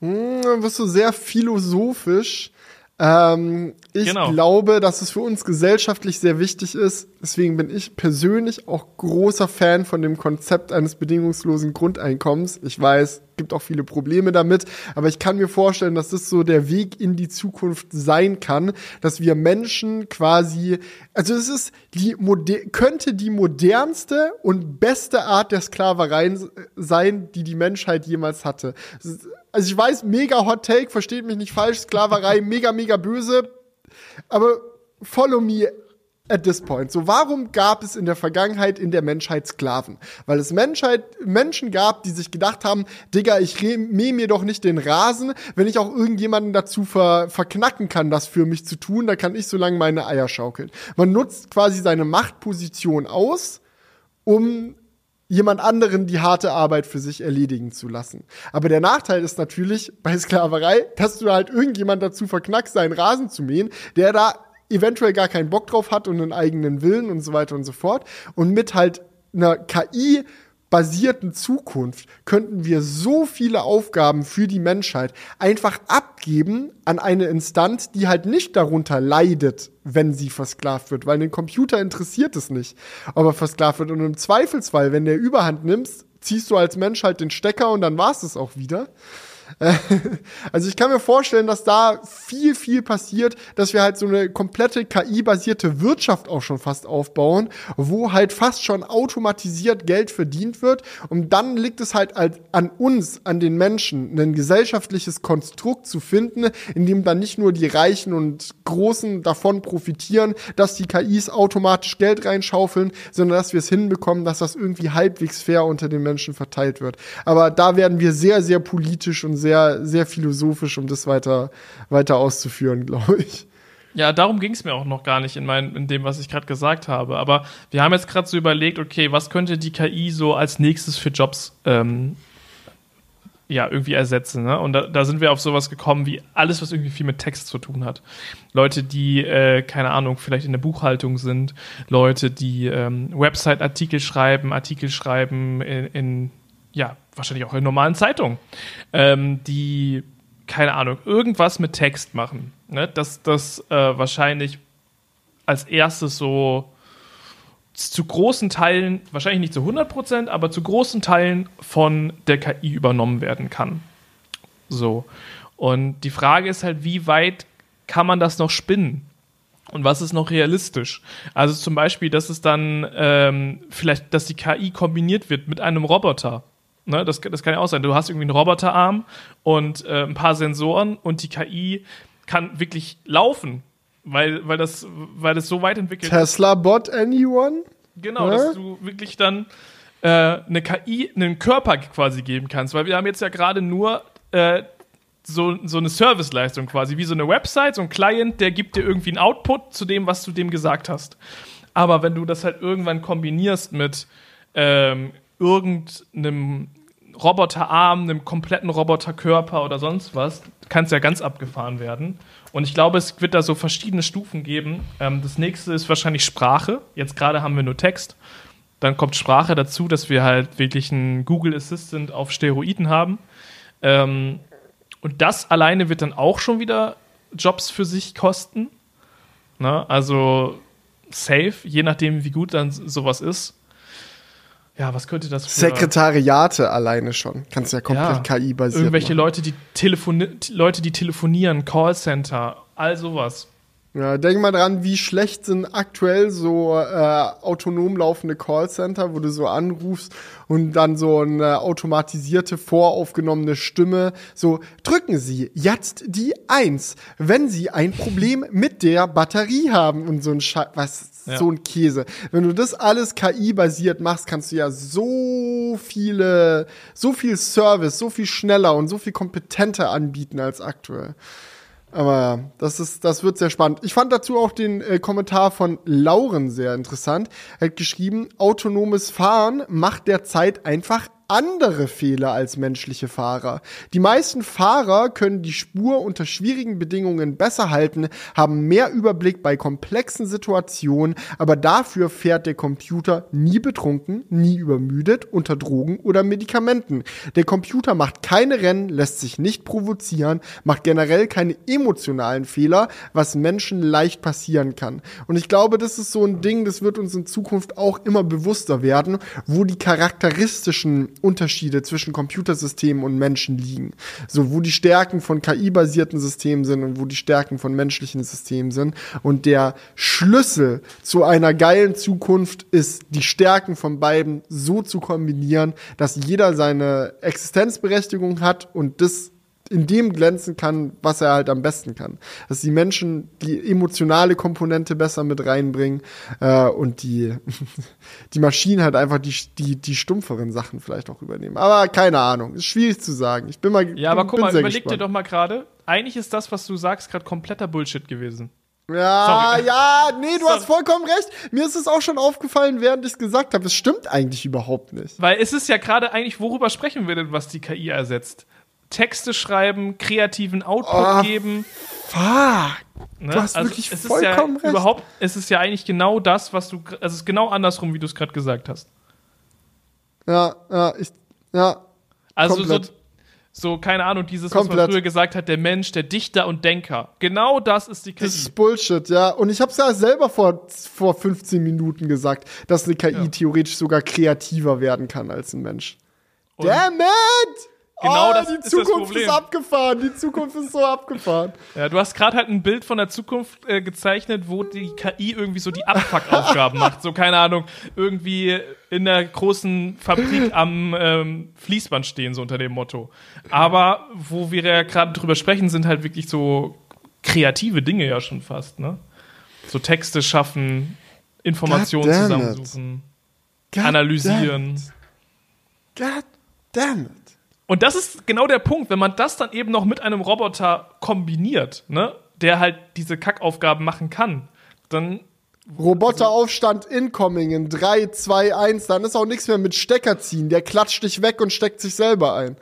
Hm, dann wirst du sehr philosophisch. Ähm, ich genau. glaube, dass es für uns gesellschaftlich sehr wichtig ist. Deswegen bin ich persönlich auch großer Fan von dem Konzept eines bedingungslosen Grundeinkommens. Ich weiß, gibt auch viele Probleme damit, aber ich kann mir vorstellen, dass das so der Weg in die Zukunft sein kann, dass wir Menschen quasi, also es ist die könnte die modernste und beste Art der Sklaverei sein, die die Menschheit jemals hatte. Also ich weiß, mega Hot Take, versteht mich nicht falsch, Sklaverei, [laughs] mega, mega böse. Aber follow me at this point. So, warum gab es in der Vergangenheit in der Menschheit Sklaven? Weil es Menschheit, Menschen gab, die sich gedacht haben, Digga, ich mähe mir doch nicht den Rasen, wenn ich auch irgendjemanden dazu ver, verknacken kann, das für mich zu tun, da kann ich so lange meine Eier schaukeln. Man nutzt quasi seine Machtposition aus, um jemand anderen die harte Arbeit für sich erledigen zu lassen. Aber der Nachteil ist natürlich bei Sklaverei, dass du halt irgendjemand dazu verknackst, seinen Rasen zu mähen, der da eventuell gar keinen Bock drauf hat und einen eigenen Willen und so weiter und so fort. Und mit halt einer KI basierten Zukunft könnten wir so viele Aufgaben für die Menschheit einfach abgeben an eine Instanz, die halt nicht darunter leidet, wenn sie versklavt wird, weil den Computer interessiert es nicht, ob er versklavt wird. Und im Zweifelsfall, wenn der Überhand nimmst, ziehst du als Mensch halt den Stecker und dann war es auch wieder. [laughs] Also ich kann mir vorstellen, dass da viel, viel passiert, dass wir halt so eine komplette KI-basierte Wirtschaft auch schon fast aufbauen, wo halt fast schon automatisiert Geld verdient wird. Und dann liegt es halt an uns, an den Menschen, ein gesellschaftliches Konstrukt zu finden, in dem dann nicht nur die Reichen und Großen davon profitieren, dass die KIs automatisch Geld reinschaufeln, sondern dass wir es hinbekommen, dass das irgendwie halbwegs fair unter den Menschen verteilt wird. Aber da werden wir sehr, sehr politisch und sehr, sehr philosophisch, um das weiter, weiter auszuführen, [laughs] glaube ich. Ja, darum ging es mir auch noch gar nicht in, mein, in dem, was ich gerade gesagt habe. Aber wir haben jetzt gerade so überlegt, okay, was könnte die KI so als nächstes für Jobs ähm, ja, irgendwie ersetzen. Ne? Und da, da, sind wir auf sowas gekommen wie alles, was irgendwie viel mit Text zu tun hat. Leute, die, äh, keine Ahnung, vielleicht in der Buchhaltung sind, Leute, die ähm, Website-Artikel schreiben, Artikel schreiben in, in ja, wahrscheinlich auch in normalen Zeitungen, ähm, die, keine Ahnung, irgendwas mit Text machen. Ne? Dass das äh, wahrscheinlich als erstes so zu großen Teilen, wahrscheinlich nicht zu 100 Prozent, aber zu großen Teilen von der KI übernommen werden kann. So. Und die Frage ist halt, wie weit kann man das noch spinnen? Und was ist noch realistisch? Also zum Beispiel, dass es dann ähm, vielleicht, dass die KI kombiniert wird mit einem Roboter. Ne, das, das kann ja auch sein. Du hast irgendwie einen Roboterarm und äh, ein paar Sensoren und die KI kann wirklich laufen, weil, weil, das, weil das so weit entwickelt ist. Tesla Bot Anyone? Genau, ja? dass du wirklich dann äh, eine KI einen Körper quasi geben kannst, weil wir haben jetzt ja gerade nur äh, so, so eine Serviceleistung quasi, wie so eine Website, so ein Client, der gibt dir irgendwie einen Output zu dem, was du dem gesagt hast. Aber wenn du das halt irgendwann kombinierst mit ähm, irgendeinem Roboterarm, einem kompletten Roboterkörper oder sonst was, kann es ja ganz abgefahren werden. Und ich glaube, es wird da so verschiedene Stufen geben. Ähm, das nächste ist wahrscheinlich Sprache. Jetzt gerade haben wir nur Text. Dann kommt Sprache dazu, dass wir halt wirklich einen Google Assistant auf Steroiden haben. Ähm, und das alleine wird dann auch schon wieder Jobs für sich kosten. Ne? Also safe, je nachdem, wie gut dann sowas ist. Ja, was könnte das für Sekretariate alleine schon. Kannst ja komplett ja, KI basieren. Irgendwelche Leute die, telefoni Leute, die telefonieren, Callcenter, all sowas. Ja, denk mal dran, wie schlecht sind aktuell so äh, autonom laufende Callcenter, wo du so anrufst und dann so eine automatisierte, voraufgenommene Stimme so, drücken Sie jetzt die Eins, wenn Sie ein Problem mit der Batterie haben und so ein Scheiß, was, ja. so ein Käse. Wenn du das alles KI-basiert machst, kannst du ja so viele, so viel Service, so viel schneller und so viel kompetenter anbieten als aktuell. Aber das ist, das wird sehr spannend. Ich fand dazu auch den äh, Kommentar von Lauren sehr interessant. Er hat geschrieben, autonomes Fahren macht derzeit einfach andere Fehler als menschliche Fahrer. Die meisten Fahrer können die Spur unter schwierigen Bedingungen besser halten, haben mehr Überblick bei komplexen Situationen, aber dafür fährt der Computer nie betrunken, nie übermüdet, unter Drogen oder Medikamenten. Der Computer macht keine Rennen, lässt sich nicht provozieren, macht generell keine emotionalen Fehler, was Menschen leicht passieren kann. Und ich glaube, das ist so ein Ding, das wird uns in Zukunft auch immer bewusster werden, wo die charakteristischen Unterschiede zwischen Computersystemen und Menschen liegen. So, wo die Stärken von KI-basierten Systemen sind und wo die Stärken von menschlichen Systemen sind. Und der Schlüssel zu einer geilen Zukunft ist, die Stärken von beiden so zu kombinieren, dass jeder seine Existenzberechtigung hat und das in dem glänzen kann, was er halt am besten kann. Dass die Menschen die emotionale Komponente besser mit reinbringen äh, und die, [laughs] die Maschinen halt einfach die, die, die stumpferen Sachen vielleicht auch übernehmen. Aber keine Ahnung, ist schwierig zu sagen. Ich bin mal Ja, aber guck mal, überleg gespannt. dir doch mal gerade, eigentlich ist das, was du sagst, gerade kompletter Bullshit gewesen. Ja, Sorry. ja, nee, du Sorry. hast vollkommen recht. Mir ist es auch schon aufgefallen, während ich es gesagt habe. Es stimmt eigentlich überhaupt nicht. Weil es ist ja gerade eigentlich, worüber sprechen wir denn, was die KI ersetzt? Texte schreiben, kreativen Output oh, geben. Fuck. Ne? Du hast also wirklich es vollkommen ist ja recht. Überhaupt, es ist ja eigentlich genau das, was du. Es ist genau andersrum, wie du es gerade gesagt hast. Ja, ja, ich. Ja. Also so, so, keine Ahnung, dieses, komplett. was man früher gesagt hat, der Mensch, der Dichter und Denker. Genau das ist die KI. Das ist Bullshit, ja. Und ich habe es ja selber vor, vor 15 Minuten gesagt, dass eine KI ja. theoretisch sogar kreativer werden kann als ein Mensch. Und Damn it! Genau oh, das die ist Zukunft das Problem. ist abgefahren. Die Zukunft ist so abgefahren. [laughs] Ja, du hast gerade halt ein Bild von der Zukunft äh, gezeichnet, wo die KI irgendwie so die Abfuckaufgaben [laughs] macht. So, keine Ahnung, irgendwie in der großen Fabrik am ähm, Fließband stehen, so unter dem Motto. Aber wo wir ja gerade drüber sprechen, sind halt wirklich so kreative Dinge ja schon fast, ne? So Texte schaffen, Informationen zusammensuchen, analysieren. God damn it. Und das ist genau der Punkt, wenn man das dann eben noch mit einem Roboter kombiniert, ne, der halt diese Kackaufgaben machen kann, dann. Roboteraufstand incoming in 3, 2, 1, dann ist auch nichts mehr mit Stecker ziehen. Der klatscht dich weg und steckt sich selber ein.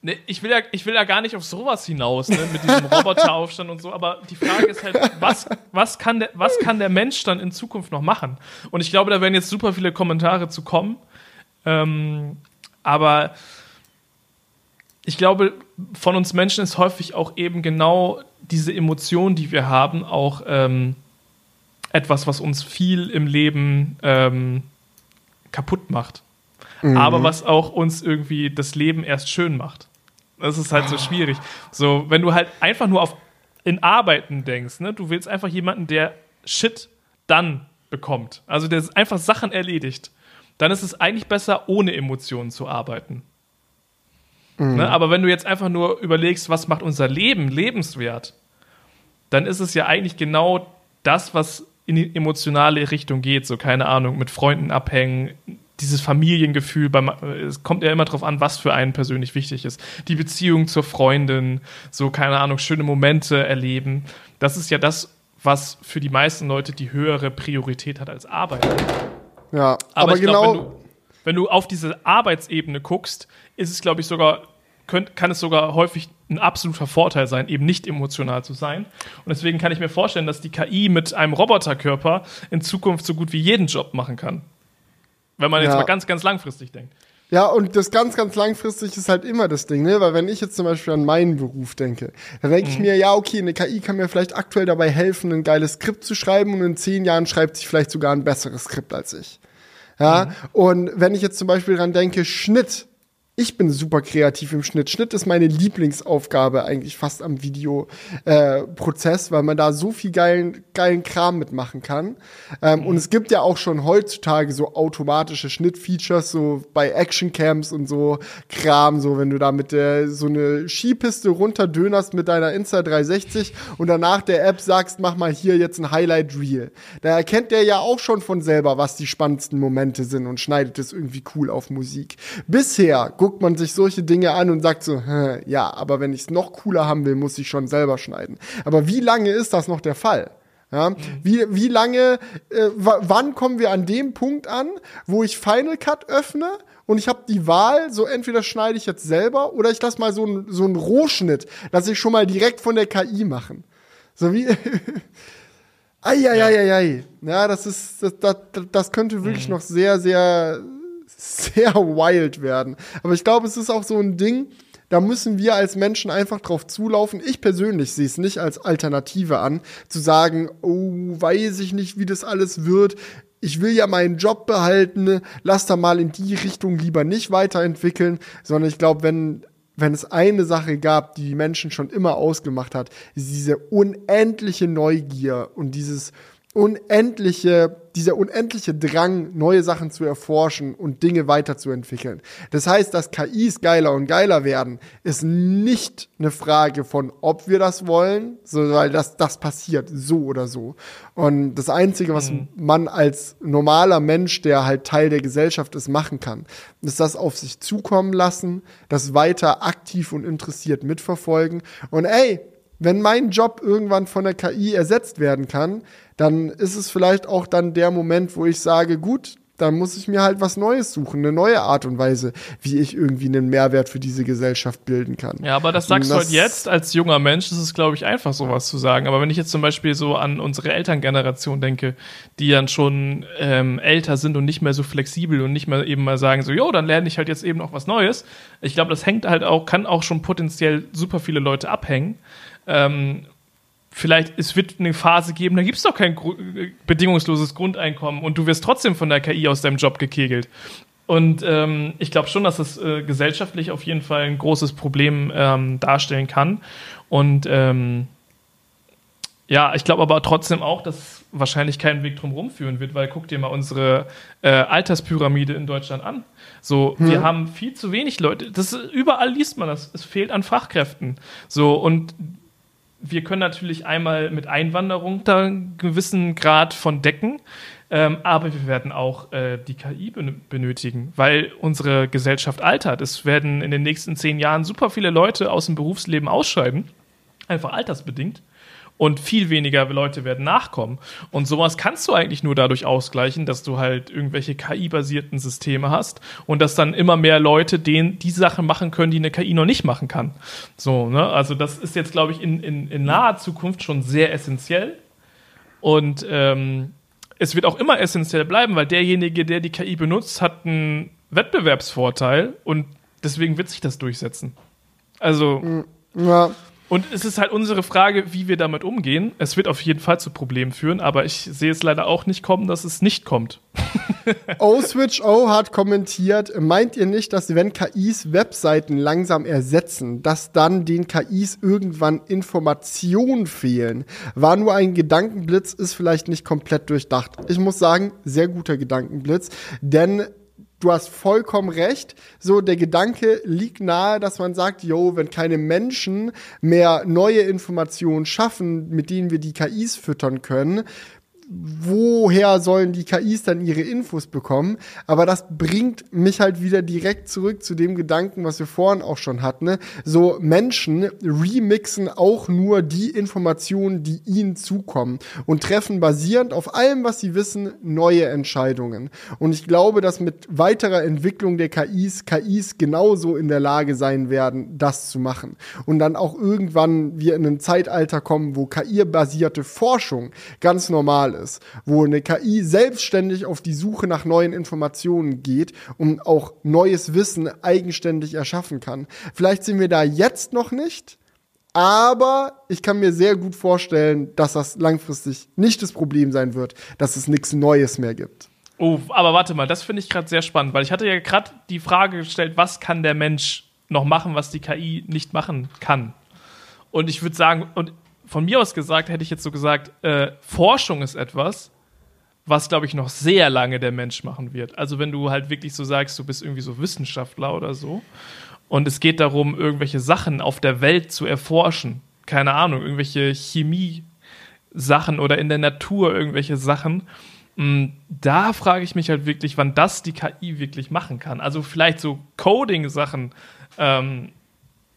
Ne, ich will ja, ich will ja gar nicht auf sowas hinaus, ne, mit diesem Roboteraufstand und so, aber die Frage ist halt, was, was, kann der, was kann der Mensch dann in Zukunft noch machen? Und ich glaube, da werden jetzt super viele Kommentare zu kommen. Ähm, aber ich glaube, von uns Menschen ist häufig auch eben genau diese Emotion, die wir haben, auch ähm, etwas, was uns viel im Leben ähm, kaputt macht. Mhm. Aber was auch uns irgendwie das Leben erst schön macht. Das ist halt so schwierig. So, wenn du halt einfach nur auf in Arbeiten denkst, ne, du willst einfach jemanden, der Shit dann bekommt. Also der einfach Sachen erledigt. Dann ist es eigentlich besser, ohne Emotionen zu arbeiten. Mhm. Ne? Aber wenn du jetzt einfach nur überlegst, was macht unser Leben lebenswert, dann ist es ja eigentlich genau das, was in die emotionale Richtung geht. So, keine Ahnung, mit Freunden abhängen, dieses Familiengefühl, beim, es kommt ja immer darauf an, was für einen persönlich wichtig ist. Die Beziehung zur Freundin, so, keine Ahnung, schöne Momente erleben. Das ist ja das, was für die meisten Leute die höhere Priorität hat als Arbeit. Ja, aber, aber genau. glaub, wenn, du, wenn du auf diese Arbeitsebene guckst, ist es, glaube ich, sogar, könnt, kann es sogar häufig ein absoluter Vorteil sein, eben nicht emotional zu sein. Und deswegen kann ich mir vorstellen, dass die KI mit einem Roboterkörper in Zukunft so gut wie jeden Job machen kann. Wenn man jetzt Ja. mal ganz, ganz langfristig denkt. Ja, und das ganz, ganz langfristig ist halt immer das Ding, ne? Weil wenn ich jetzt zum Beispiel an meinen Beruf denke, dann denke ich mir, ja, okay, eine KI kann mir vielleicht aktuell dabei helfen, ein geiles Skript zu schreiben und in zehn Jahren schreibt sich vielleicht sogar ein besseres Skript als ich. Ja, und wenn ich jetzt zum Beispiel dran denke, Schnitt, ich bin super kreativ im Schnitt. Schnitt ist meine Lieblingsaufgabe eigentlich fast am Videoprozess, äh, weil man da so viel geilen, geilen Kram mitmachen kann. Ähm, Und es gibt ja auch schon heutzutage so automatische Schnittfeatures, so bei Actioncams und so Kram, so wenn du da mit der so eine Skipiste runterdönerst mit deiner Insta360 und danach der App sagst, mach mal hier jetzt ein Highlight Reel. Da erkennt der ja auch schon von selber, was die spannendsten Momente sind und schneidet es irgendwie cool auf Musik. Bisher guckt man sich solche Dinge an und sagt so, "Hä, ja, aber wenn ich es noch cooler haben will, muss ich schon selber schneiden. Aber wie lange ist das noch der Fall? Ja, wie, wie lange, äh, wa- wann kommen wir an dem Punkt an, wo ich Final Cut öffne und ich habe die Wahl, so entweder schneide ich jetzt selber oder ich lasse mal so einen so einen Rohschnitt, dass ich schon mal direkt von der KI machen. So wie, [laughs] Eieieiei. Ja, das ist, das, das, das könnte wirklich noch sehr, sehr, sehr wild werden. Aber ich glaube, es ist auch so ein Ding, da müssen wir als Menschen einfach drauf zulaufen. Ich persönlich sehe es nicht als Alternative an, zu sagen, oh, weiß ich nicht, wie das alles wird. Ich will ja meinen Job behalten, lass da mal in die Richtung lieber nicht weiterentwickeln, sondern ich glaube, wenn wenn es eine Sache gab, die die Menschen schon immer ausgemacht hat, ist diese unendliche Neugier und dieses unendliche, dieser unendliche Drang, neue Sachen zu erforschen und Dinge weiterzuentwickeln. Das heißt, dass KIs geiler und geiler werden, ist nicht eine Frage von, ob wir das wollen, so, weil das, das passiert so oder so. Und das Einzige, was man als normaler Mensch, der halt Teil der Gesellschaft ist, machen kann, ist das auf sich zukommen lassen, das weiter aktiv und interessiert mitverfolgen. Und ey, wenn mein Job irgendwann von der KI ersetzt werden kann, dann ist es vielleicht auch dann der Moment, wo ich sage, gut, dann muss ich mir halt was Neues suchen, eine neue Art und Weise, wie ich irgendwie einen Mehrwert für diese Gesellschaft bilden kann. Ja, aber das sagst du Das- halt jetzt als junger Mensch, das ist, glaube ich, einfach sowas zu sagen. Aber wenn ich jetzt zum Beispiel so an unsere Elterngeneration denke, die dann schon ähm, älter sind und nicht mehr so flexibel und nicht mehr eben mal sagen, so, jo, dann lerne ich halt jetzt eben noch was Neues. Ich glaube, das hängt halt auch, kann auch schon potenziell super viele Leute abhängen. Ähm, vielleicht, es wird eine Phase geben, da gibt es doch kein gru- bedingungsloses Grundeinkommen und du wirst trotzdem von der KI aus deinem Job gekegelt. Und ähm, ich glaube schon, dass es äh, gesellschaftlich auf jeden Fall ein großes Problem ähm, darstellen kann. Und ähm, ja, ich glaube aber trotzdem auch, dass es wahrscheinlich keinen Weg drum rumführen wird, weil guck dir mal unsere äh, Alterspyramide in Deutschland an. So, wir haben viel zu wenig Leute. Das ist, überall liest man das. Es fehlt an Fachkräften. So und wir können natürlich einmal mit Einwanderung da einen gewissen Grad von decken, ähm, aber wir werden auch äh, die KI ben benötigen, weil unsere Gesellschaft altert. Es werden in den nächsten zehn Jahren super viele Leute aus dem Berufsleben ausscheiden, einfach altersbedingt. Und viel weniger Leute werden nachkommen. Und sowas kannst du eigentlich nur dadurch ausgleichen, dass du halt irgendwelche KI-basierten Systeme hast und dass dann immer mehr Leute den, die Sachen machen können, die eine KI noch nicht machen kann. So, ne? Also das ist jetzt, glaube ich, in, in, in naher Zukunft schon sehr essentiell. Und ähm, es wird auch immer essentiell bleiben, weil derjenige, der die KI benutzt, hat einen Wettbewerbsvorteil und deswegen wird sich das durchsetzen. Also, Ja, und es ist halt unsere Frage, wie wir damit umgehen. Es wird auf jeden Fall zu Problemen führen, aber ich sehe es leider auch nicht kommen, dass es nicht kommt. [laughs] O-Switch O hat kommentiert, meint ihr nicht, dass wenn KIs Webseiten langsam ersetzen, dass dann den KIs irgendwann Informationen fehlen? War nur ein Gedankenblitz, ist vielleicht nicht komplett durchdacht. Ich muss sagen, sehr guter Gedankenblitz, denn du hast vollkommen recht. So, der Gedanke liegt nahe, dass man sagt, yo, wenn keine Menschen mehr neue Informationen schaffen, mit denen wir die KIs füttern können, woher sollen die KIs dann ihre Infos bekommen? Aber das bringt mich halt wieder direkt zurück zu dem Gedanken, was wir vorhin auch schon hatten. Ne? So Menschen remixen auch nur die Informationen, die ihnen zukommen und treffen basierend auf allem, was sie wissen, neue Entscheidungen. Und ich glaube, dass mit weiterer Entwicklung der KIs, KIs genauso in der Lage sein werden, das zu machen. Und dann auch irgendwann wir in ein Zeitalter kommen, wo KI-basierte Forschung ganz normal ist, wo eine KI selbstständig auf die Suche nach neuen Informationen geht und auch neues Wissen eigenständig erschaffen kann. Vielleicht sind wir da jetzt noch nicht, aber ich kann mir sehr gut vorstellen, dass das langfristig nicht das Problem sein wird, dass es nichts Neues mehr gibt. Oh, aber warte mal, das finde ich gerade sehr spannend, weil ich hatte ja gerade die Frage gestellt, was kann der Mensch noch machen, was die KI nicht machen kann? Und ich würde sagen, und von mir aus gesagt, hätte ich jetzt so gesagt, äh, Forschung ist etwas, was, glaube ich, noch sehr lange der Mensch machen wird. Also wenn du halt wirklich so sagst, du bist irgendwie so Wissenschaftler oder so und es geht darum, irgendwelche Sachen auf der Welt zu erforschen, keine Ahnung, irgendwelche Chemie-Sachen oder in der Natur irgendwelche Sachen, mm, da frage ich mich halt wirklich, wann das die KI wirklich machen kann. Also vielleicht so Coding-Sachen, ähm,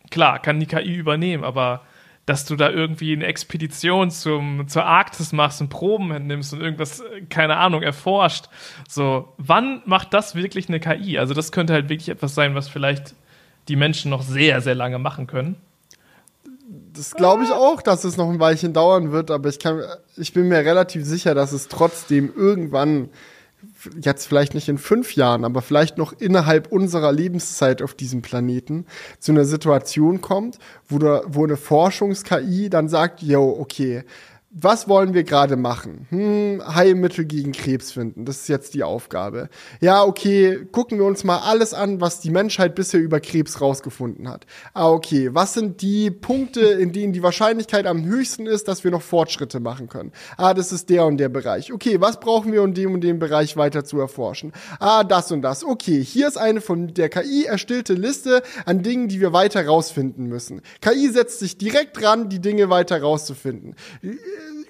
klar, kann die KI übernehmen, aber dass du da irgendwie eine Expedition zum, zur Arktis machst und Proben entnimmst und irgendwas, keine Ahnung, erforscht. So, wann macht das wirklich eine KI? Also, das könnte halt wirklich etwas sein, was vielleicht die Menschen noch sehr, sehr lange machen können. Das glaube ich auch, dass es noch ein Weilchen dauern wird, aber ich, kann, ich bin mir relativ sicher, dass es trotzdem irgendwann jetzt vielleicht nicht in fünf Jahren, aber vielleicht noch innerhalb unserer Lebenszeit auf diesem Planeten zu einer Situation kommt, wo, da, wo eine Forschungs-KI dann sagt, yo, okay, was wollen wir gerade machen? Hm, Heilmittel gegen Krebs finden. Das ist jetzt die Aufgabe. Ja, okay, gucken wir uns mal alles an, was die Menschheit bisher über Krebs rausgefunden hat. Ah, okay, was sind die Punkte, in denen die Wahrscheinlichkeit am höchsten ist, dass wir noch Fortschritte machen können? Ah, das ist der und der Bereich. Okay, was brauchen wir, um dem und dem Bereich weiter zu erforschen? Ah, das und das. Okay, hier ist eine von der KI erstellte Liste an Dingen, die wir weiter rausfinden müssen. KI setzt sich direkt dran, die Dinge weiter rauszufinden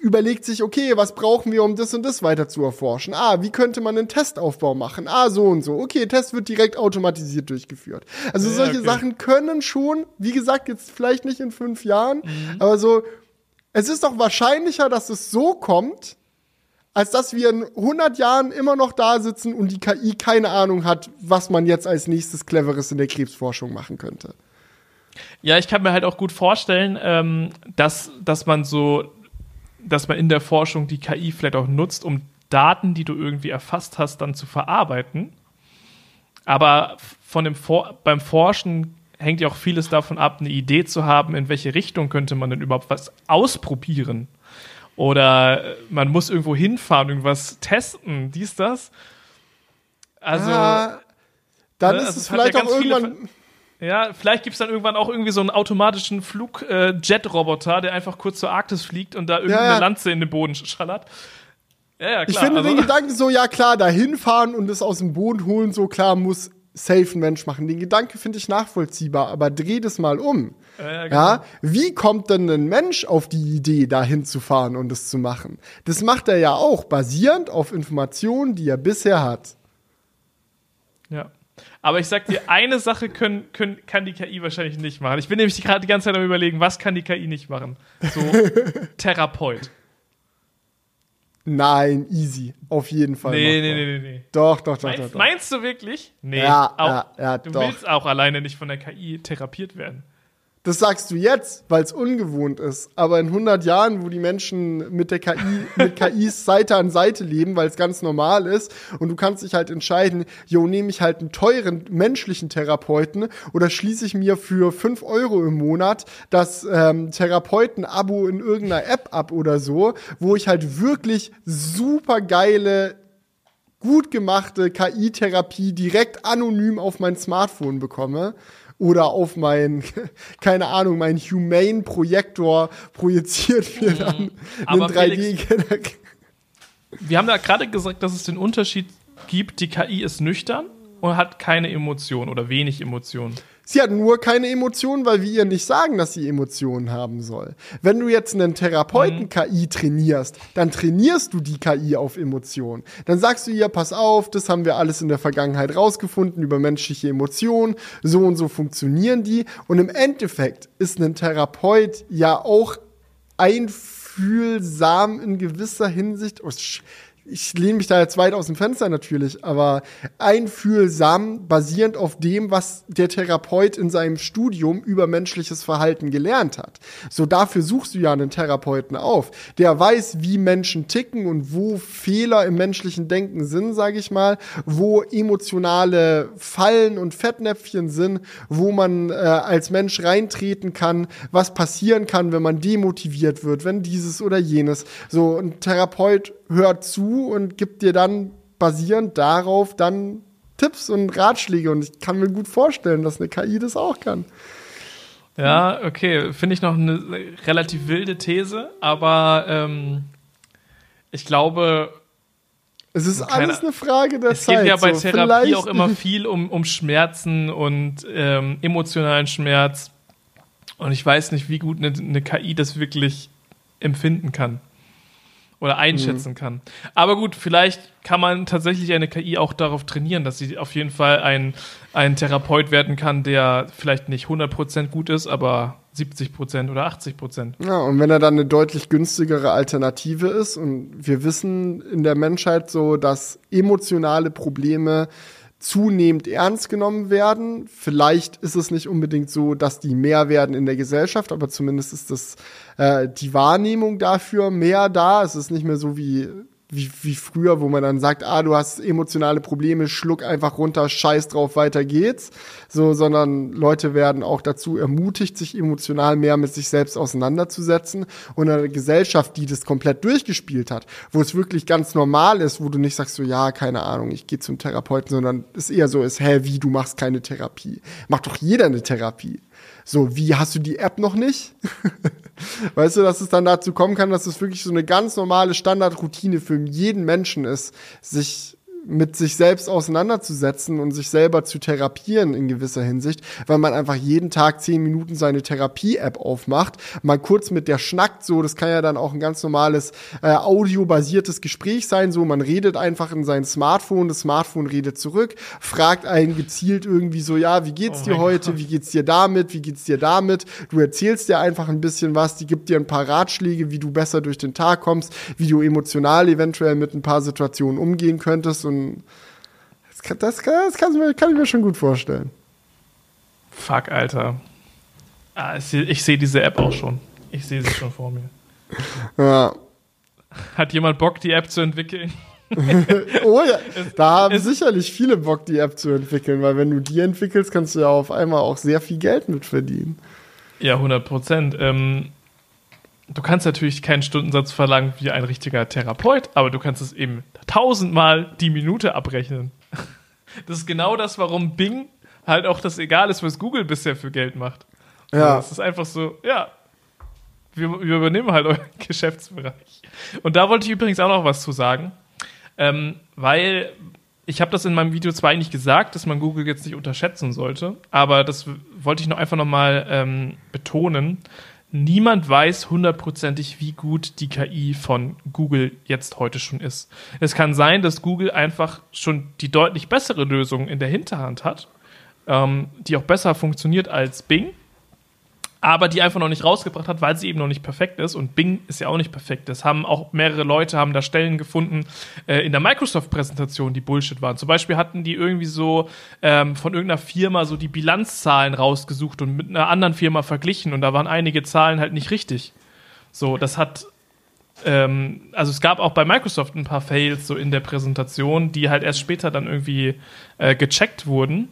überlegt sich, okay, was brauchen wir, um das und das weiter zu erforschen? Ah, wie könnte man einen Testaufbau machen? Ah, so und so. Okay, Test wird direkt automatisiert durchgeführt. Also ja, solche okay. Sachen können schon, wie gesagt, jetzt vielleicht nicht in fünf Jahren, mhm. aber so, es ist doch wahrscheinlicher, dass es so kommt, als dass wir in 100 Jahren immer noch da sitzen und die KI keine Ahnung hat, was man jetzt als nächstes Cleveres in der Krebsforschung machen könnte. Ja, ich kann mir halt auch gut vorstellen, ähm, dass, dass man so dass man in der Forschung die KI vielleicht auch nutzt, um Daten, die du irgendwie erfasst hast, dann zu verarbeiten. Aber von dem For beim Forschen hängt ja auch vieles davon ab, eine Idee zu haben, in welche Richtung könnte man denn überhaupt was ausprobieren. Oder äh, man muss irgendwo hinfahren, irgendwas testen, dies, das. Also. Ah, dann ne, ist also es vielleicht ja auch irgendwann. Ja, vielleicht gibt es dann irgendwann auch irgendwie so einen automatischen Flug-Jet-Roboter, äh, der einfach kurz zur Arktis fliegt und da irgendeine ja, ja. Lanze in den Boden schallert. Ja, ja, klar. Ich finde also. den Gedanken so, ja klar, da hinfahren und es aus dem Boden holen, so klar muss safe ein Mensch machen. Den Gedanke finde ich nachvollziehbar, aber dreh das mal um. Ja, genau. ja, wie kommt denn ein Mensch auf die Idee, da hinzufahren und es zu machen? Das macht er ja auch, basierend auf Informationen, die er bisher hat. Ja. Aber ich sag dir, eine Sache können, können, kann die KI wahrscheinlich nicht machen. Ich bin nämlich gerade die ganze Zeit am überlegen, was kann die KI nicht machen? So, [laughs] Therapeut. Nein, easy. Auf jeden Fall. Nee, nee, nee, nee, nee. Doch, doch, doch, meinst, doch, doch. Meinst du wirklich? Nee. Ja, auch, ja, ja, du doch. willst auch alleine nicht von der KI therapiert werden. Das sagst du jetzt, weil es ungewohnt ist. Aber in 100 Jahren, wo die Menschen mit der KI, mit KIs [laughs] Seite an Seite leben, weil es ganz normal ist, und du kannst dich halt entscheiden, jo, nehme ich halt einen teuren menschlichen Therapeuten oder schließe ich mir für 5 Euro im Monat das ähm, Therapeuten-Abo in irgendeiner App ab oder so, wo ich halt wirklich super geile gut gemachte KI-Therapie direkt anonym auf mein Smartphone bekomme oder auf mein, [laughs] keine Ahnung, mein Humane-Projektor projiziert mir mhm. dann einen 3D. Wir haben ja gerade gesagt, dass es den Unterschied gibt, die KI ist nüchtern und hat keine Emotion oder wenig Emotionen. Sie hat nur keine Emotionen, weil wir ihr nicht sagen, dass sie Emotionen haben soll. Wenn du jetzt einen Therapeuten-KI mhm. trainierst, dann trainierst du die KI auf Emotionen. Dann sagst du ihr, pass auf, das haben wir alles in der Vergangenheit rausgefunden über menschliche Emotionen, so und so funktionieren die. Und im Endeffekt ist ein Therapeut ja auch einfühlsam in gewisser Hinsicht. Oh, ich lehne mich da jetzt weit aus dem Fenster natürlich, aber einfühlsam basierend auf dem, was der Therapeut in seinem Studium über menschliches Verhalten gelernt hat. So dafür suchst du ja einen Therapeuten auf, der weiß, wie Menschen ticken und wo Fehler im menschlichen Denken sind, sage ich mal, wo emotionale Fallen und Fettnäpfchen sind, wo man äh, als Mensch reintreten kann, was passieren kann, wenn man demotiviert wird, wenn dieses oder jenes. So ein Therapeut hört zu und gibt dir dann basierend darauf dann Tipps und Ratschläge. Und ich kann mir gut vorstellen, dass eine KI das auch kann. Ja, okay. Finde ich noch eine relativ wilde These, aber ähm, ich glaube. Es ist keine, alles eine Frage der es Zeit. Es geht ja bei so, Therapie auch immer viel um, um Schmerzen und ähm, emotionalen Schmerz. Und ich weiß nicht, wie gut eine, eine KI das wirklich empfinden kann oder einschätzen mhm. kann. Aber gut, vielleicht kann man tatsächlich eine KI auch darauf trainieren, dass sie auf jeden Fall ein, ein Therapeut werden kann, der vielleicht nicht 100% gut ist, aber 70% oder 80%. Ja, und wenn er dann eine deutlich günstigere Alternative ist und wir wissen in der Menschheit so, dass emotionale Probleme zunehmend ernst genommen werden. Vielleicht ist es nicht unbedingt so, dass die mehr werden in der Gesellschaft, aber zumindest ist das äh, die Wahrnehmung dafür mehr da. Es ist nicht mehr so wie wie, wie früher, wo man dann sagt, ah, du hast emotionale Probleme, schluck einfach runter, scheiß drauf, weiter geht's. So, sondern Leute werden auch dazu ermutigt, sich emotional mehr mit sich selbst auseinanderzusetzen. Und eine Gesellschaft, die das komplett durchgespielt hat, wo es wirklich ganz normal ist, wo du nicht sagst so, ja, keine Ahnung, ich gehe zum Therapeuten, sondern es eher so ist, hä, wie, du machst keine Therapie. Macht doch jeder eine Therapie. So, wie hast du die App noch nicht? [laughs] weißt du, dass es dann dazu kommen kann, dass es wirklich so eine ganz normale Standardroutine für jeden Menschen ist, sich mit sich selbst auseinanderzusetzen und sich selber zu therapieren in gewisser Hinsicht, weil man einfach jeden Tag zehn Minuten seine Therapie-App aufmacht, mal kurz mit der schnackt, so, das kann ja dann auch ein ganz normales äh, audiobasiertes Gespräch sein, so, man redet einfach in sein Smartphone, das Smartphone redet zurück, fragt einen gezielt irgendwie so, ja, wie geht's oh dir heute, Gott. wie geht's dir damit, wie geht's dir damit, du erzählst dir einfach ein bisschen was, die gibt dir ein paar Ratschläge, wie du besser durch den Tag kommst, wie du emotional eventuell mit ein paar Situationen umgehen könntest und das, kann, das, das kann, kann ich mir schon gut vorstellen. Fuck, Alter. Ah, ich sehe seh diese App auch schon. Ich sehe sie schon vor mir. [laughs] Ja. Hat jemand Bock, die App zu entwickeln? [laughs] oh ja, [laughs] da haben sicherlich viele Bock, die App zu entwickeln, weil wenn du die entwickelst, kannst du ja auf einmal auch sehr viel Geld mit verdienen. Ja, 100 Prozent. Ähm, du kannst natürlich keinen Stundensatz verlangen wie ein richtiger Therapeut, aber du kannst es eben tausendmal die Minute abrechnen. [laughs] Das ist genau das, warum Bing halt auch das egal ist, was Google bisher für Geld macht. Ja. Es ist einfach so, ja, wir, wir, übernehmen halt [laughs] euren Geschäftsbereich. Und da wollte ich übrigens auch noch was zu sagen, ähm, weil ich habe das in meinem Video zwar eigentlich gesagt, dass man Google jetzt nicht unterschätzen sollte, aber das wollte ich noch einfach nochmal ähm, betonen, niemand weiß hundertprozentig, wie gut die KI von Google jetzt heute schon ist. Es kann sein, dass Google einfach schon die deutlich bessere Lösung in der Hinterhand hat, ähm, die auch besser funktioniert als Bing aber die einfach noch nicht rausgebracht hat, weil sie eben noch nicht perfekt ist. Und Bing ist ja auch nicht perfekt. Das haben auch mehrere Leute haben da Stellen gefunden äh, in der Microsoft-Präsentation, die Bullshit waren. Zum Beispiel hatten die irgendwie so ähm, von irgendeiner Firma so die Bilanzzahlen rausgesucht und mit einer anderen Firma verglichen. Und da waren einige Zahlen halt nicht richtig. So, das hat ähm, also es gab auch bei Microsoft ein paar Fails so in der Präsentation, die halt erst später dann irgendwie äh, gecheckt wurden.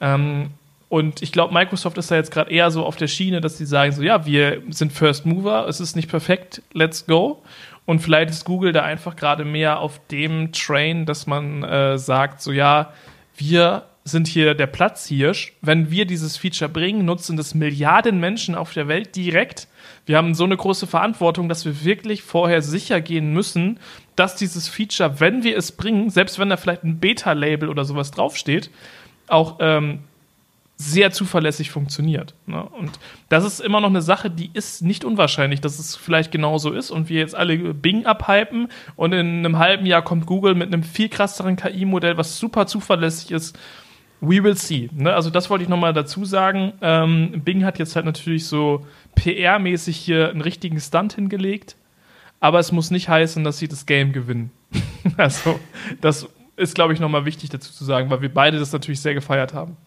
Ähm, und ich glaube, Microsoft ist da jetzt gerade eher so auf der Schiene, dass sie sagen so, ja, wir sind First Mover, es ist nicht perfekt, let's go. Und vielleicht ist Google da einfach gerade mehr auf dem Train, dass man äh, sagt so, ja, wir sind hier der Platzhirsch. Wenn wir dieses Feature bringen, nutzen das Milliarden Menschen auf der Welt direkt. Wir haben so eine große Verantwortung, dass wir wirklich vorher sicher gehen müssen, dass dieses Feature, wenn wir es bringen, selbst wenn da vielleicht ein Beta-Label oder sowas draufsteht, auch ähm, sehr zuverlässig funktioniert. Ne? Und das ist immer noch eine Sache, die ist nicht unwahrscheinlich, dass es vielleicht genauso ist und wir jetzt alle Bing abhypen und in einem halben Jahr kommt Google mit einem viel krasseren KI-Modell, was super zuverlässig ist. We will see. Ne? Also das wollte ich nochmal dazu sagen. Ähm, Bing hat jetzt halt natürlich so PR-mäßig hier einen richtigen Stunt hingelegt, aber es muss nicht heißen, dass sie das Game gewinnen. [laughs] also das ist, glaube ich, nochmal wichtig dazu zu sagen, weil wir beide das natürlich sehr gefeiert haben.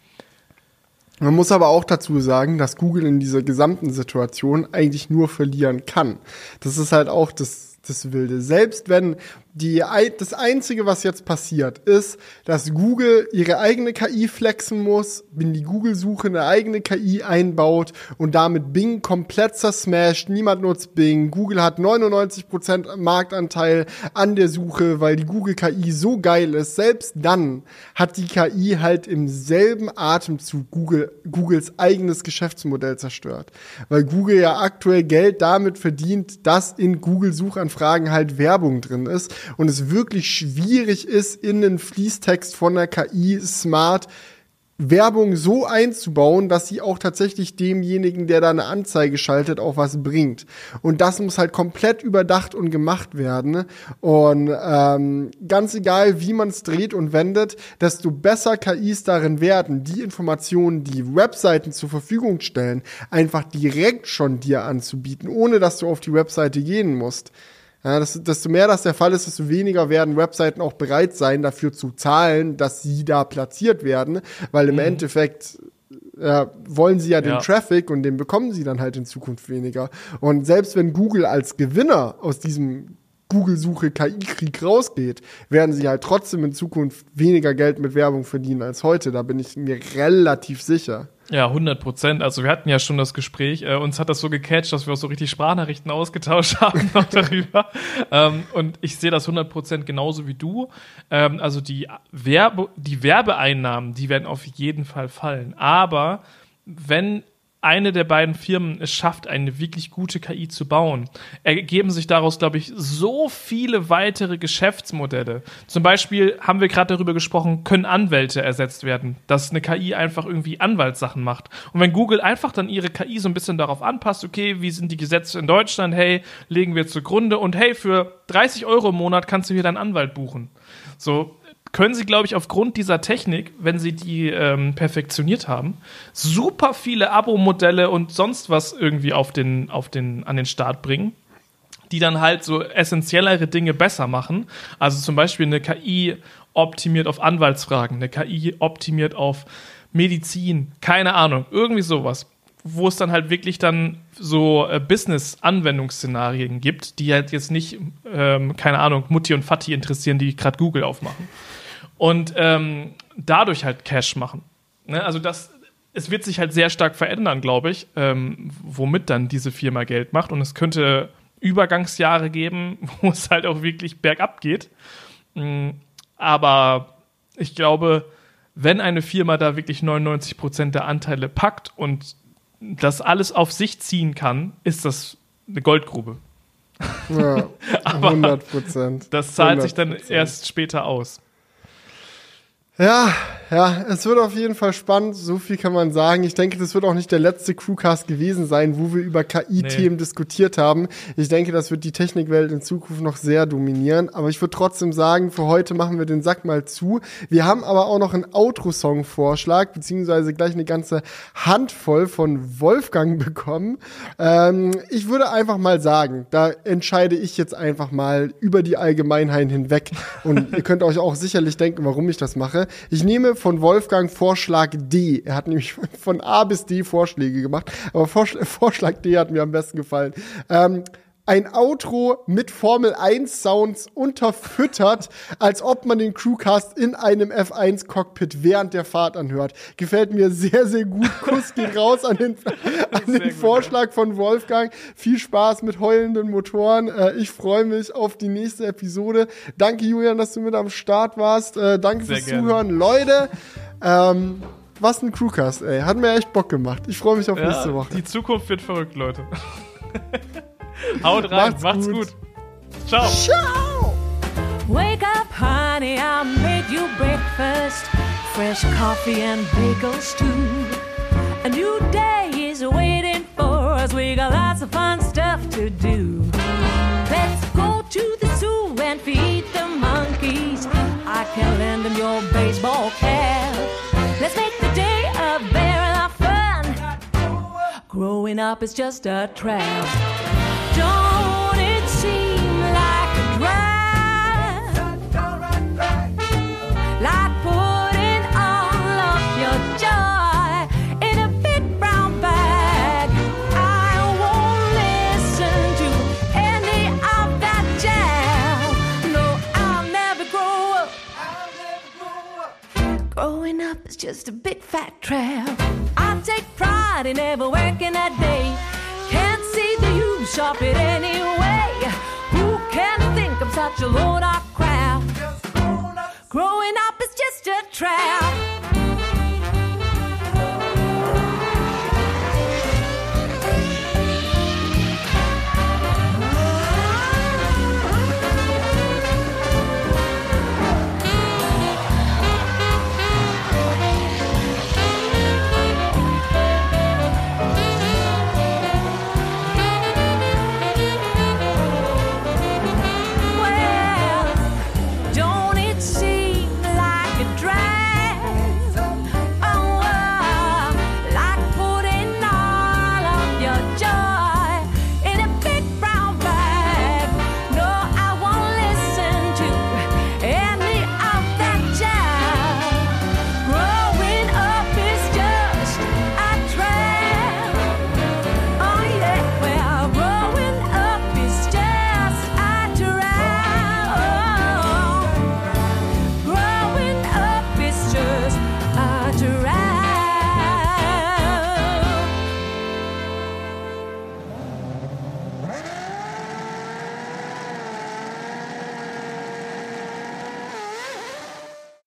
Man muss aber auch dazu sagen, dass Google in dieser gesamten Situation eigentlich nur verlieren kann. Das ist halt auch das, das Wilde. Selbst wenn die, das Einzige, was jetzt passiert, ist, dass Google ihre eigene KI flexen muss, wenn die Google-Suche eine eigene KI einbaut und damit Bing komplett zersmasht. Niemand nutzt Bing. Google hat 99% Marktanteil an der Suche, weil die Google-KI so geil ist. Selbst dann hat die KI halt im selben Atemzug Google, Googles eigenes Geschäftsmodell zerstört. Weil Google ja aktuell Geld damit verdient, dass in Google-Suchanfragen halt Werbung drin ist und es wirklich schwierig ist, in den Fließtext von der KI smart Werbung so einzubauen, dass sie auch tatsächlich demjenigen, der da eine Anzeige schaltet, auch was bringt. Und das muss halt komplett überdacht und gemacht werden. Und ähm, ganz egal, wie man es dreht und wendet, desto besser KIs darin werden, die Informationen, die Webseiten zur Verfügung stellen, einfach direkt schon dir anzubieten, ohne dass du auf die Webseite gehen musst. Ja, das, desto mehr das der Fall ist, desto weniger werden Webseiten auch bereit sein, dafür zu zahlen, dass sie da platziert werden, weil im mhm. Endeffekt ja, wollen sie ja den ja. Traffic und den bekommen sie dann halt in Zukunft weniger. Und selbst wenn Google als Gewinner aus diesem Google-Suche KI-Krieg rausgeht, werden sie halt trotzdem in Zukunft weniger Geld mit Werbung verdienen als heute. Da bin ich mir relativ sicher. Ja, 100 Prozent. Also wir hatten ja schon das Gespräch. Äh, uns hat das so gecatcht, dass wir auch so richtig Sprachnachrichten ausgetauscht [laughs] haben noch darüber. ähm, und ich sehe das 100 Prozent genauso wie du. Ähm, also die, Werbe, die Werbeeinnahmen, die werden auf jeden Fall fallen. Aber wenn eine der beiden Firmen es schafft, eine wirklich gute KI zu bauen, ergeben sich daraus, glaube ich, so viele weitere Geschäftsmodelle. Zum Beispiel haben wir gerade darüber gesprochen, können Anwälte ersetzt werden, dass eine KI einfach irgendwie Anwaltssachen macht. Und wenn Google einfach dann ihre KI so ein bisschen darauf anpasst, okay, wie sind die Gesetze in Deutschland, hey, legen wir zugrunde und hey, für 30 Euro im Monat kannst du hier deinen Anwalt buchen. So, können sie, glaube ich, aufgrund dieser Technik, wenn sie die ähm, perfektioniert haben, super viele Abo-Modelle und sonst was irgendwie auf den, auf den, an den Start bringen, die dann halt so essentiellere Dinge besser machen. Also zum Beispiel eine KI optimiert auf Anwaltsfragen, eine KI optimiert auf Medizin, keine Ahnung, irgendwie sowas wo es dann halt wirklich dann so äh, Business-Anwendungsszenarien gibt, die halt jetzt nicht, ähm, keine Ahnung, Mutti und Fatti interessieren, die gerade Google aufmachen und ähm, dadurch halt Cash machen. Ne? Also das, es wird sich halt sehr stark verändern, glaube ich, ähm, womit dann diese Firma Geld macht. Und es könnte Übergangsjahre geben, [laughs] wo es halt auch wirklich bergab geht. Mm, aber ich glaube, wenn eine Firma da wirklich 99 Prozent der Anteile packt und das alles auf sich ziehen kann, ist das eine Goldgrube. Ja, [laughs] 100 Prozent. Das zahlt 100%. sich dann erst später aus. Ja, ja, es wird auf jeden Fall spannend, so viel kann man sagen. Ich denke, das wird auch nicht der letzte Crewcast gewesen sein, wo wir über KI-Themen nee. diskutiert haben. Ich denke, das wird die Technikwelt in Zukunft noch sehr dominieren. Aber ich würde trotzdem sagen, für heute machen wir den Sack mal zu. Wir haben aber auch noch einen Outro-Song-Vorschlag, beziehungsweise gleich eine ganze Handvoll von Wolfgang bekommen. Ähm, ich würde einfach mal sagen, da entscheide ich jetzt einfach mal über die Allgemeinheit hinweg. Und ihr könnt euch auch sicherlich denken, warum ich das mache. Ich nehme von Wolfgang Vorschlag D. Er hat nämlich von A bis D Vorschläge gemacht, aber Vorschlag D hat mir am besten gefallen. Ähm, ein Outro mit Formel 1 Sounds unterfüttert, als ob man den Crewcast in einem F1 Cockpit während der Fahrt anhört. Gefällt mir sehr, sehr gut. Kuss geht raus an den, [laughs] an den Vorschlag gut, von Wolfgang. Viel Spaß mit heulenden Motoren. Äh, ich freue mich auf die nächste Episode. Danke, Julian, dass du mit am Start warst. Äh, danke sehr fürs gerne. Zuhören. Leute, ähm, was ein Crewcast, ey. Hat mir echt Bock gemacht. Ich freue mich auf ja, nächste Woche. Die Zukunft wird verrückt, Leute. [laughs] [laughs] Haut rein, macht's, macht's gut. gut. Ciao. Ciao. Wake up, honey, I'll make you breakfast. fresh coffee and bagels too. A new day is waiting for us. We got lots of fun stuff to do. Let's go to the zoo and feed the monkeys. I can lend them your baseball cap. Let's make the day a very lot of fun. Growing up is just a trap. Like putting all of your joy in a big brown bag. I won't listen to any of that jazz. No, I'll never grow up. Growing up is just a big fat trap. I take pride in never working a day. Can't see the use of it anyway. Who can think I'm such a load of crap? Growing up is just a trap.